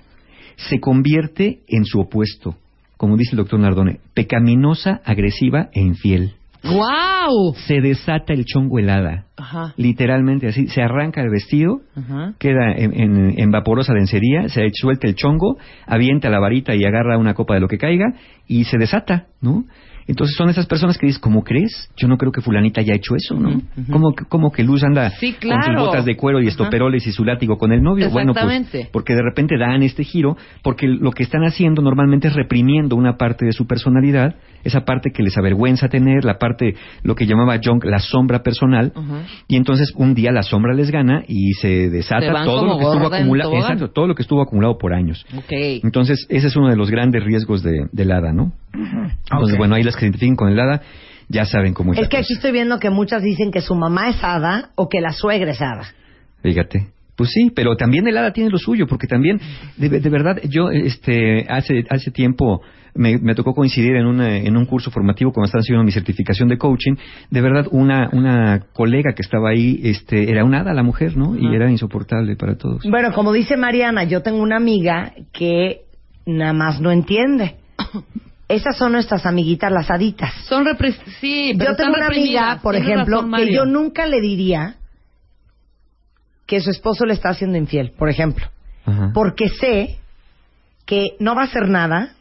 se convierte en su opuesto, como dice el doctor Nardone, pecaminosa, agresiva e infiel. ¡Guau! Se desata el chongo helada, Ajá. literalmente así, se arranca el vestido, Ajá. queda en, en- en vaporosa lencería, se suelta el chongo, avienta la varita y agarra una copa de lo que caiga y se desata, ¿no? Entonces son esas personas que dices, ¿cómo crees? Yo no creo que fulanita haya hecho eso, ¿no? ¿Cómo, que- cómo que Luz anda Sí, con sus botas de cuero y estoperoles y su látigo con el novio? Bueno, pues Exactamente. porque de repente dan este giro, porque lo que están haciendo normalmente es reprimiendo una parte de su personalidad, esa parte que les avergüenza tener, la parte, lo que llamaba Jung, la sombra personal, y entonces un día la sombra les gana y se desata todo lo que estuvo acumulado, exacto, todo lo que estuvo acumulado por años. Ok. Entonces, ese es uno de los grandes riesgos de, del hada, ¿no? Entonces, bueno, ahí que se identifiquen con el hada ya saben cómo es. Es que cosa. aquí estoy viendo que muchas dicen que su mamá es hada o que la suegra es hada. Fíjate. Pues sí, pero también el hada tiene lo suyo, porque también, de, de verdad, yo este, hace, hace tiempo me, me tocó coincidir en, una- en un curso formativo cuando estaba haciendo mi certificación de coaching. De verdad, una, una colega que estaba ahí este, era un hada la mujer, ¿no? Y era insoportable para todos. Bueno, como dice Mariana, yo tengo una amiga que nada más no entiende. Esas son nuestras amiguitas las haditas. Son repres sí, pero Yo tengo una amiga, por ejemplo, razón, que yo nunca le diría que su esposo le está haciendo infiel, por ejemplo. Ajá. Porque sé que no va a hacer nada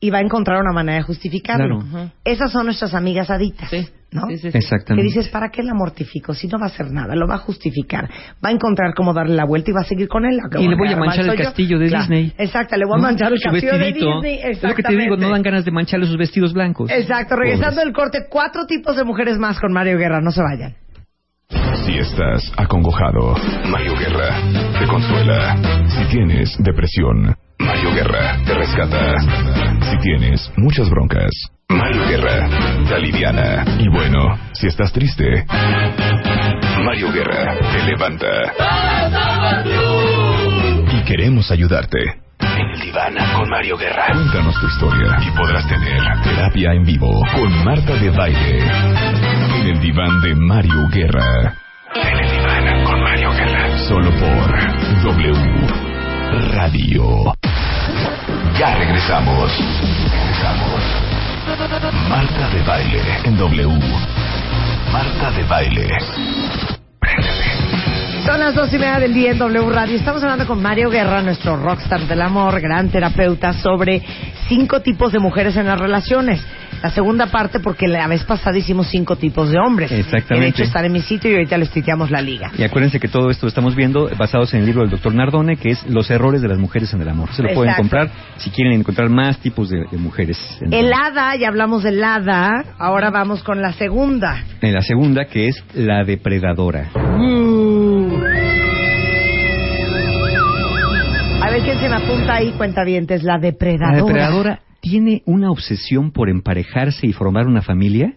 y va a encontrar una manera de justificarlo. Claro. Esas son nuestras amigas aditas. Sí. ¿No? Sí, sí, sí. Exactamente. Que dices, ¿para qué la mortifico? Si no va a hacer nada, lo va a justificar. Va a encontrar cómo darle la vuelta y va a seguir con él. Y le voy a manchar el yo. castillo de Claro. Disney. Exacto, le voy a manchar el Su castillo de. Disney. Es lo que te digo, no Exactamente. dan ganas de mancharle sus vestidos blancos. Exacto, regresando del corte, cuatro tipos de mujeres más con Mario Guerra, no se vayan. Si estás acongojado, Mario Guerra te consuela. Si tienes depresión, Mario Guerra te rescata. Si tienes muchas broncas, Mario Guerra te aliviana. Y bueno, si estás triste, Mario Guerra te levanta. Y queremos ayudarte. En el diván con Mario Guerra. Cuéntanos tu historia y podrás tener terapia en vivo con Marta de Baile. En el diván de Mario Guerra. En el diván con Mario Guerra. Solo por W Radio. Ya regresamos. Regresamos. Marta de Baile en W. Marta de Baile. Son las dos y media del día en W Radio. Estamos hablando con Mario Guerra, nuestro rockstar del amor, gran terapeuta, sobre cinco tipos de mujeres en las relaciones. La segunda parte, porque la vez pasada hicimos cinco tipos de hombres. Exactamente. De hecho están en mi sitio y ahorita les tuiteamos la liga. Y acuérdense que todo esto lo estamos viendo basados en el libro del doctor Nardone, que es Los errores de las mujeres en el amor. Se lo pueden comprar si quieren encontrar más tipos de, de mujeres. En, El hada, ya hablamos del hada, ahora vamos con la segunda. en la segunda, que es la depredadora. A ver quién se me apunta ahí, cuenta bien, es la depredadora. La depredadora tiene una obsesión por emparejarse y formar una familia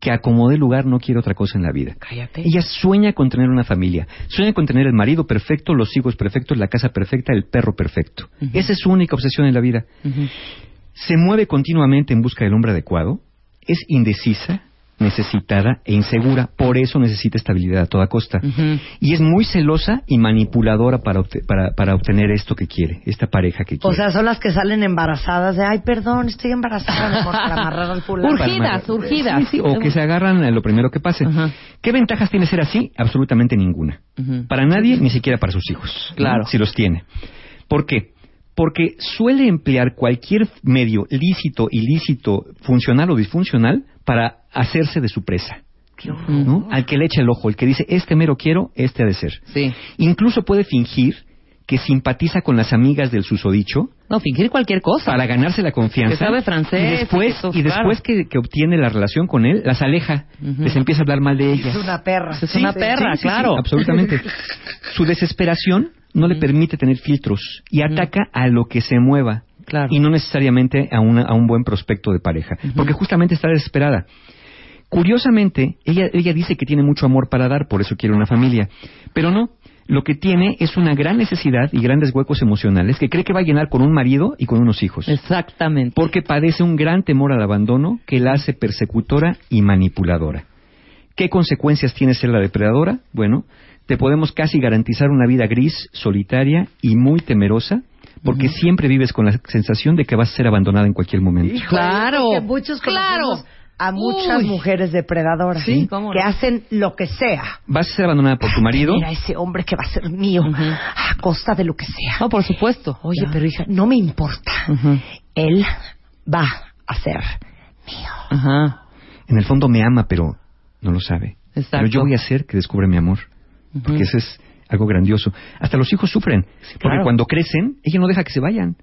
que a como dé lugar no quiere otra cosa en la vida. Cállate. Ella sueña con tener una familia, sueña con tener el marido perfecto, los hijos perfectos, la casa perfecta, el perro perfecto. Esa es su única obsesión en la vida. Se mueve continuamente en busca del hombre adecuado, es indecisa, necesitada e insegura, por eso necesita estabilidad a toda costa. Y es muy celosa y manipuladora para, obte- para, para obtener esto que quiere, esta pareja que quiere. O sea, son las que salen embarazadas de, ay, perdón, estoy embarazada, amor, para amarrar al fulano. Urgidas, urgidas. Sí, sí, o que se agarran a lo primero que pase. ¿Qué ventajas tiene ser así? Absolutamente ninguna. Para nadie, ni siquiera para sus hijos. ¿no? Claro. Si los tiene. ¿Por qué? Porque suele emplear cualquier medio lícito, ilícito, funcional o disfuncional para hacerse de su presa. ¿no? Al que le echa el ojo, el que dice, este mero quiero, este ha de ser. Sí. Incluso puede fingir que simpatiza con las amigas del susodicho No, fingir cualquier cosa. para ganarse la confianza. Que sabe francés, Y después, que eso, y después claro. que, que obtiene la relación con él, las aleja. Les empieza a hablar mal de ellas. Es una perra. Es una perra, Sí, sí, sí, claro. absolutamente. Su desesperación no le permite tener filtros y ataca a lo que se mueva. Claro. Y no necesariamente a, una- a un buen prospecto de pareja. Porque justamente está desesperada. Curiosamente, ella, ella dice que tiene mucho amor para dar, por eso quiere una familia. Pero no. Lo que tiene es una gran necesidad y grandes huecos emocionales que cree que va a llenar con un marido y con unos hijos. Exactamente. Porque padece un gran temor al abandono que la hace persecutora y manipuladora. ¿Qué consecuencias tiene ser la depredadora? Bueno, te podemos casi garantizar una vida gris, solitaria y muy temerosa, porque siempre vives con la sensación de que vas a ser abandonada en cualquier momento. Híjole, Claro, que muchos claro. a muchas Uy. mujeres depredadoras Sí, que no. hacen lo que sea. Vas a ser abandonada por tu marido, Mira ese hombre que va a ser mío a costa de lo que sea. No, por supuesto. Oye, pero hija, no me importa. Él va a ser mío. Ajá. en el fondo me ama, pero no lo sabe. Exacto. Pero yo voy a hacer que descubra mi amor, porque eso es algo grandioso. Hasta los hijos sufren, porque claro. cuando crecen, ella no deja que se vayan.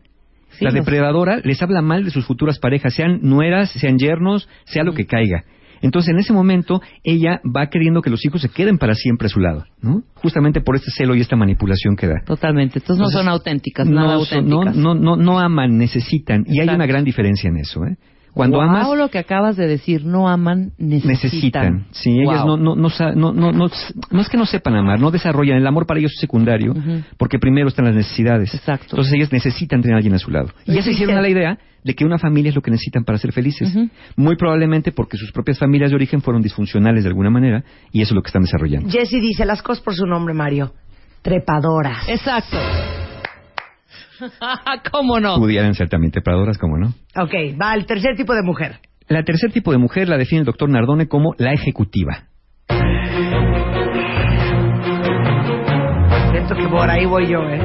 Sí, la los- depredadora les habla mal de sus futuras parejas, sean nueras, sean yernos, sea lo que caiga. Entonces, en ese momento, ella va queriendo que los hijos se queden para siempre a su lado, ¿no? Justamente por este celo y esta manipulación que da. Totalmente. Entonces no son auténticas, nada no, son- no, auténticas. no, no, no aman, necesitan. Y hay una gran diferencia en eso, ¿eh? Cuando Wow, amas, lo que acabas de decir, no aman, necesitan. necesitan. Sí, ellas Wow. no, no, no, no, no, no, no es que no sepan amar, no desarrollan. El amor para ellos es secundario, porque primero están las necesidades. Exacto. Entonces ellas necesitan tener a alguien a su lado. Y ya se hicieron a la idea de que una familia es lo que necesitan para ser felices. Muy probablemente porque sus propias familias de origen fueron disfuncionales de alguna manera, y eso es lo que están desarrollando. Jessy dice las cosas por su nombre, Mario. Trepadoras. Exacto. ¿Cómo no? Pudieran ser también trepadoras, como no. Ok, va el tercer tipo de mujer. La tercer tipo de mujer la define el doctor Nardone como la ejecutiva. Siento que por ahí voy yo, ¿eh?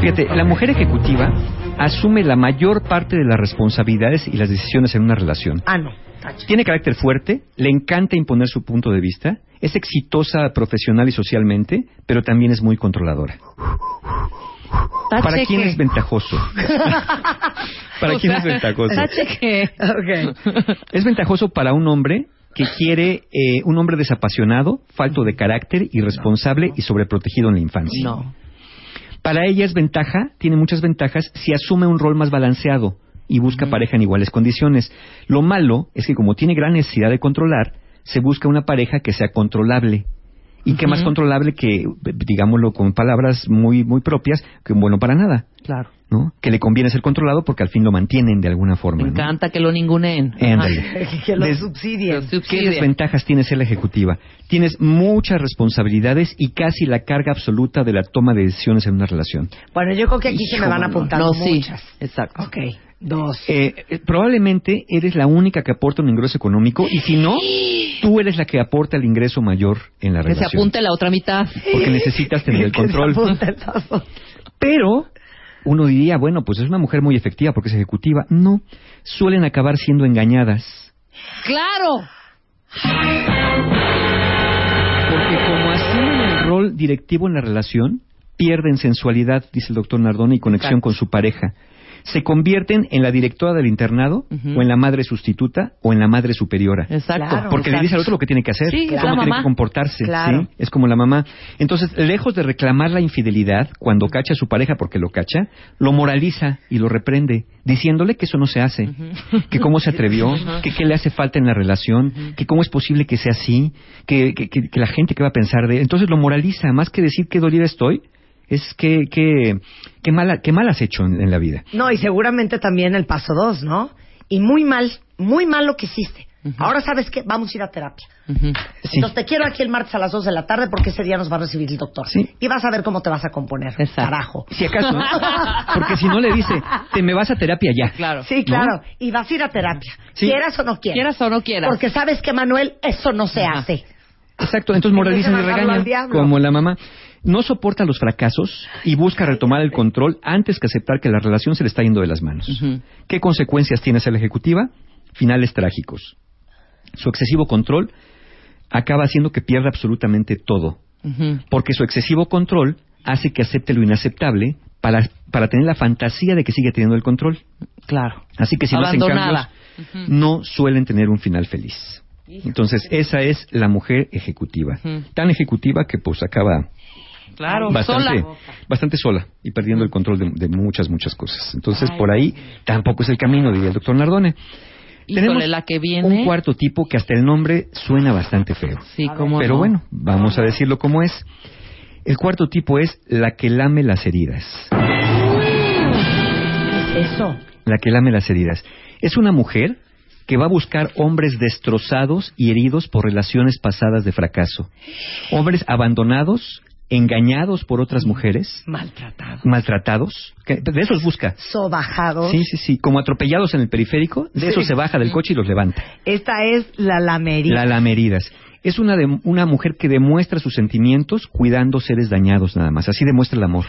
Fíjate, la mujer ejecutiva asume la mayor parte de las responsabilidades y las decisiones en una relación. Ah, no. Tiene carácter fuerte, le encanta imponer su punto de vista, es exitosa profesional y socialmente, pero también es muy controladora. ¿Para quién que- es ventajoso? ¿Para O quién sea, es ventajoso? Que... Es ventajoso para un hombre que quiere eh, un hombre desapasionado, falto de carácter, irresponsable y sobreprotegido en la infancia. No. Para ella es ventaja, tiene muchas ventajas si asume un rol más balanceado y busca pareja en iguales condiciones. Lo malo es que como tiene gran necesidad de controlar, se busca una pareja que sea controlable. Y que más controlable que, digámoslo con palabras muy muy propias, que un bueno para nada, Claro. ¿no? Que le conviene ser controlado porque al fin lo mantienen de alguna forma. Me ¿no? encanta que lo ninguneen. Que lo subsidien. ¿Qué desventajas tiene ser la ejecutiva? Tienes muchas responsabilidades y casi la carga absoluta de la toma de decisiones en una relación. Bueno, yo creo que aquí se me van apuntando No, sí. muchas. Exacto. Ok, dos. Eh, eh, probablemente eres la única que aporta un ingreso económico y si no, tú eres la que aporta el ingreso mayor en la Que se relación. apunte la otra mitad. Porque necesitas tener el Que se control. apunte el tazo. Pero uno diría, bueno, pues es una mujer muy efectiva porque es ejecutiva. No, suelen acabar siendo engañadas. ¡Claro! Porque como asumen el rol directivo en la relación, pierden sensualidad, dice el doctor Nardone, y conexión Exacto. con su pareja. Se convierten en la directora del internado, o en la madre sustituta, o en la madre superiora. Exacto. Claro. Porque le dice al otro lo que tiene que hacer, Sí, cómo tiene mamá. que comportarse. Claro. ¿sí? Es como la mamá. Entonces, lejos de reclamar la infidelidad cuando cacha a su pareja porque lo cacha, lo moraliza y lo reprende, diciéndole que eso no se hace, que cómo se atrevió, que qué le hace falta en la relación, que cómo es posible que sea así, que, que- que- que la gente que va a pensar de... Entonces lo moraliza, más que decir qué dolida estoy, es que, que, que, mala, qué mal has hecho en, en la vida. No, y seguramente también el paso dos, ¿no? Y muy mal, muy mal lo que hiciste. Ahora sabes qué, vamos a ir a terapia. Sí. Entonces te quiero aquí el martes a las 2 de la tarde porque ese día nos va a recibir el doctor. Sí. Y vas a ver cómo te vas a componer. Exacto. Carajo. Si acaso, ¿no? porque si no le dice, te me vas a terapia ya. Claro. Sí, claro. Y vas a ir a terapia. Sí. Quieras o no quieras. Quieras o no quieras. Porque sabes que, Manuel, eso no se Ajá. hace. Exacto, entonces moralizan y Empiezan a mandarlo al regañan, diablo. como la mamá. No soporta los fracasos y busca retomar el control antes que aceptar que la relación se le está yendo de las manos. ¿Qué consecuencias tiene ser la ejecutiva? Finales trágicos. Su excesivo control acaba haciendo que pierda absolutamente todo, porque su excesivo control hace que acepte lo inaceptable para, para tener la fantasía de que sigue teniendo el control. Claro. Así que si no hacen Abandonada. cambios, no suelen tener un final feliz. Entonces, esa es la mujer ejecutiva. Tan ejecutiva que pues acaba Claro. bastante Sola. bastante sola y perdiendo el control de, de muchas, muchas cosas. Entonces, por ahí tampoco es el camino, diría el doctor Nardone. Híjole, la que viene. un cuarto tipo que hasta el nombre suena bastante feo. Sí, cómo Pero no. bueno, vamos a decirlo como es. El cuarto tipo es la que lame las heridas. Eso. La que lame las heridas. Es una mujer que va a buscar hombres destrozados y heridos por relaciones pasadas de fracaso. Hombres abandonados, engañados por otras mujeres, Maltratado. maltratados. que- de esos busca. Sobajado. Sí, sí, sí. Como atropellados en el periférico, de eso Sí. se baja del coche y los levanta. Esta es la lamería. La lameridas. Es una, de- una mujer que demuestra sus sentimientos cuidando seres dañados nada más. Así demuestra el amor.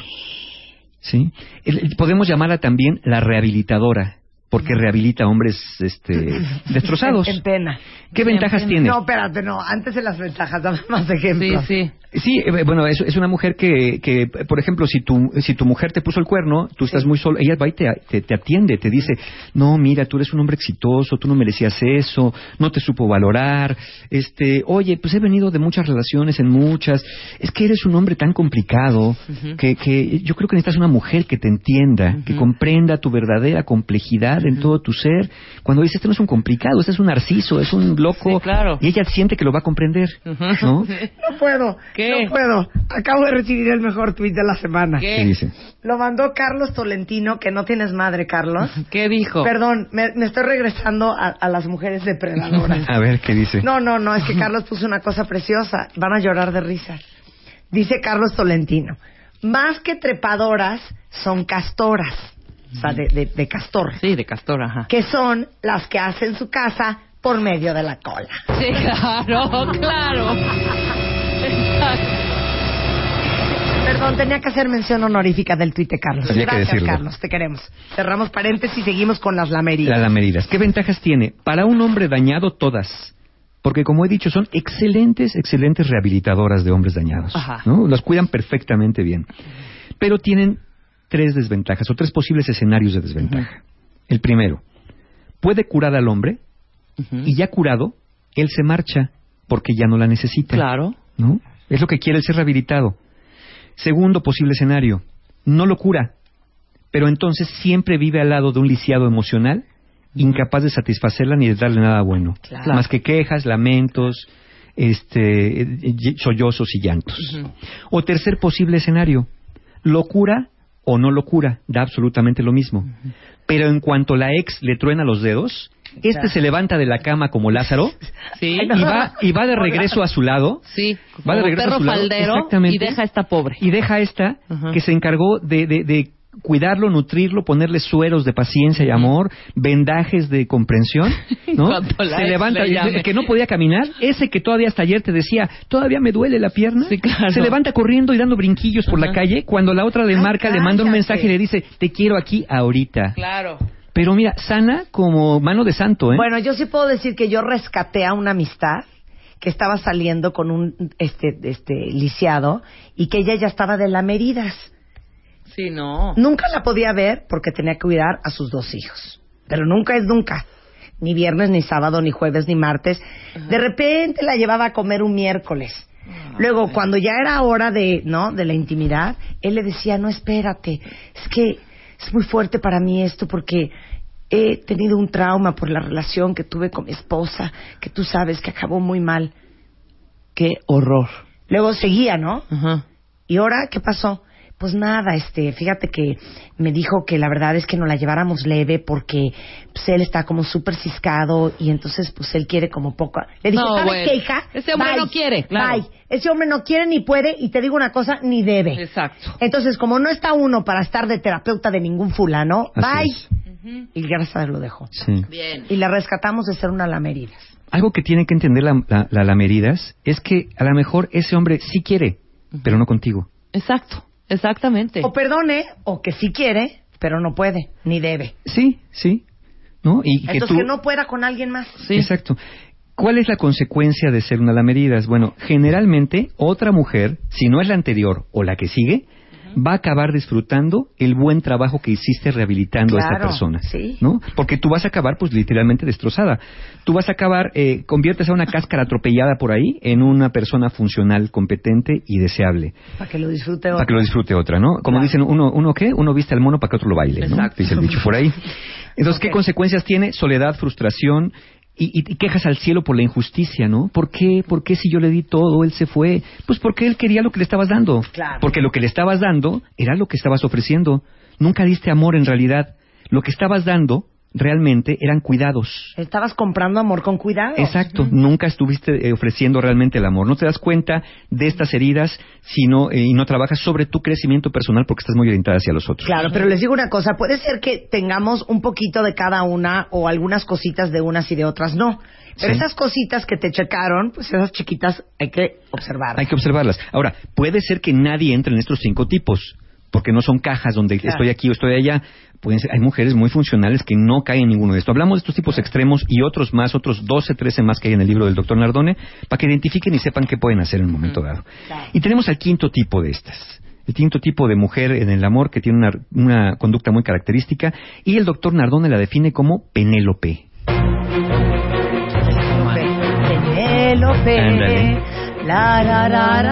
¿Sí? El- el- podemos llamarla también la rehabilitadora, porque rehabilita hombres este, destrozados. En, en pena. ¿Qué ventajas tiene? No, espérate, no. Antes de las ventajas, dame más ejemplos. Sí, sí. Sí, eh, bueno, es, es una mujer que, que, por ejemplo, si tu, si tu mujer te puso el cuerno, tú estás muy solo, ella va y te, te, te atiende, te dice, no, mira, tú eres un hombre exitoso, tú no merecías eso, no te supo valorar, este, oye, pues he venido de muchas relaciones, en muchas, es que eres un hombre tan complicado, que, que yo creo que necesitas una mujer que te entienda, que comprenda tu verdadera complejidad en todo tu ser. Cuando dices, este no es un complicado, este es un narciso, es un loco. Sí, claro. Y ella siente que lo va a comprender, ¿no? No puedo. ¿Qué? No puedo. Acabo de recibir el mejor tweet de la semana. ¿Qué? ¿Qué dice? Lo mandó Carlos Tolentino, que no tienes madre, Carlos. ¿Qué dijo? Perdón, me, me estoy regresando a, a las mujeres depredadoras. A ver, ¿qué dice? No, no, no, es que Carlos puso una cosa preciosa. Van a llorar de risa. Dice Carlos Tolentino, más que trepadoras, son castoras. O sea, de, de- de castor. Sí, de castor, ajá. Que son las que hacen su casa por medio de la cola. Sí, claro, claro. Perdón, tenía que hacer mención honorífica del tuit de Carlos. Tenía que Gracias, decirlo. Carlos, te queremos. Cerramos paréntesis y seguimos con las lamerías. Las lameridas. ¿Qué ventajas tiene? Para un hombre dañado, todas. Porque, como he dicho, son excelentes, excelentes rehabilitadoras de hombres dañados. Ajá. ¿no? Los cuidan perfectamente bien. Pero tienen tres desventajas o tres posibles escenarios de desventaja. El primero, puede curar al hombre y ya curado, él se marcha porque ya no la necesita. Claro. ¿no? Es lo que quiere el ser rehabilitado. Segundo posible escenario, no lo cura, pero entonces siempre vive al lado de un lisiado emocional, incapaz de satisfacerla ni de darle nada bueno, Claro. más que quejas, lamentos, este, eh, y- sollozos y llantos. O tercer posible escenario, lo cura o no lo cura, da absolutamente lo mismo. Pero en cuanto la ex le truena los dedos, este se levanta de la cama como Lázaro Sí. y va, y va de regreso a su lado Sí, Va de regreso a su lado, faldero exactamente. y deja a esta pobre. y deja a esta que se encargó de, de- de cuidarlo, nutrirlo, ponerle sueros de paciencia y amor, vendajes de comprensión, ¿no? Se levanta, le que no podía caminar, ese que todavía hasta ayer te decía, todavía me duele la pierna, Sí, claro. se levanta corriendo y dando brinquillos por la calle, cuando la otra le Ay, marca, le manda un mensaje y le dice, te quiero aquí ahorita. Claro. Pero mira, sana como mano de santo, ¿eh? Bueno, yo sí puedo decir que yo rescaté a una amistad que estaba saliendo con un este este lisiado y que ella ya estaba de lameridas. Sí, no. Nunca la podía ver porque tenía que cuidar a sus dos hijos. Pero nunca es nunca. Ni viernes, ni sábado, ni jueves, ni martes. De repente la llevaba a comer un miércoles. Luego, cuando ya era hora de, ¿no? De la intimidad, él le decía, no, espérate, es que es muy fuerte para mí esto porque he tenido un trauma por la relación que tuve con mi esposa, que tú sabes que acabó muy mal. Qué horror. Luego seguía, ¿no? Ajá. ¿Y ahora qué pasó? Pues nada, este, fíjate que me dijo que la verdad es que nos la lleváramos leve porque pues, él está como súper ciscado y entonces pues él quiere como poco. Le dije, No, ¿sabes bueno. qué, hija? Ese hombre Bye. no quiere, claro. Bye. Ese hombre no quiere ni puede y te digo una cosa, ni debe. Exacto. Entonces, como no está uno para estar de terapeuta de ningún fulano, Así bye. es. Y gracias a Dios lo dejó. Sí. Bien. Y la rescatamos de ser una lameridas. Algo que tiene que entender la, la, la Lameridas es que a lo mejor ese hombre sí quiere, pero no contigo. Exacto. Exactamente. O perdone, o que sí quiere, pero no puede, ni debe. Sí, sí. ¿No? Y que Entonces tú... que no pueda con alguien más. Sí. Exacto. ¿Cuál es la consecuencia de ser una Lameridas? Bueno, generalmente otra mujer, si no es la anterior o la que sigue, va a acabar disfrutando el buen trabajo que hiciste rehabilitando a esta persona. sí. ¿No? Porque tú vas a acabar, pues, literalmente destrozada. Tú vas a acabar, eh, conviertes a una cáscara atropellada por ahí en una persona funcional, competente y deseable. Para que lo disfrute Para otro. que lo disfrute otra, ¿no? Como Claro. dicen, uno, uno qué? Uno viste al mono para que otro lo baile, ¿no? Exacto. Dice el dicho por ahí. Entonces, ¿qué consecuencias tiene? Soledad, frustración y, y- quejas al cielo por la injusticia, ¿no? ¿Por qué? ¿Por qué si yo le di todo, él se fue? Pues porque él quería lo que le estabas dando. Claro. Porque lo que le estabas dando era lo que estabas ofreciendo. Nunca diste amor en realidad. Lo que estabas dando realmente eran cuidados. Estabas comprando amor con cuidado. Exacto, nunca estuviste eh, ofreciendo realmente el amor. No te das cuenta de estas heridas sino, eh, y no trabajas sobre tu crecimiento personal porque estás muy orientada hacia los otros. Claro, pero les digo una cosa, puede ser que tengamos un poquito de cada una o algunas cositas de unas y de otras no. Pero Sí. esas cositas que te checaron, pues esas chiquitas hay que observar. Hay que observarlas. Ahora, puede ser que nadie entre en estos cinco tipos, porque no son cajas donde Claro. estoy aquí o estoy allá. Pueden ser- hay mujeres muy funcionales que no caen en ninguno de estos. Hablamos de estos tipos extremos y otros más, otros 12, 13 más que hay en el libro del doctor Nardone, para que identifiquen y sepan qué pueden hacer en un momento dado. Y tenemos al quinto tipo de estas. El quinto tipo de mujer en el amor que tiene una, una conducta muy característica y el doctor Nardone la define como Penélope. Penélope. Ándale. La, ra, ra.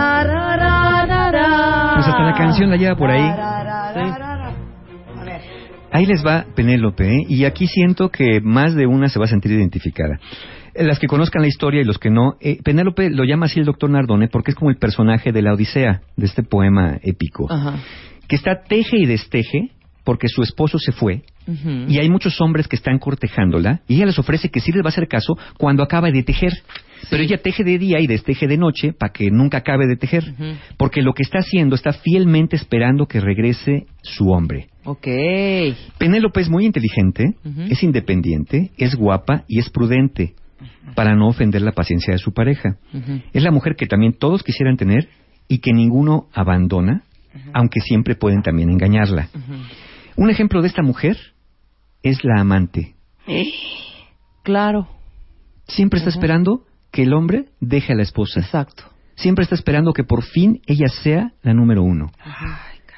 Pues hasta la canción la lleva por ahí. La, Ahí les va Penélope, ¿eh? y aquí siento que más de una se va a sentir identificada. Eh, Las que conozcan la historia y los que no, eh, Penélope lo llama así el doctor Nardone porque es como el personaje de la Odisea, de este poema épico, Ajá. que está teje y desteje porque su esposo se fue y hay muchos hombres que están cortejándola y ella les ofrece que sí les va a hacer caso cuando acaba de tejer. Pero ella teje de día y desteje de noche para que nunca acabe de tejer. Porque lo que está haciendo está fielmente esperando que regrese su hombre. Ok. Penélope es muy inteligente, es independiente, es guapa y es prudente para no ofender la paciencia de su pareja. Es la mujer que también todos quisieran tener y que ninguno abandona, aunque siempre pueden también engañarla. Un ejemplo de esta mujer es la amante. Claro. Siempre está esperando que el hombre deje a la esposa. Exacto. Siempre está esperando que por fin ella sea la número uno.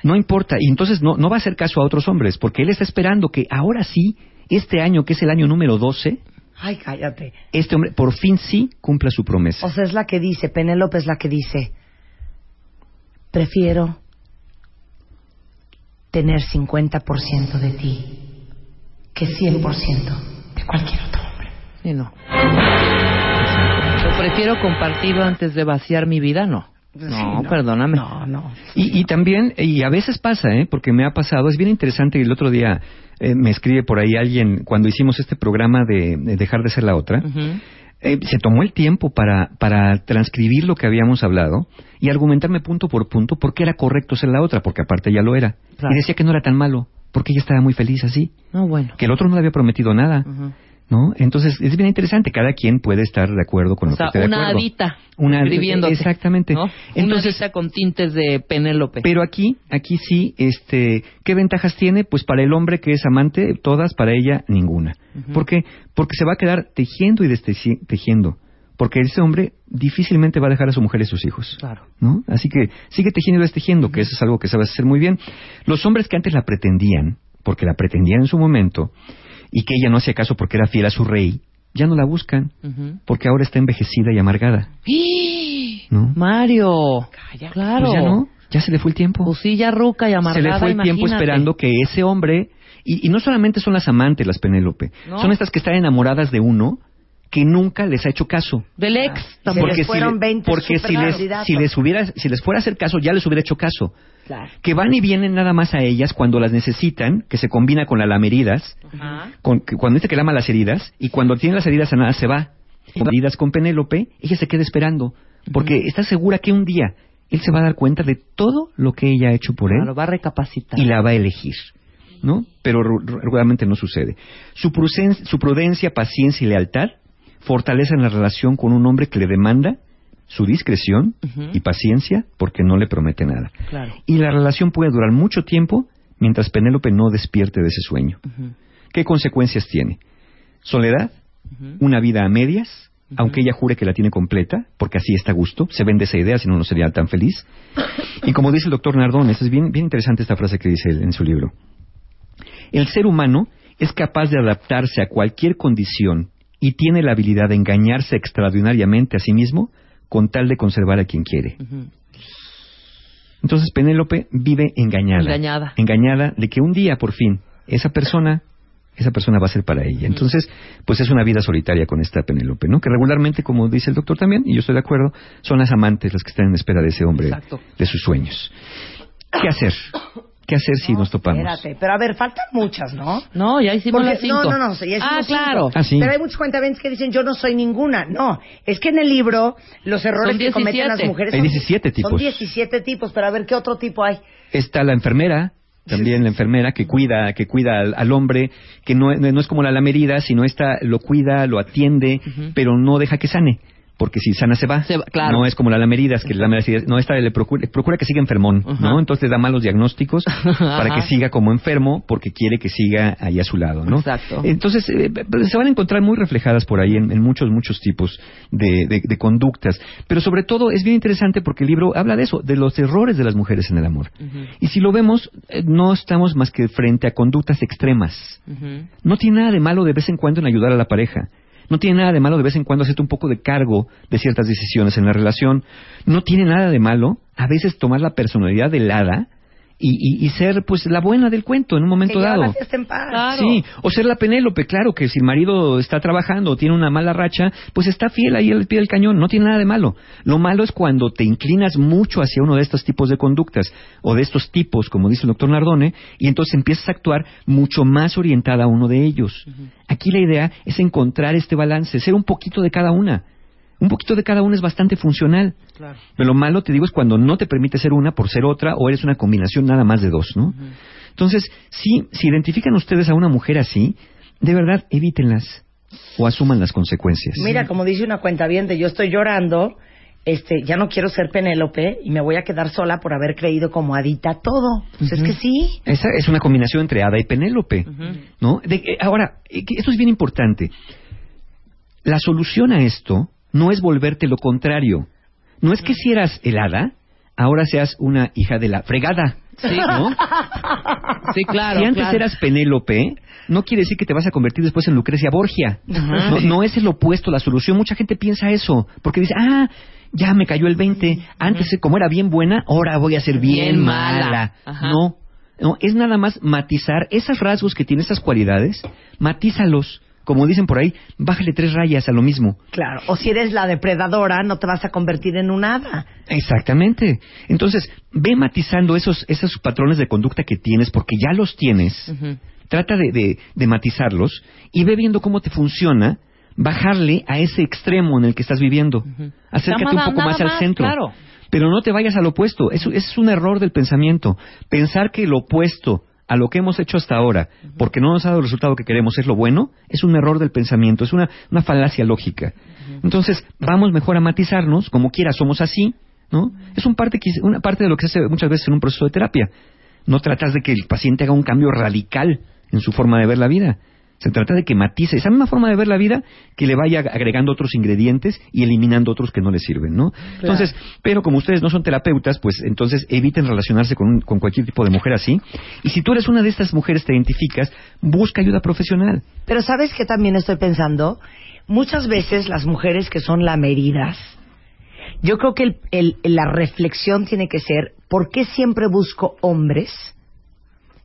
No importa, y entonces no, no va a hacer caso a otros hombres, porque él está esperando que ahora sí, este año, que es el año número 12, Ay, cállate. este hombre por fin sí cumpla su promesa. O sea, es la que dice, Penélope es la que dice, prefiero tener 50% de ti que 100% de cualquier otro hombre. Sí, no. Prefiero compartirlo antes de vaciar mi vida, no. No, no. perdóname. No, no. Y, y también, y a veces pasa, ¿eh? porque me ha pasado, es bien interesante, y el otro día eh, me escribe por ahí alguien, cuando hicimos este programa de, de Dejar de ser la otra, eh, se tomó el tiempo para, para transcribir lo que habíamos hablado y argumentarme punto por punto por qué era correcto ser la otra, porque aparte ya lo era. Claro. Y decía que no era tan malo, porque ella estaba muy feliz así, No, bueno. que el otro no le había prometido nada. Ujú. ¿No? Entonces es bien interesante, cada quien puede estar de acuerdo con O lo sea, que esté de una acuerdo. hadita Una escribiéndote, Exactamente. ¿no? Entonces, una con tintes de Penélope. pero aquí, aquí sí, este, ¿qué ventajas tiene? Pues para el hombre que es amante, todas, para ella, ninguna. ¿Por qué? Porque se va a quedar tejiendo y desteci- tejiendo. Porque ese hombre difícilmente va a dejar a su mujer y sus hijos. Claro. ¿no? Así que sigue tejiendo y destejiendo, que eso es algo que sabes hacer muy bien. Los hombres que antes la pretendían, porque la pretendían en su momento, y que ella no hacía caso porque era fiel a su rey, ya no la buscan, Ujú. porque ahora está envejecida y amargada. ¡Ih! ¿No? Mario. Claro. Pues ya no, ya se le fue el tiempo. Pues sí, ya ruca y se amargada, le fue el tiempo imagínate. esperando que ese hombre y, y no solamente son las amantes las Penélope No. son estas que están enamoradas de uno que nunca les ha hecho caso Del ex les porque si, fueron le- 20 porque si les, si les hubiera si les fuera a hacer caso ya les hubiera hecho caso Claro. que van y vienen nada más a ellas cuando las necesitan que se combina con la lameridas Ajá. con, que cuando dice que lama las heridas y cuando tiene las heridas sanadas se va con las heridas con Penélope ella se queda esperando porque está segura que un día él se va a dar cuenta de todo lo que ella ha hecho por él Claro, va a recapacitar. y la va a elegir, ¿no? Pero regularmente no sucede. Su, prusen- su prudencia, paciencia y lealtad fortalecen la relación con un hombre que le demanda su discreción y paciencia porque no le promete nada. Claro. Y la relación puede durar mucho tiempo mientras Penélope no despierte de ese sueño. ¿Qué consecuencias tiene? Soledad, una vida a medias, aunque ella jure que la tiene completa, porque así está a gusto, se vende esa idea, si no, no sería tan feliz. Y como dice el doctor Nardón, es bien, bien interesante esta frase que dice él en su libro. El ser humano es capaz de adaptarse a cualquier condición y tiene la habilidad de engañarse extraordinariamente a sí mismo con tal de conservar a quien quiere. Entonces Penélope vive engañada. Engañada. Engañada de que un día, por fin, esa persona, esa persona va a ser para ella. Entonces, pues es una vida solitaria con esta Penélope, ¿no? Que regularmente, como dice el doctor también, y yo estoy de acuerdo, son las amantes las que están en espera de ese hombre, Exacto. de sus sueños. ¿Qué hacer? ¿Qué hacer si nos topamos? Espérate, pero a ver, faltan muchas, ¿no? No, ya hicimos Porque- las cinco. No, no, no, ya hicimos Ah, cinco. claro. Ah, sí. Pero hay muchos cuentavientes que dicen yo no soy ninguna. No, es que en el libro los errores que cometen las 17. mujeres Hay son 17 tipos. Son 17 tipos, pero a ver qué otro tipo hay. Está la enfermera, también la enfermera que cuida, que cuida al, al hombre, que no, no es como la lamerida, sino esta lo cuida, lo atiende, pero no deja que sane. Porque si sana se va. Se va, claro. No es como la lameridas, que la lamerida, no, esta le procura, procura que siga enfermón. ¿no? Entonces le da malos diagnósticos para que siga como enfermo porque quiere que siga ahí a su lado, ¿no? Exacto. Entonces eh, se van a encontrar muy reflejadas por ahí en, en muchos, muchos tipos de, de- de conductas. Pero sobre todo es bien interesante porque el libro habla de eso, de los errores de las mujeres en el amor. Y si lo vemos, eh, no estamos más que frente a conductas extremas. No tiene nada de malo de vez en cuando en ayudar a la pareja. No tiene nada de malo de vez en cuando hacerte un poco de cargo de ciertas decisiones en la relación. No tiene nada de malo a veces tomar la personalidad del hada y, y- y ser pues la buena del cuento en un momento Que dado. en paz. Sí, o ser la Penélope, claro, que si el marido está trabajando o tiene una mala racha, pues está fiel ahí al pie del cañón, no tiene nada de malo. Lo malo es cuando te inclinas mucho hacia uno de estos tipos de conductas, o de estos tipos, como dice el doctor Nardone, y entonces empiezas a actuar mucho más orientada a uno de ellos. Aquí la idea es encontrar este balance, ser un poquito de cada una. Un poquito de cada una es bastante funcional. Claro. Pero lo malo, te digo, es cuando no te permite ser una por ser otra o eres una combinación nada más de dos, ¿no? Entonces, sí, si identifican ustedes a una mujer así, de verdad, evítenlas o asuman las consecuencias. Mira, como dice una cuenta bien yo estoy llorando, este, ya no quiero ser Penélope y me voy a quedar sola por haber creído como Adita todo. Pues es que sí. Esa es una combinación entre Ada y Penélope, ¿no? De- eh, ahora, eh, esto es bien importante. La solución a esto no es volverte lo contrario. No es que si eras el Hada, ahora seas una hija de la fregada. Sí. ¿no? Sí, claro. si antes claro. eras Penélope, no quiere decir que te vas a convertir después en Lucrecia Borgia. No, no es el opuesto la solución. Mucha gente piensa eso, porque dice, ah, ya me cayó el 20. Antes, como era bien buena, ahora voy a ser bien, Bien mala. mala. No, no, es nada más matizar esos rasgos que tiene esas cualidades, matízalos. Como dicen por ahí, bájale tres rayas a lo mismo. Claro. O si eres la depredadora, no te vas a convertir en un hada. Exactamente. Entonces, ve matizando esos, esos patrones de conducta que tienes, porque ya los tienes. Trata de, de- de matizarlos y ve viendo cómo te funciona bajarle a ese extremo en el que estás viviendo. Acércate Nada- un poco más al más, centro. claro. Pero no te vayas al opuesto. Eso es un error del pensamiento. Pensar que lo opuesto a lo que hemos hecho hasta ahora, porque no nos ha dado el resultado que queremos, es lo bueno, es un error del pensamiento, es una, una falacia lógica. Entonces, vamos mejor a matizarnos, como quiera, somos así, ¿no? Es un parte, una parte de lo que se hace muchas veces en un proceso de terapia. No tratas de que el paciente haga un cambio radical en su forma de ver la vida. Se trata de que matice esa misma forma de ver la vida, que le vaya agregando otros ingredientes y eliminando otros que no le sirven, ¿no? Entonces, pero como ustedes no son terapeutas, pues entonces eviten relacionarse con, un- con cualquier tipo de mujer así. Y si tú eres una de estas mujeres, te identificas, busca ayuda profesional. Pero ¿sabes qué también estoy pensando? Muchas veces las mujeres que son lameridas, yo creo que el- el- la reflexión tiene que ser, ¿por qué siempre busco hombres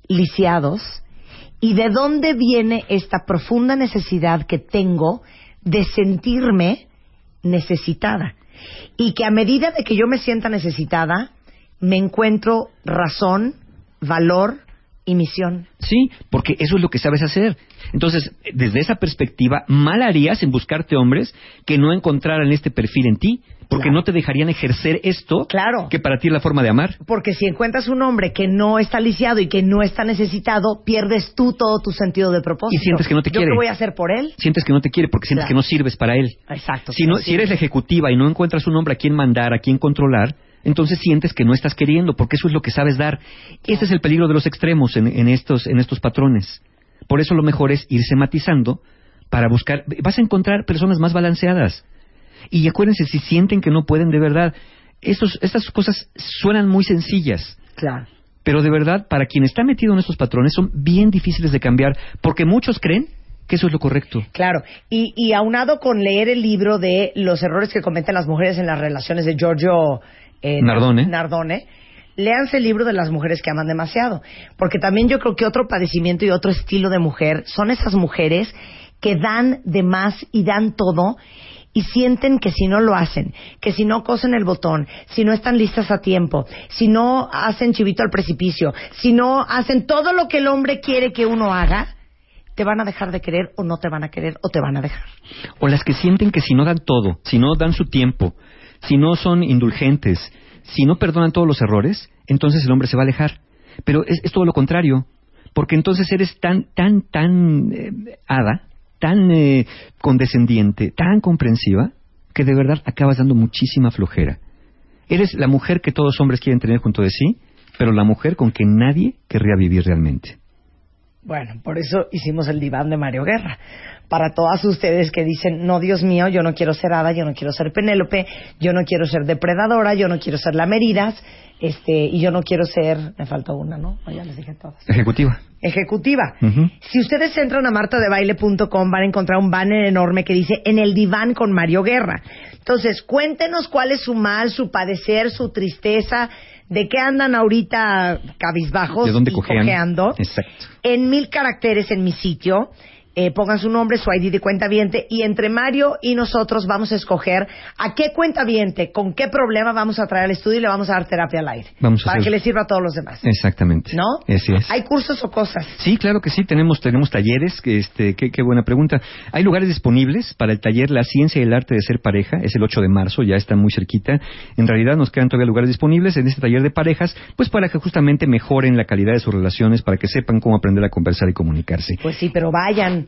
lisiados? ¿Y de dónde viene esta profunda necesidad que tengo de sentirme necesitada? Y que a medida de que yo me sienta necesitada, me encuentro razón, valor y misión. Sí, porque eso es lo que sabes hacer. Entonces, desde esa perspectiva, mal harías en buscarte hombres que no encontraran este perfil en ti, porque Claro. no te dejarían ejercer esto Claro. que para ti es la forma de amar. Porque si encuentras un hombre que no está lisiado y que no está necesitado, pierdes tú todo tu sentido de propósito. Y sientes que no te ¿Yo quiere. qué voy a hacer por él? Sientes que no te quiere porque sientes Claro. que no sirves para él. Exacto. Si, no, si eres la ejecutiva y no encuentras un hombre a quien mandar, a quien controlar, entonces sientes que no estás queriendo, porque eso es lo que sabes dar. Ese es el peligro de los extremos en, en estos, en estos patrones. Por eso lo mejor es irse matizando para buscar. Vas a encontrar personas más balanceadas. Y acuérdense, si sienten que no pueden de verdad, estos, estas cosas suenan muy sencillas. Claro. Pero de verdad, para quien está metido en estos patrones, son bien difíciles de cambiar, porque muchos creen que eso es lo correcto. Claro. Y, y aunado con leer el libro de los errores que cometen las mujeres en las relaciones de Giorgio eh, Nardone. Nardone, léanse el libro de las mujeres que aman demasiado. Porque también yo creo que otro padecimiento y otro estilo de mujer son esas mujeres que dan de más y dan todo y sienten que si no lo hacen, que si no cosen el botón, si no están listas a tiempo, si no hacen chivito al precipicio, si no hacen todo lo que el hombre quiere que uno haga, te van a dejar de querer o no te van a querer o te van a dejar. O las que sienten que si no dan todo, si no dan su tiempo, si no son indulgentes, si no perdonan todos los errores, entonces el hombre se va a alejar. Pero es, todo lo contrario, porque entonces eres tan, tan, tan eh, hada, tan eh, condescendiente, tan comprensiva, que de verdad acabas dando muchísima flojera. Eres la mujer que todos hombres quieren tener junto de sí, pero la mujer con que nadie querría vivir realmente. Bueno, por eso hicimos el diván de Mario Guerra. Para todas ustedes que dicen, no, Dios mío, yo no quiero ser Hada, yo no quiero ser Penélope, yo no quiero ser depredadora, yo no quiero ser la Meridas, este, y yo no quiero ser, me falta una, ¿no? O ya les dije todas. Ejecutiva. Ejecutiva. Si ustedes entran a martadebaile.com van a encontrar un banner enorme que dice En el diván con Mario Guerra. Entonces, cuéntenos cuál es su mal, su padecer, su tristeza. De qué andan ahorita cabizbajos ¿De dónde y cojean? cojeando. Exacto. En mil caracteres en mi sitio. Eh, pongan su nombre, su ID de cuenta y entre Mario y nosotros vamos a escoger a qué cuenta con qué problema vamos a traer al estudio y le vamos a dar terapia al aire. Vamos a para hacer- que le sirva a todos los demás. Exactamente. ¿No? Así es. ¿Hay cursos o cosas? Sí, claro que sí, tenemos, tenemos talleres, que este, qué, qué buena pregunta. Hay lugares disponibles para el taller La Ciencia y el Arte de Ser Pareja, es el 8 de marzo, ya está muy cerquita. En realidad nos quedan todavía lugares disponibles en este taller de parejas, pues para que justamente mejoren la calidad de sus relaciones, para que sepan cómo aprender a conversar y comunicarse. Pues sí, pero vayan.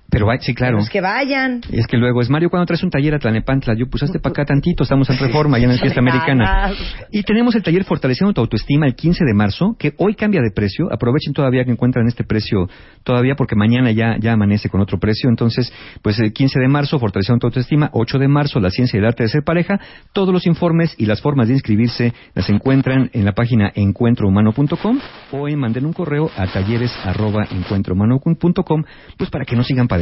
Pero sí, claro. Pero es que vayan. Es que luego es Mario cuando traes un taller a Tlanepantla, yo pues hazte para acá tantito, estamos en Reforma, ya en la fiesta americana. Y tenemos el taller Fortaleciendo tu autoestima el 15 de marzo, que hoy cambia de precio. Aprovechen todavía que encuentran este precio todavía porque mañana ya, ya amanece con otro precio. Entonces, pues el 15 de marzo, Fortaleciendo tu autoestima, 8 de marzo, la ciencia y el arte de ser pareja. Todos los informes y las formas de inscribirse las encuentran en la página encuentrohumano.com o en manden un correo a talleres arroba encuentrohumano.com, pues para que no sigan padeciendo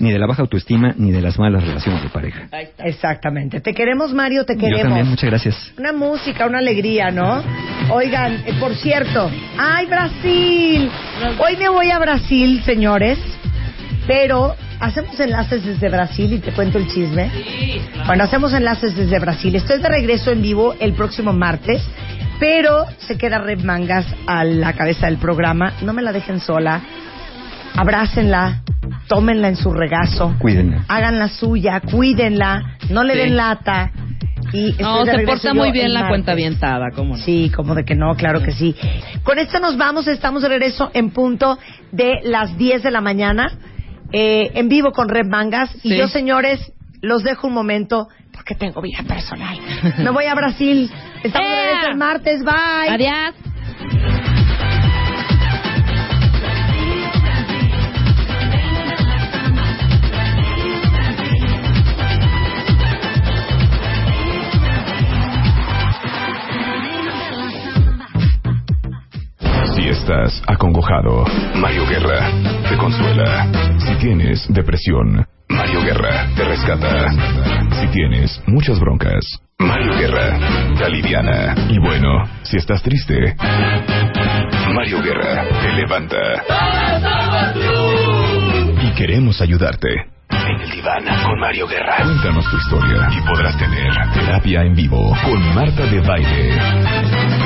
ni de la baja autoestima ni de las malas relaciones de pareja. Exactamente. Te queremos, Mario, te Yo queremos. también, muchas gracias. Una música, una alegría, ¿no? Oigan, eh, por cierto, ¡ay, Brasil! Hoy me voy a Brasil, señores, pero hacemos enlaces desde Brasil y te cuento el chisme. Bueno, hacemos enlaces desde Brasil. Estoy de regreso en vivo el próximo martes, pero se queda Red Mangas a la cabeza del programa. No me la dejen sola. Abrácenla, tómenla en su regazo, Cuídenla. hagan la suya, cuídenla, no le Sí. den lata. Y No, se porta muy bien la cuenta avientada, ¿cómo no? Sí, como de que no, claro que sí. Con esto nos vamos, estamos de regreso en punto de las 10 de la mañana, eh, en vivo con Red Mangas. Y yo, señores, los dejo un momento porque tengo vida personal. Me voy a Brasil. Estamos de regreso el martes. Bye. Adiós. Estás acongojado, Mario Guerra te consuela. Si tienes depresión, Mario Guerra te rescata. Si tienes muchas broncas, Mario Guerra te aliviana. Y bueno, si estás triste, Mario Guerra te levanta. Y queremos ayudarte. En el diván con Mario Guerra. Cuéntanos tu historia y podrás tener terapia en vivo con Marta de Baile.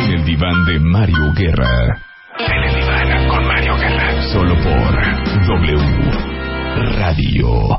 En el diván de Mario Guerra. En el diván con Mario Galán. Solo por W Radio.